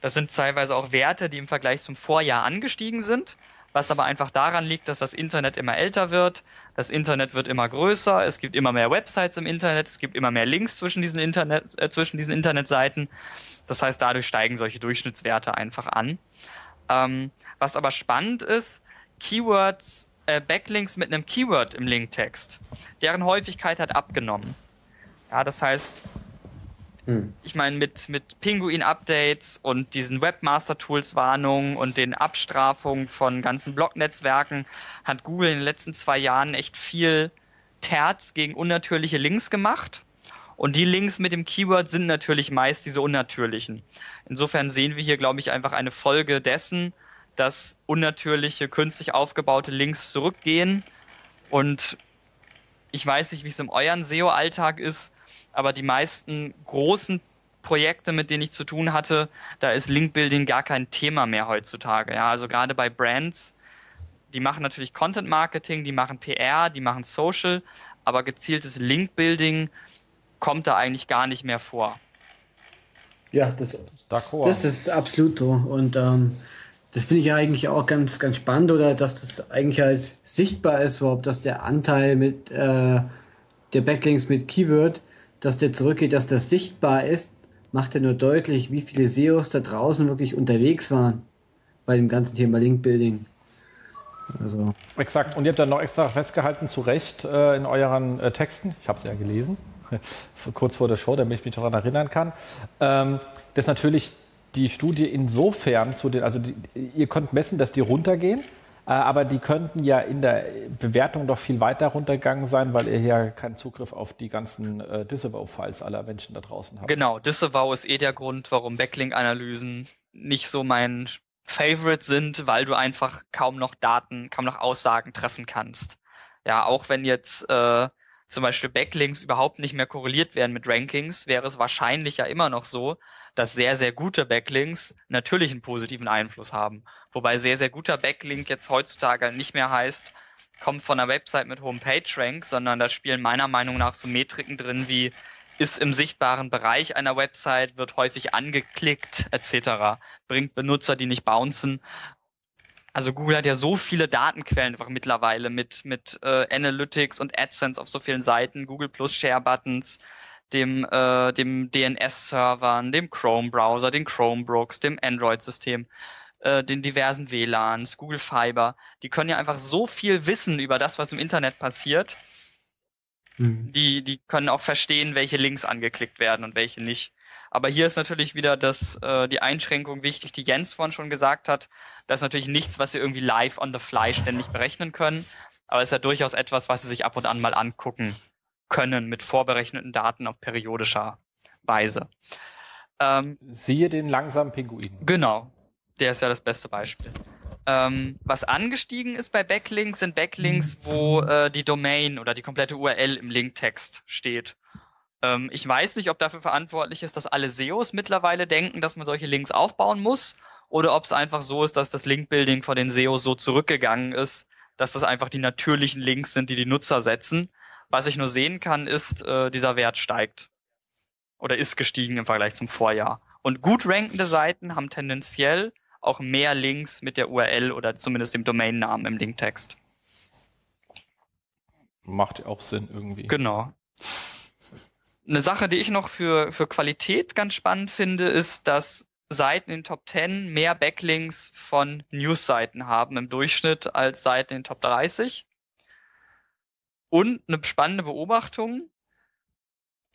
Das sind teilweise auch Werte, die im Vergleich zum Vorjahr angestiegen sind, was aber einfach daran liegt, dass das Internet immer älter wird, das Internet wird immer größer, es gibt immer mehr Websites im Internet, es gibt immer mehr Links zwischen diesen, Internet, äh, zwischen diesen Internetseiten. Das heißt, dadurch steigen solche Durchschnittswerte einfach an. Ähm, was aber spannend ist, Keywords, äh, Backlinks mit einem Keyword im Linktext, deren Häufigkeit hat abgenommen. Ja, das heißt, hm. ich meine, mit, mit Pinguin-Updates und diesen Webmaster-Tools-Warnungen und den Abstrafungen von ganzen Blog-Netzwerken hat Google in den letzten zwei Jahren echt viel Terz gegen unnatürliche Links gemacht. Und die Links mit dem Keyword sind natürlich meist diese unnatürlichen. Insofern sehen wir hier, glaube ich, einfach eine Folge dessen, dass unnatürliche, künstlich aufgebaute Links zurückgehen. Und ich weiß nicht, wie es im euren SEO-Alltag ist, aber die meisten großen Projekte, mit denen ich zu tun hatte, da ist Linkbuilding gar kein Thema mehr heutzutage. Ja, also gerade bei Brands, die machen natürlich Content Marketing, die machen PR, die machen Social, aber gezieltes Linkbuilding kommt da eigentlich gar nicht mehr vor. Ja, das, das ist absolut so. Und ähm, das finde ich ja eigentlich auch ganz, ganz spannend, oder dass das eigentlich halt sichtbar ist, überhaupt, dass der Anteil mit äh, der Backlinks mit Keyword, dass der zurückgeht, dass das sichtbar ist, macht ja nur deutlich, wie viele SEOs da draußen wirklich unterwegs waren bei dem ganzen Thema Linkbuilding. Also. Exakt. Und ihr habt dann noch extra festgehalten, zu Recht äh, in euren äh, Texten, ich habe es ja gelesen, kurz vor der Show, damit ich mich daran erinnern kann, ähm, dass natürlich die Studie insofern zu den, also die, ihr könnt messen, dass die runtergehen, aber die könnten ja in der Bewertung doch viel weiter runtergegangen sein, weil ihr ja keinen Zugriff auf die ganzen äh, Disavow-Files aller Menschen da draußen habt. Genau, Disavow ist eh der Grund, warum Backlink-Analysen nicht so mein Favorite sind, weil du einfach kaum noch Daten, kaum noch Aussagen treffen kannst. Ja, auch wenn jetzt äh, zum Beispiel Backlinks überhaupt nicht mehr korreliert werden mit Rankings, wäre es wahrscheinlich ja immer noch so, dass sehr, sehr gute Backlinks natürlich einen positiven Einfluss haben. Wobei sehr, sehr guter Backlink jetzt heutzutage nicht mehr heißt, kommt von einer Website mit hohem PageRank, sondern da spielen meiner Meinung nach so Metriken drin wie ist im sichtbaren Bereich einer Website, wird häufig angeklickt, etc. Bringt Benutzer, die nicht bouncen also Google hat ja so viele Datenquellen einfach mittlerweile mit, mit äh, Analytics und AdSense auf so vielen Seiten, Google Plus Share Buttons, dem, äh, dem DNS-Servern, dem Chrome-Browser, den Chromebooks, dem Android-System, äh, den diversen WLANs, Google Fiber. Die können ja einfach so viel wissen über das, was im Internet passiert. Mhm. Die, die können auch verstehen, welche Links angeklickt werden und welche nicht. Aber hier ist natürlich wieder das, äh, die Einschränkung wichtig, die Jens vorhin schon gesagt hat. Das ist natürlich nichts, was Sie irgendwie live on the fly ständig berechnen können. Aber es ist ja durchaus etwas, was Sie sich ab und an mal angucken können mit vorberechneten Daten auf periodischer Weise. Ähm, Siehe den langsamen Pinguin. Genau, der ist ja das beste Beispiel. Ähm, was angestiegen ist bei Backlinks, sind Backlinks, wo äh, die Domain oder die komplette URL im Linktext steht. Ähm, ich weiß nicht, ob dafür verantwortlich ist, dass alle SEOs mittlerweile denken, dass man solche Links aufbauen muss, oder ob es einfach so ist, dass das Linkbuilding von den SEOs so zurückgegangen ist, dass das einfach die natürlichen Links sind, die die Nutzer setzen. Was ich nur sehen kann, ist, äh, dieser Wert steigt oder ist gestiegen im Vergleich zum Vorjahr. Und gut rankende Seiten haben tendenziell auch mehr Links mit der URL oder zumindest dem Domainnamen im Linktext. Macht auch Sinn irgendwie. Genau. Eine Sache, die ich noch für, für Qualität ganz spannend finde, ist, dass Seiten in Top 10 mehr Backlinks von News-Seiten haben im Durchschnitt als Seiten in Top 30. Und eine spannende Beobachtung,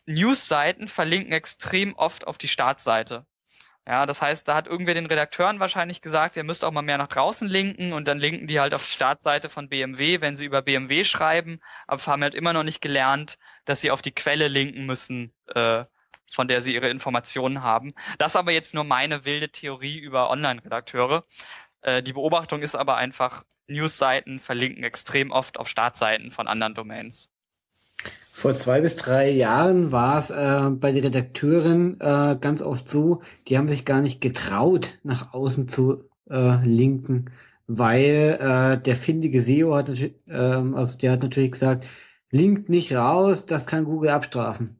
News-Seiten verlinken extrem oft auf die Startseite. Ja, das heißt, da hat irgendwer den Redakteuren wahrscheinlich gesagt, ihr müsst auch mal mehr nach draußen linken und dann linken die halt auf die Startseite von BMW, wenn sie über BMW schreiben, aber haben halt immer noch nicht gelernt, dass sie auf die Quelle linken müssen, äh, von der sie ihre Informationen haben. Das aber jetzt nur meine wilde Theorie über Online-Redakteure. Äh, die Beobachtung ist aber einfach, News-Seiten verlinken extrem oft auf Startseiten von anderen Domains. Vor zwei bis drei Jahren war es äh, bei den Redakteuren äh, ganz oft so, die haben sich gar nicht getraut, nach außen zu äh, linken, weil äh, der findige SEO hat natürlich, ähm, also der hat natürlich gesagt, linkt nicht raus, das kann Google abstrafen.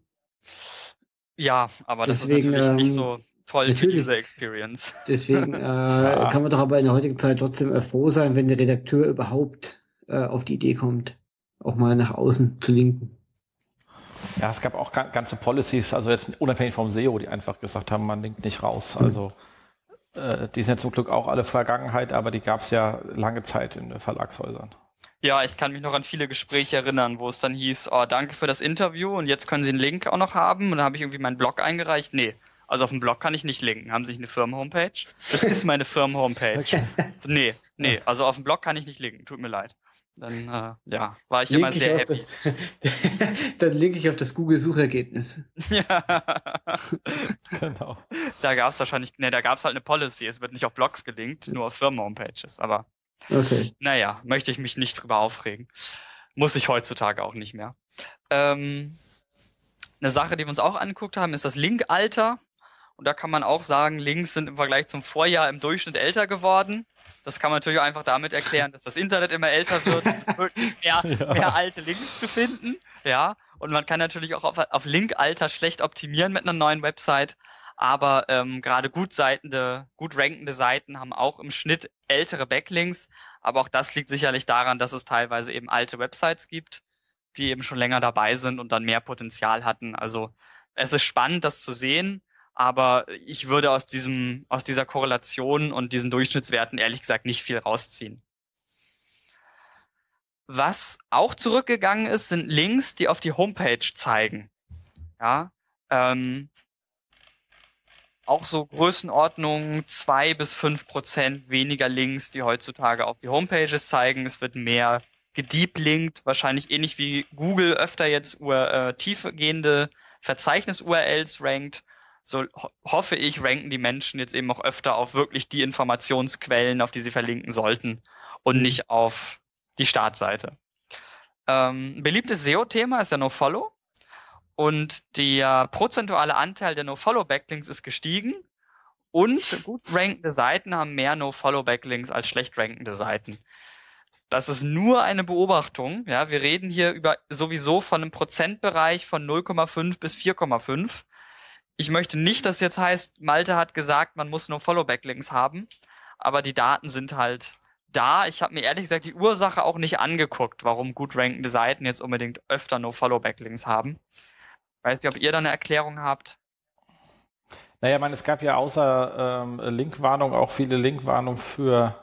Ja, aber das Deswegen, ist natürlich nicht so ähm, toll für User Experience. Deswegen äh, ja. kann man doch aber in der heutigen Zeit trotzdem äh, froh sein, wenn der Redakteur überhaupt äh, auf die Idee kommt, auch mal nach außen zu linken. Ja, es gab auch ganze Policies, also jetzt unabhängig vom SEO, die einfach gesagt haben, man linkt nicht raus. Mhm. Also äh, die sind ja zum Glück auch alle Vergangenheit, aber die gab es ja lange Zeit in Verlagshäusern. Ja, ich kann mich noch an viele Gespräche erinnern, wo es dann hieß, oh, danke für das Interview und jetzt können Sie einen Link auch noch haben. Und dann habe ich irgendwie meinen Blog eingereicht. Nee, also auf dem Blog kann ich nicht linken. Haben Sie nicht eine Firmen-Homepage? Das ist meine Firmen-Homepage. Okay. nee, nee, also auf dem Blog kann ich nicht linken. Tut mir leid. Dann äh, ja, war ich link immer sehr happy. Das, dann linke ich auf das Google-Suchergebnis. ja. genau. Da gab es wahrscheinlich, ne, da gab es halt eine Policy. Es wird nicht auf Blogs gelinkt, nur auf Firmen-Homepages. Aber okay. naja, möchte ich mich nicht drüber aufregen. Muss ich heutzutage auch nicht mehr. Ähm, eine Sache, die wir uns auch angeguckt haben, ist das Linkalter. Und da kann man auch sagen, Links sind im Vergleich zum Vorjahr im Durchschnitt älter geworden. Das kann man natürlich auch einfach damit erklären, dass das Internet immer älter wird und es möglichst mehr, ja. mehr alte Links zu finden. Ja. Und man kann natürlich auch auf, auf Linkalter schlecht optimieren mit einer neuen Website. Aber ähm, gerade gut seitende, gut rankende Seiten haben auch im Schnitt ältere Backlinks. Aber auch das liegt sicherlich daran, dass es teilweise eben alte Websites gibt, die eben schon länger dabei sind und dann mehr Potenzial hatten. Also es ist spannend, das zu sehen. Aber ich würde aus diesem, aus dieser Korrelation und diesen Durchschnittswerten ehrlich gesagt nicht viel rausziehen. Was auch zurückgegangen ist, sind Links, die auf die Homepage zeigen. Ja, ähm, auch so Größenordnung zwei bis fünf Prozent weniger Links, die heutzutage auf die Homepages zeigen. Es wird mehr gedeeplinkt, wahrscheinlich ähnlich wie Google öfter jetzt äh, tiefgehende Verzeichnis-URLs rankt so ho hoffe ich, ranken die Menschen jetzt eben auch öfter auf wirklich die Informationsquellen, auf die sie verlinken sollten und mhm. nicht auf die Startseite. Ähm, beliebtes SEO-Thema ist der NoFollow und der prozentuale Anteil der NoFollow-Backlinks ist gestiegen und gut rankende Seiten haben mehr NoFollow-Backlinks als schlecht rankende Seiten. Das ist nur eine Beobachtung. Ja, wir reden hier über sowieso von einem Prozentbereich von 0,5 bis 4,5 ich möchte nicht, dass jetzt heißt, Malte hat gesagt, man muss nur Follow-Backlinks haben, aber die Daten sind halt da. Ich habe mir ehrlich gesagt die Ursache auch nicht angeguckt, warum gut rankende Seiten jetzt unbedingt öfter nur Follow-Backlinks haben. Weiß nicht, ob ihr da eine Erklärung habt. Naja, ich meine, es gab ja außer ähm, Linkwarnung auch viele Linkwarnungen für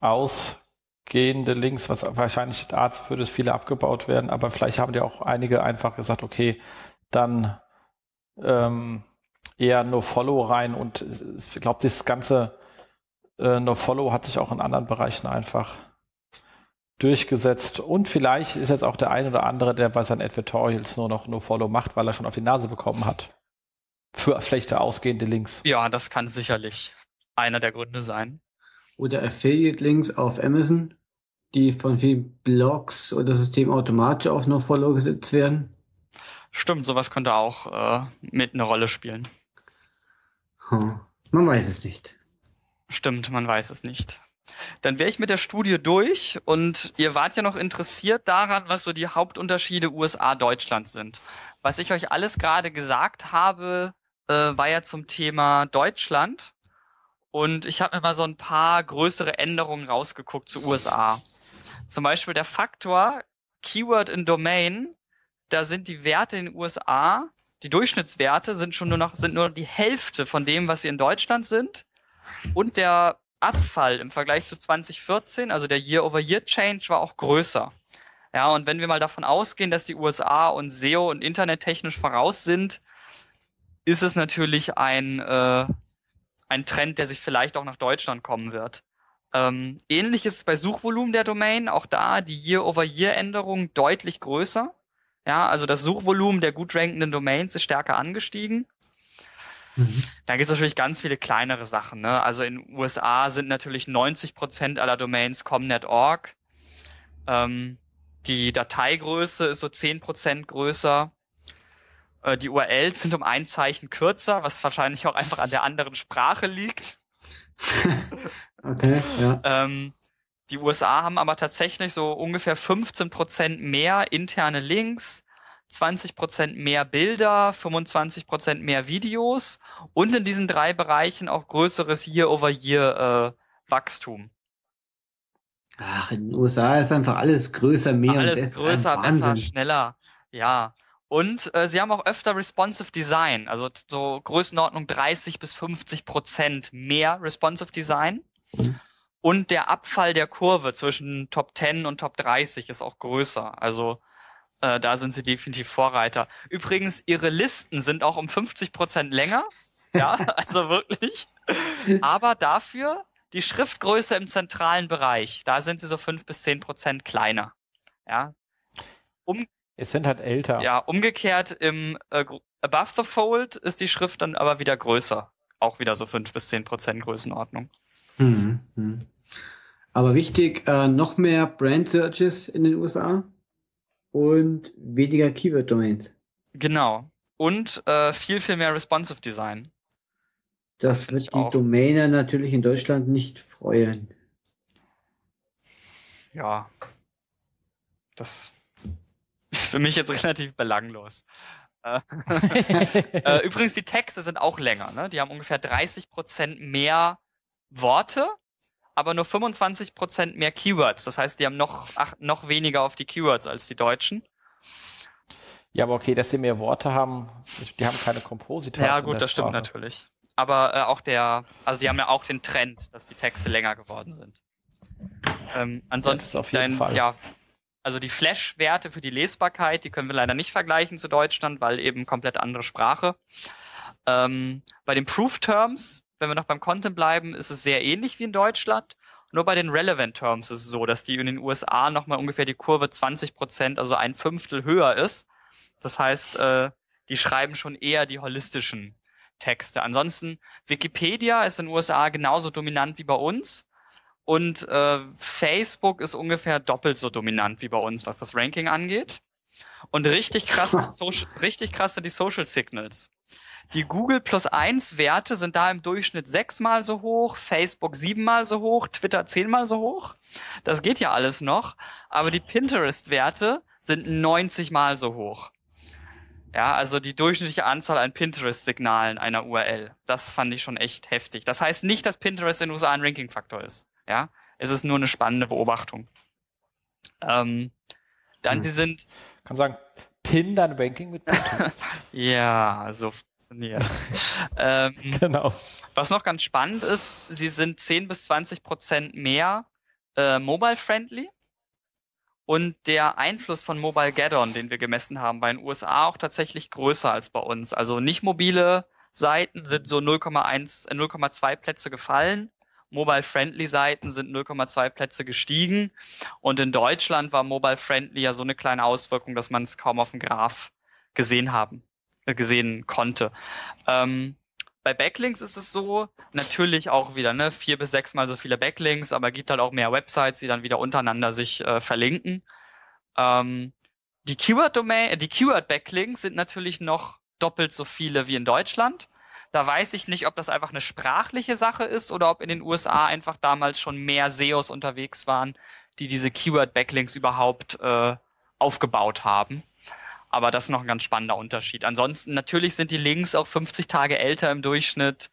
ausgehende Links, was wahrscheinlich dazu führt, dass viele abgebaut werden. Aber vielleicht haben ja auch einige einfach gesagt, okay, dann ähm, eher No-Follow rein und ich glaube, das ganze äh, No-Follow hat sich auch in anderen Bereichen einfach durchgesetzt und vielleicht ist jetzt auch der ein oder andere, der bei seinen Advertorials nur noch No-Follow macht, weil er schon auf die Nase bekommen hat. Für schlechte ausgehende Links. Ja, das kann sicherlich einer der Gründe sein. Oder Affiliate-Links auf Amazon, die von vielen Blogs oder System automatisch auf No-Follow gesetzt werden. Stimmt, sowas könnte auch äh, mit eine Rolle spielen. Hm. Man weiß es nicht. Stimmt, man weiß es nicht. Dann wäre ich mit der Studie durch und ihr wart ja noch interessiert daran, was so die Hauptunterschiede USA-Deutschland sind. Was ich euch alles gerade gesagt habe, äh, war ja zum Thema Deutschland und ich habe mir mal so ein paar größere Änderungen rausgeguckt zu USA. Zum Beispiel der Faktor Keyword in Domain, da sind die Werte in den USA, die Durchschnittswerte sind schon nur noch, sind nur die Hälfte von dem, was sie in Deutschland sind. Und der Abfall im Vergleich zu 2014, also der Year-over-Year-Change, war auch größer. Ja, und wenn wir mal davon ausgehen, dass die USA und SEO und internettechnisch voraus sind, ist es natürlich ein, äh, ein Trend, der sich vielleicht auch nach Deutschland kommen wird. Ähm, ähnlich ist es bei Suchvolumen der Domain, auch da die Year-over-Year-Änderung deutlich größer. Ja, also das Suchvolumen der gut rankenden Domains ist stärker angestiegen. Mhm. Da gibt es natürlich ganz viele kleinere Sachen. Ne? Also in den USA sind natürlich 90% aller Domains com.net.org. Ähm, die Dateigröße ist so 10% größer. Äh, die URLs sind um ein Zeichen kürzer, was wahrscheinlich auch einfach an der anderen Sprache liegt. okay, ja. Ähm, die USA haben aber tatsächlich so ungefähr 15% mehr interne Links, 20% mehr Bilder, 25% mehr Videos und in diesen drei Bereichen auch größeres Year-over-Year-Wachstum. Äh, Ach, in den USA ist einfach alles größer, mehr alles und größer, besser, schneller. Ja. Und äh, sie haben auch öfter responsive Design, also so Größenordnung 30 bis 50 Prozent mehr responsive Design. Mhm. Und der Abfall der Kurve zwischen Top 10 und Top 30 ist auch größer. Also äh, da sind sie definitiv Vorreiter. Übrigens, ihre Listen sind auch um 50 Prozent länger. ja, also wirklich. Aber dafür die Schriftgröße im zentralen Bereich, da sind sie so fünf bis zehn Prozent kleiner. Ja. Um, es sind halt älter. Ja, umgekehrt im äh, Above the Fold ist die Schrift dann aber wieder größer. Auch wieder so fünf bis zehn Prozent Größenordnung. Mhm. mhm. Aber wichtig, äh, noch mehr Brand Searches in den USA und weniger Keyword Domains. Genau. Und äh, viel, viel mehr Responsive Design. Das, das wird die auch. Domainer natürlich in Deutschland nicht freuen. Ja. Das ist für mich jetzt relativ belanglos. Äh, äh, übrigens, die Texte sind auch länger. Ne? Die haben ungefähr 30% mehr Worte, aber nur 25% mehr Keywords. Das heißt, die haben noch, ach, noch weniger auf die Keywords als die Deutschen. Ja, aber okay, dass sie mehr Worte haben, die haben keine Kompositor. Ja, gut, das stimmt natürlich aber äh, auch der, also die haben ja auch den Trend, dass die Texte länger geworden sind. Ähm, ansonsten, auf jeden dein, Fall. ja, also die Flash-Werte für die Lesbarkeit, die können wir leider nicht vergleichen zu Deutschland, weil eben komplett andere Sprache. Ähm, bei den Proof-Terms, wenn wir noch beim Content bleiben, ist es sehr ähnlich wie in Deutschland. Nur bei den Relevant Terms ist es so, dass die in den USA nochmal ungefähr die Kurve 20 Prozent, also ein Fünftel höher ist. Das heißt, äh, die schreiben schon eher die holistischen Texte. Ansonsten, Wikipedia ist in den USA genauso dominant wie bei uns. Und äh, Facebook ist ungefähr doppelt so dominant wie bei uns, was das Ranking angeht. Und richtig krass, richtig krass sind die Social Signals. Die Google plus eins Werte sind da im Durchschnitt sechsmal so hoch, Facebook siebenmal so hoch, Twitter zehnmal so hoch. Das geht ja alles noch. Aber die Pinterest Werte sind 90 mal so hoch. Ja, also die durchschnittliche Anzahl an Pinterest-Signalen einer URL. Das fand ich schon echt heftig. Das heißt nicht, dass Pinterest in den USA ein Ranking-Faktor ist. Ja, es ist nur eine spannende Beobachtung. Ähm, dann hm. sie sind. Kann sagen, pin dein Ranking mit Pinterest. ja, so funktioniert ähm, Genau. Was noch ganz spannend ist, sie sind 10 bis 20 Prozent mehr äh, mobile-friendly. Und der Einfluss von Mobile Gaddon, den wir gemessen haben, war in den USA auch tatsächlich größer als bei uns. Also nicht mobile Seiten sind so 0,1, 0,2 äh, Plätze gefallen. Mobile-Friendly Seiten sind 0,2 Plätze gestiegen. Und in Deutschland war Mobile-Friendly ja so eine kleine Auswirkung, dass man es kaum auf dem Graph gesehen haben, gesehen konnte. Ähm, bei Backlinks ist es so, natürlich auch wieder, ne, vier bis sechsmal so viele Backlinks, aber gibt halt auch mehr Websites, die dann wieder untereinander sich äh, verlinken. Ähm, die Keyword-Domain, äh, die Keyword-Backlinks sind natürlich noch doppelt so viele wie in Deutschland. Da weiß ich nicht, ob das einfach eine sprachliche Sache ist oder ob in den USA einfach damals schon mehr SEOs unterwegs waren, die diese Keyword-Backlinks überhaupt äh, aufgebaut haben. Aber das ist noch ein ganz spannender Unterschied. Ansonsten, natürlich sind die Links auch 50 Tage älter im Durchschnitt.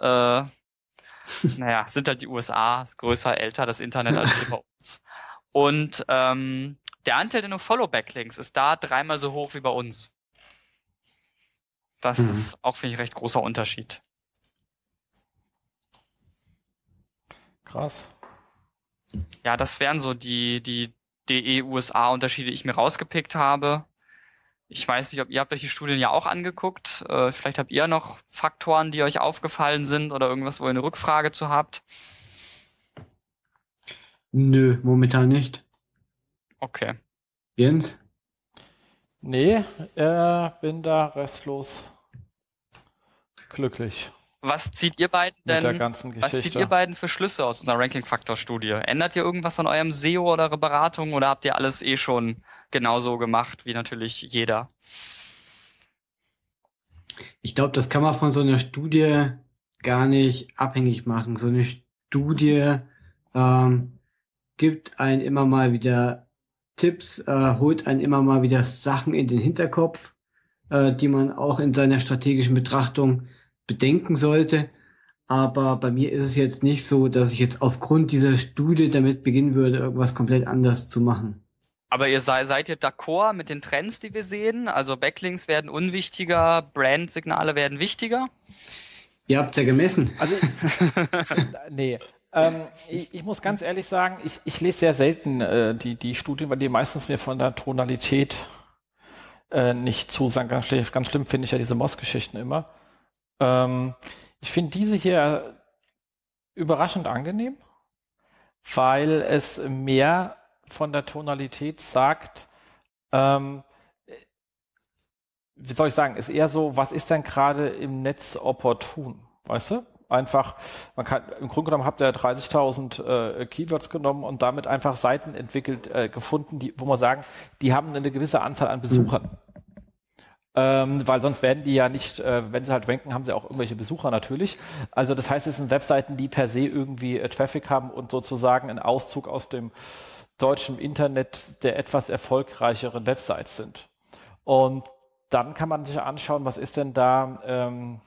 Äh, naja, sind halt die USA größer, älter, das Internet als bei uns. Und ähm, Der Anteil der No-Follow-Backlinks ist da dreimal so hoch wie bei uns. Das Mhm. ist auch, finde ich, recht großer Unterschied. Krass. Ja, das wären so die, die DE-USA-Unterschiede, die ich mir rausgepickt habe. Ich weiß nicht, ob ihr habt euch die Studien ja auch angeguckt. Äh, vielleicht habt ihr noch Faktoren, die euch aufgefallen sind oder irgendwas, wo ihr eine Rückfrage zu habt. Nö, momentan nicht. Okay. Jens? Nee, äh, bin da restlos glücklich Was zieht ihr beiden mit der denn, was zieht ihr beiden für Schlüsse aus unserer Ranking-Faktor-Studie? Ändert ihr irgendwas an eurem SEO oder eure Beratung oder habt ihr alles eh schon genauso gemacht wie natürlich jeder? Ich glaube, das kann man von so einer Studie gar nicht abhängig machen. So eine Studie ähm, gibt einen immer mal wieder Tipps, äh, holt einen immer mal wieder Sachen in den Hinterkopf, äh, die man auch in seiner strategischen Betrachtung bedenken sollte. Aber bei mir ist es jetzt nicht so, dass ich jetzt aufgrund dieser Studie damit beginnen würde, irgendwas komplett anders zu machen. Aber ihr sei, seid ihr d'accord mit den Trends, die wir sehen? Also Backlinks werden unwichtiger, Brand-Signale werden wichtiger? Ihr habt's ja gemessen. Also, nee. Ähm, ich, ich muss ganz ehrlich sagen, ich, ich lese sehr selten äh, die, die Studien, weil die meistens mir von der Tonalität äh, nicht zusagen. Ganz schlimm, ganz schlimm finde ich ja diese Moss-Geschichten immer. Ähm, ich finde diese hier überraschend angenehm, weil es mehr von der Tonalität sagt, ähm, wie soll ich sagen, ist eher so, was ist denn gerade im Netz opportun? Weißt du? Einfach, man kann, im Grunde genommen habt ihr 30.000 äh, Keywords genommen und damit einfach Seiten entwickelt, äh, gefunden, die, wo man sagen, die haben eine gewisse Anzahl an Besuchern. Ähm, weil sonst werden die ja nicht, äh, wenn sie halt ranken, haben sie auch irgendwelche Besucher natürlich. Also das heißt, es sind Webseiten, die per se irgendwie äh, Traffic haben und sozusagen ein Auszug aus dem deutschen Internet der etwas erfolgreicheren Websites sind. Und dann kann man sich anschauen, was ist denn da ähm,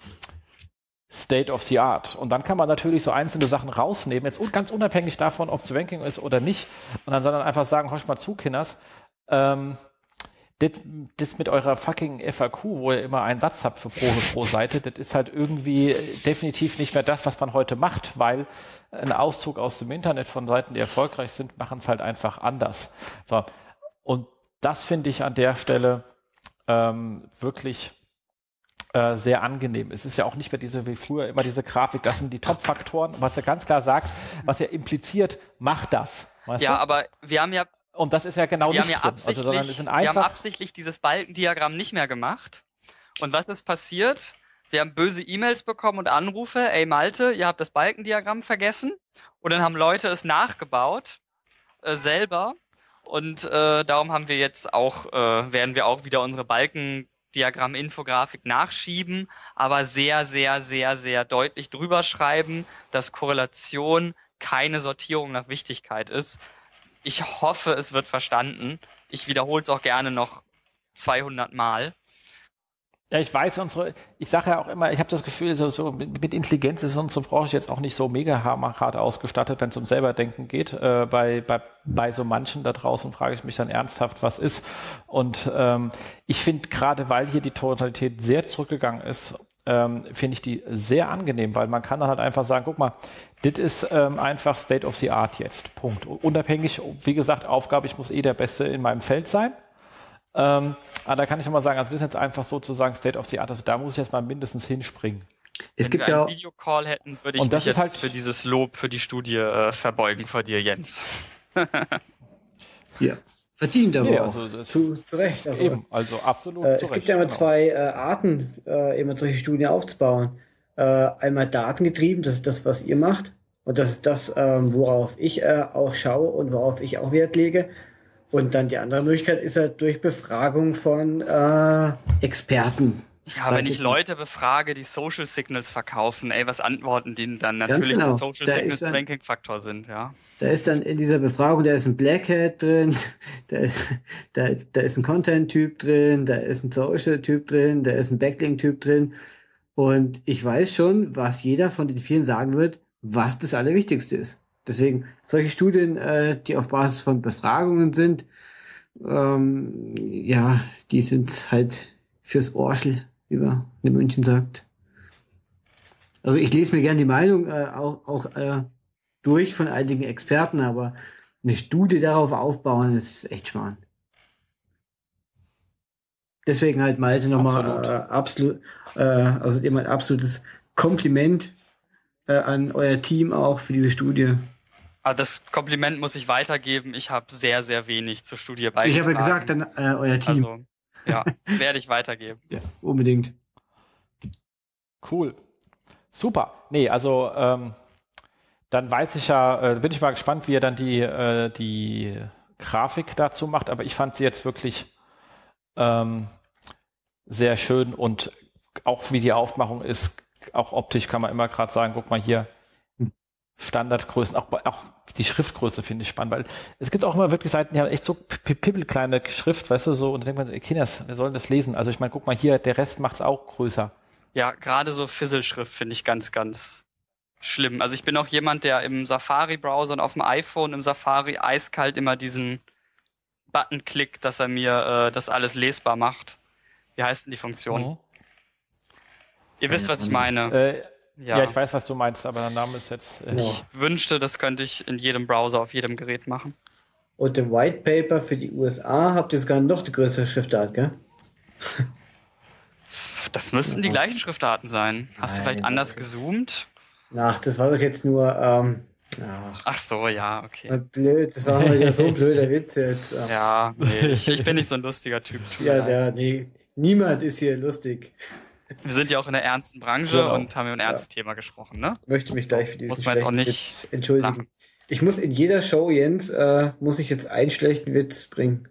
State of the Art. Und dann kann man natürlich so einzelne Sachen rausnehmen, jetzt ganz unabhängig davon, ob es Ranking ist oder nicht. Und dann soll man einfach sagen, horch mal zu, Kinders, ähm, das, das mit eurer fucking FAQ, wo ihr immer einen Satz habt für pro, pro Seite, das ist halt irgendwie definitiv nicht mehr das, was man heute macht, weil ein Auszug aus dem Internet von Seiten, die erfolgreich sind, machen es halt einfach anders. So. Und das finde ich an der Stelle ähm, wirklich äh, sehr angenehm. Es ist ja auch nicht mehr diese wie früher immer diese Grafik, das sind die Top-Faktoren, was er ganz klar sagt, was er impliziert, macht das. Weißt Ja, du? aber wir haben ja, Und das ist ja genau wir nicht haben ja drin. Also, sondern es absichtlich, sind wir haben einfach absichtlich dieses Balkendiagramm nicht mehr gemacht. Und was ist passiert? Wir haben böse E-Mails bekommen und Anrufe, ey Malte, ihr habt das Balkendiagramm vergessen. Und dann haben Leute es nachgebaut, äh, selber. Und äh, darum haben wir jetzt auch, äh, werden wir auch wieder unsere Balkendiagramm-Infografik nachschieben, aber sehr, sehr, sehr, sehr deutlich drüber schreiben, dass Korrelation keine Sortierung nach Wichtigkeit ist. Ich hoffe, es wird verstanden. Ich wiederhole es auch gerne noch 200 Mal. Ja, ich weiß, unsere, ich sage ja auch immer, ich habe das Gefühl, so, so mit, Intelligenz ist unsere Branche jetzt auch nicht so mega hart ausgestattet, wenn es um selberdenken geht. Äh, bei, bei, bei so manchen da draußen frage ich mich dann ernsthaft, was ist. Und ähm, ich finde gerade, weil hier die Tonalität sehr zurückgegangen ist, ähm, finde ich die sehr angenehm, weil man kann dann halt einfach sagen, guck mal, das ist ähm, einfach State of the Art jetzt. Punkt. Unabhängig, wie gesagt, Aufgabe, ich muss eh der Beste in meinem Feld sein. Ähm, aber da kann ich nochmal sagen, also das ist jetzt einfach sozusagen State of the Art, also da muss ich jetzt mal mindestens hinspringen. Es Wenn gibt wir ja einen Videocall hätten, würde ich Und das mich ist jetzt halt- für dieses Lob für die Studie äh, verbeugen vor dir, Jens. ja, verdient aber Nee, auch. also das- zu, zu Recht. Also, Eben, also absolut. Äh, zu es gibt Recht, ja immer genau. zwei äh, Arten, äh, immer solche Studien aufzubauen. Äh, einmal datengetrieben, das ist das, was ihr macht. Und das ist das, ähm, worauf ich äh, auch schaue und worauf ich auch Wert lege. Und dann die andere Möglichkeit ist halt durch Befragung von äh, Experten. Ja, wenn ich mal. Leute befrage, die Social Signals verkaufen, ey, was antworten die dann? Natürlich, genau. Social Da Signals dann- Ranking-Faktor sind, ja. Da ist dann in dieser Befragung, da ist ein Black Hat drin, da, da, da ist ein Content-Typ drin, da ist ein Social-Typ drin, da ist ein Backlink-Typ drin. Und ich weiß schon, was jeder von den vielen sagen wird, was das Allerwichtigste ist. Deswegen, solche Studien, äh, die auf Basis von Befragungen sind, ähm, ja, die sind halt fürs Orschel, wie man in München sagt. Also ich lese mir gerne die Meinung äh, auch, auch äh, durch von einigen Experten, aber eine Studie darauf aufbauen, ist echt schmarrn. Deswegen halt Malte nochmal absolut, äh, absolut äh, also ein absolutes Kompliment äh, an euer Team auch für diese Studie. Aber das Kompliment muss ich weitergeben. Ich habe sehr, sehr wenig zur Studie beigetragen. Ich habe gesagt an äh, euer Team. Also, ja, werde ich weitergeben. Ja, unbedingt. Cool. Super. Nee, also ähm, dann weiß ich ja, äh, bin ich mal gespannt, wie er dann die, äh, die Grafik dazu macht, aber ich fand sie jetzt wirklich ähm, sehr schön und auch wie die Aufmachung ist, auch optisch kann man immer gerade sagen, guck mal hier, Standardgrößen, auch, auch die Schriftgröße finde ich spannend, weil es gibt auch immer wirklich Seiten, die haben echt so pippelkleine Schrift, weißt du, so, und dann denkt man, Kinders, wir sollen das lesen. Also ich meine, guck mal hier, der Rest macht es auch größer. Ja, gerade so Fisselschrift finde ich ganz, ganz schlimm. Also ich bin auch jemand, der im Safari-Browser und auf dem iPhone im Safari eiskalt immer diesen Button klickt, dass er mir äh, das alles lesbar macht. Wie heißt denn die Funktion? Mhm. Ihr wisst, was ich meine. Äh, ja. ja. ich weiß, was du meinst, aber der Name ist jetzt. Äh, ich wünschte, das könnte ich in jedem Browser auf jedem Gerät machen. Und im White Paper für die USA habt ihr sogar noch die größere Schriftart, gell? Das müssten die gleichen Schriftarten sein. Hast Nein, du vielleicht anders gezoomt? Ach, das war doch jetzt nur. Ähm, ach. ach. so, ja, okay. Blöd, das war mal wieder so ein blöder Witz jetzt. Ja, nee, ich, ich, bin nicht so ein lustiger Typ. Ja, der, nee, niemand ist hier lustig. Wir sind ja auch in der ernsten Branche genau. und haben über ein ernstes ja. Thema gesprochen, ne? Ich möchte mich gleich für diesen muss man jetzt auch nicht Witz entschuldigen. Lachen. Ich muss in jeder Show, Jens, äh, muss ich jetzt einen schlechten Witz bringen.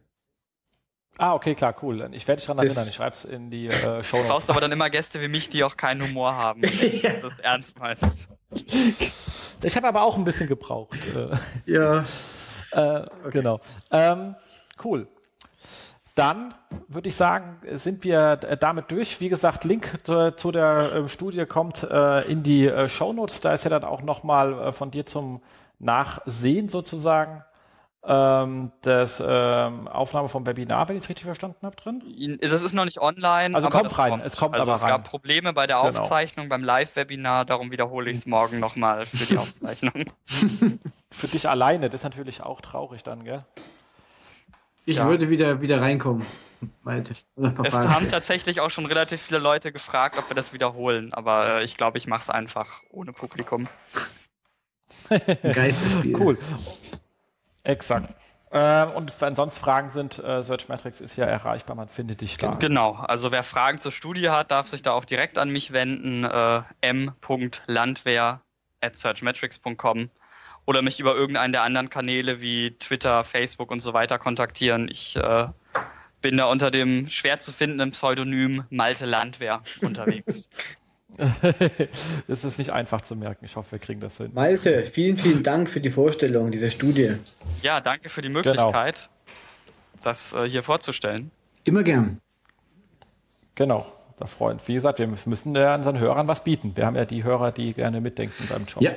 Ah, okay, klar, cool. Ich werde dich daran erinnern. Ich schreibe es in die äh, Show. Du brauchst aber dann immer Gäste wie mich, die auch keinen Humor haben, wenn du das ernst meinst. Ich habe aber auch ein bisschen gebraucht. Äh. Ja. Äh, okay. Genau. Ähm, cool. Dann würde ich sagen, sind wir damit durch. Wie gesagt, Link zu, zu der äh, Studie kommt äh, in die äh, Show Notes. Da ist ja dann auch nochmal äh, von dir zum Nachsehen sozusagen ähm, das ähm, Aufnahme vom Webinar, wenn ich es richtig verstanden habe, drin. Das ist noch nicht online. Also kommt rein. Kommt. Es kommt also aber es rein. gab Probleme bei der genau. Aufzeichnung genau. beim Live-Webinar. Darum wiederhole ich es morgen nochmal für die Aufzeichnung. für dich alleine, das ist natürlich auch traurig dann, gell? Ich ja. würde wieder, wieder reinkommen. Es haben tatsächlich auch schon relativ viele Leute gefragt, ob wir das wiederholen, aber äh, ich glaube, ich mache es einfach ohne Publikum. Geisterspiel. Cool. Exakt. Ähm, und wenn sonst Fragen sind, äh, Search Matrix ist ja erreichbar, man findet dich da. Genau, also wer Fragen zur Studie hat, darf sich da auch direkt an mich wenden, äh, m.landwehr at searchmetrics.com oder mich über irgendeinen der anderen Kanäle wie Twitter, Facebook und so weiter kontaktieren. Ich äh, bin da unter dem schwer zu findenden Pseudonym Malte Landwehr unterwegs. das ist nicht einfach zu merken. Ich hoffe, wir kriegen das hin. Malte, vielen, vielen Dank für die Vorstellung dieser Studie. Ja, danke für die Möglichkeit, genau. das äh, hier vorzustellen. Immer gern. Genau, da freuen. Wie gesagt, wir müssen ja unseren Hörern was bieten. Wir haben ja die Hörer, die gerne mitdenken beim Job. Ja.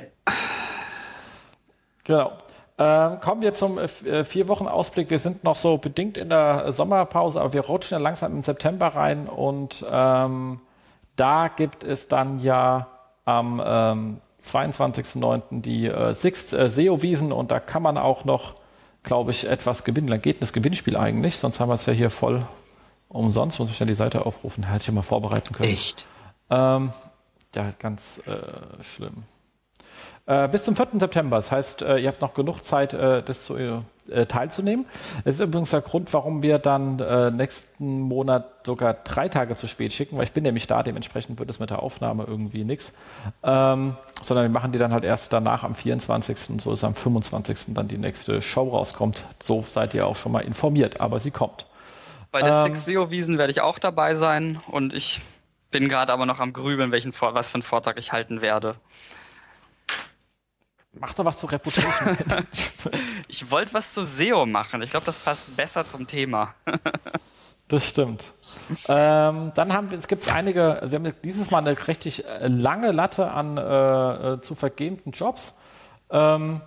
Genau. Ähm, kommen wir zum äh, vier Wochen Ausblick. Wir sind noch so bedingt in der Sommerpause, aber wir rutschen ja langsam im September rein und ähm, da gibt es dann ja am ähm, 22.09. die äh, Sixt äh, SEO-Wiesen und da kann man auch noch, glaube ich, etwas gewinnen. Dann geht das Gewinnspiel eigentlich, sonst haben wir es ja hier voll umsonst. Muss ich ja die Seite aufrufen, hätte ich ja mal vorbereiten können. Echt? Ähm, ja, ganz äh, schlimm. Äh, bis zum 4. September. Das heißt, äh, ihr habt noch genug Zeit, äh, das zu, teilzunehmen. Das ist übrigens der Grund, warum wir dann nächsten Monat sogar drei Tage zu spät schicken, weil ich bin nämlich da, dementsprechend wird es mit der Aufnahme irgendwie nichts. Ähm, sondern wir machen die dann halt erst danach am 24. so ist am 25. dann die nächste Show rauskommt. So seid ihr auch schon mal informiert, aber sie kommt. Bei der ähm, Six SEO-Wiesen werde ich auch dabei sein und ich bin gerade aber noch am Grübeln, welchen, was für einen Vortrag ich halten werde. Mach doch was zu Reputation. ich wollte was zu SEO machen. Ich glaube, das passt besser zum Thema. das stimmt. ähm, dann haben wir, es gibt einige, wir haben dieses Mal eine richtig äh, lange Latte an äh, äh, zu vergehenden Jobs. Ähm,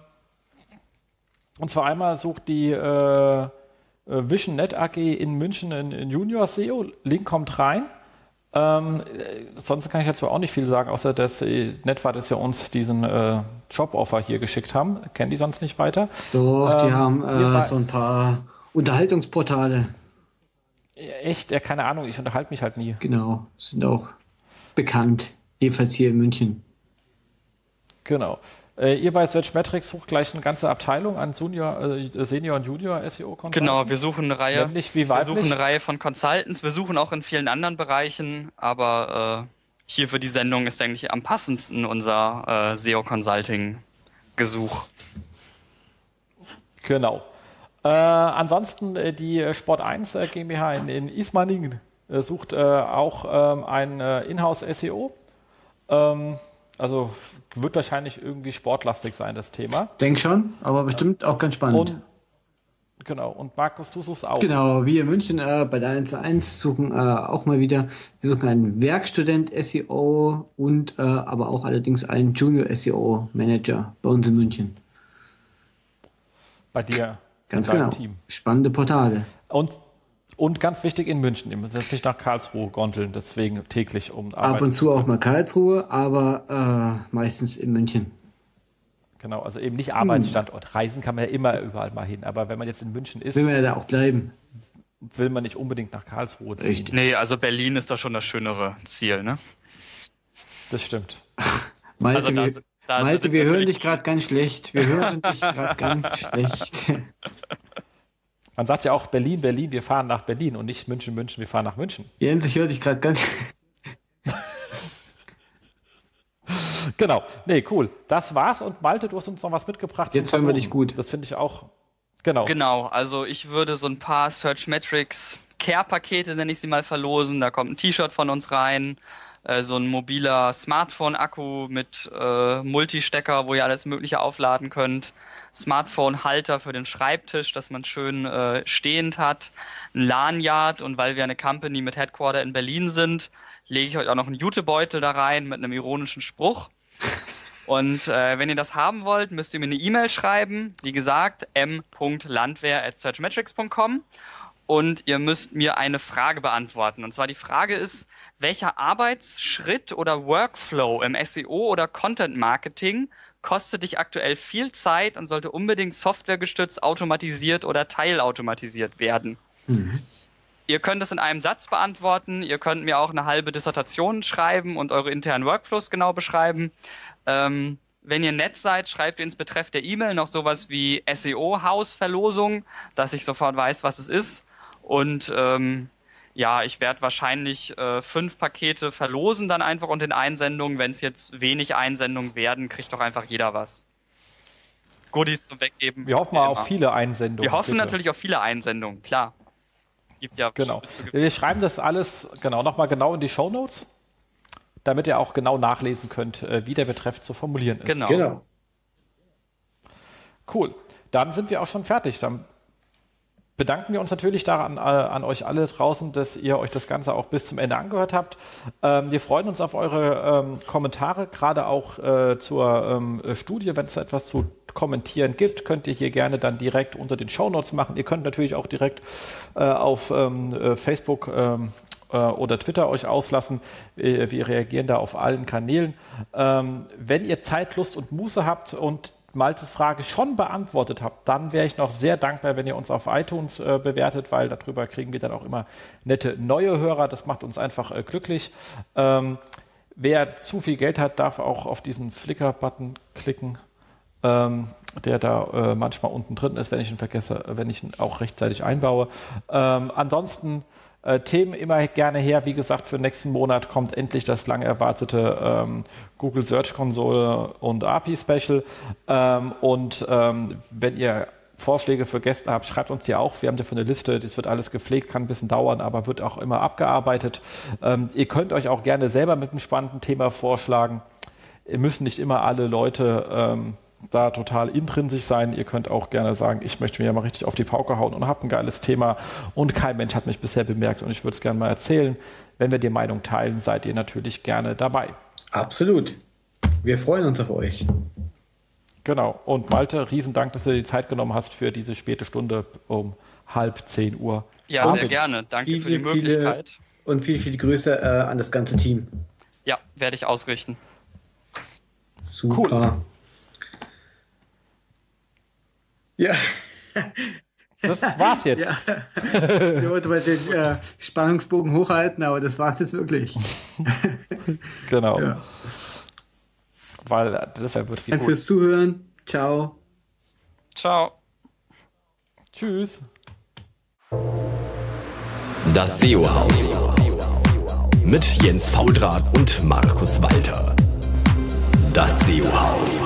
und zwar einmal sucht die äh, äh, VisionNet AG in München in, in Junior SEO. Link kommt rein. Ähm, äh, sonst kann ich dazu auch nicht viel sagen, außer dass äh, Netwart jetzt ja uns diesen äh, Job-Offer hier geschickt haben. Kennen die sonst nicht weiter. Doch, die ähm, haben äh, so ein paar Unterhaltungsportale. Echt? Ja, keine Ahnung, ich unterhalte mich halt nie. Genau, sind auch bekannt, jedenfalls hier in München. Genau. Äh, ihr bei Searchmetrics sucht gleich eine ganze Abteilung an Junior, äh, Senior und Junior SEO Consultants. Genau, wir suchen eine Reihe. Männlich wie weiblich. Wir suchen eine Reihe von Consultants. Wir suchen auch in vielen anderen Bereichen, aber äh, hier für die Sendung ist eigentlich am passendsten unser äh, SEO Consulting Gesuch. Genau. Äh, ansonsten äh, die Sport 1 GmbH in, in Ismaning sucht auch ähm, ein Inhouse SEO. Ähm, also wird wahrscheinlich irgendwie sportlastig sein, das Thema. Denk schon, aber bestimmt auch ganz spannend. Und, genau, und Markus, du suchst auch. Genau, wir in München äh, bei der 1 1 suchen äh, auch mal wieder, wir suchen einen Werkstudent SEO und äh, aber auch allerdings einen Junior SEO Manager bei uns in München. Bei dir. Ganz genau. Team. Spannende Portale. Und und ganz wichtig in München, ihr müsst jetzt nicht nach Karlsruhe gondeln, deswegen täglich um Arbeit. Ab und zu auch mal Karlsruhe, aber äh, meistens in München. Genau, also eben nicht Arbeitsstandort. Reisen kann man ja immer überall mal hin, aber wenn man jetzt in München ist. Will man ja da auch bleiben. Will man nicht unbedingt nach Karlsruhe ziehen. Richtig. Nee, also Berlin ist da schon das schönere Ziel, ne? Das stimmt. Malte, also das, wir, da, Malte, wir hören dich gerade ganz schlecht. Wir hören dich gerade ganz schlecht. Man sagt ja auch Berlin, Berlin, wir fahren nach Berlin und nicht München, München, wir fahren nach München. Jens, ich höre dich gerade ganz. genau. Nee, cool. Das war's und Malte, du hast uns noch was mitgebracht. Jetzt hören wir dich gut. Das finde ich auch. Genau. Genau. Also ich würde so ein paar Search Metrics Care-Pakete, nenne ich sie mal, verlosen. Da kommt ein T-Shirt von uns rein. Äh, so ein mobiler Smartphone-Akku mit äh, Multistecker, wo ihr alles Mögliche aufladen könnt. Smartphone-Halter für den Schreibtisch, dass man schön äh, stehend hat, ein Lanyard und weil wir eine Company mit Headquarter in Berlin sind, lege ich euch auch noch einen Jutebeutel da rein mit einem ironischen Spruch. Und äh, wenn ihr das haben wollt, müsst ihr mir eine E-Mail schreiben. Wie gesagt, m.landwehr.searchmetrics.com und ihr müsst mir eine Frage beantworten. Und zwar die Frage ist, welcher Arbeitsschritt oder Workflow im SEO oder Content Marketing kostet dich aktuell viel Zeit und sollte unbedingt softwaregestützt automatisiert oder teilautomatisiert werden. Mhm. Ihr könnt es in einem Satz beantworten. Ihr könnt mir auch eine halbe Dissertation schreiben und eure internen Workflows genau beschreiben. Ähm, wenn ihr nett seid, schreibt ins Betreff der E-Mail noch sowas wie SEO-Haus-Verlosung, dass ich sofort weiß, was es ist. Und ähm, ja, ich werde wahrscheinlich äh, fünf Pakete verlosen dann einfach und in Einsendungen. Wenn es jetzt wenig Einsendungen werden, kriegt doch einfach jeder was. Goodies zum Weggeben. Wir hoffen mal auf viele Einsendungen. Wir hoffen bitte. natürlich auf viele Einsendungen, klar. Gibt ja genau. Wir schreiben das alles genau nochmal genau in die Show Notes, damit ihr auch genau nachlesen könnt, äh, wie der Betreff zu formulieren ist. Genau. genau. Cool. Dann sind wir auch schon fertig. Dann bedanken wir uns natürlich daran äh, an euch alle draußen, dass ihr euch das Ganze auch bis zum Ende angehört habt. Ähm, wir freuen uns auf eure ähm, Kommentare, gerade auch äh, zur ähm, Studie. Wenn es etwas zu kommentieren gibt, könnt ihr hier gerne dann direkt unter den Show Notes machen. Ihr könnt natürlich auch direkt äh, auf ähm, äh, Facebook ähm, äh, oder Twitter euch auslassen. Wir, reagieren da auf allen Kanälen. Ähm, wenn ihr Zeit, Lust und Muße habt und Maltes Frage schon beantwortet habt, dann wäre ich noch sehr dankbar, wenn ihr uns auf iTunes äh, bewertet, weil darüber kriegen wir dann auch immer nette neue Hörer. Das macht uns einfach äh, glücklich. Ähm, wer zu viel Geld hat, darf auch auf diesen Flickr-Button klicken, ähm, der da äh, manchmal unten drin ist, wenn ich ihn vergesse, wenn ich ihn auch rechtzeitig einbaue. Ähm, ansonsten äh, Themen immer gerne her. Wie gesagt, für nächsten Monat kommt endlich das lang erwartete ähm, Google Search Console und API Special. Ähm, und ähm, wenn ihr Vorschläge für Gäste habt, schreibt uns die auch. Wir haben dafür eine Liste, das wird alles gepflegt, kann ein bisschen dauern, aber wird auch immer abgearbeitet. Ähm, ihr könnt euch auch gerne selber mit einem spannenden Thema vorschlagen. Ihr müsst nicht immer alle Leute ähm, da total intrinsisch sein. Ihr könnt auch gerne sagen, ich möchte mir ja mal richtig auf die Pauke hauen und habe ein geiles Thema und kein Mensch hat mich bisher bemerkt und ich würde es gerne mal erzählen. Wenn wir die Meinung teilen, seid ihr natürlich gerne dabei. Absolut. Wir freuen uns auf euch. Genau. Und Malte, Riesendank, dass du dir die Zeit genommen hast für diese späte Stunde um halb 10 Uhr. Ja, Danke. sehr gerne. Danke Viele, für die viele- Möglichkeit. Und viel, viel Grüße äh, an das ganze Team. Ja, werde ich ausrichten. Super. Ja. Das war's jetzt. Ja. Ich wollte mal den äh, Spannungsbogen hochhalten, aber das war's jetzt wirklich. Genau. Ja. Weil das wäre wirklich Danke fürs Zuhören. Ciao. Ciao. Tschüss. Das SEO-Haus. Mit Jens Faudrat und Markus Walter. Das SEO-Haus.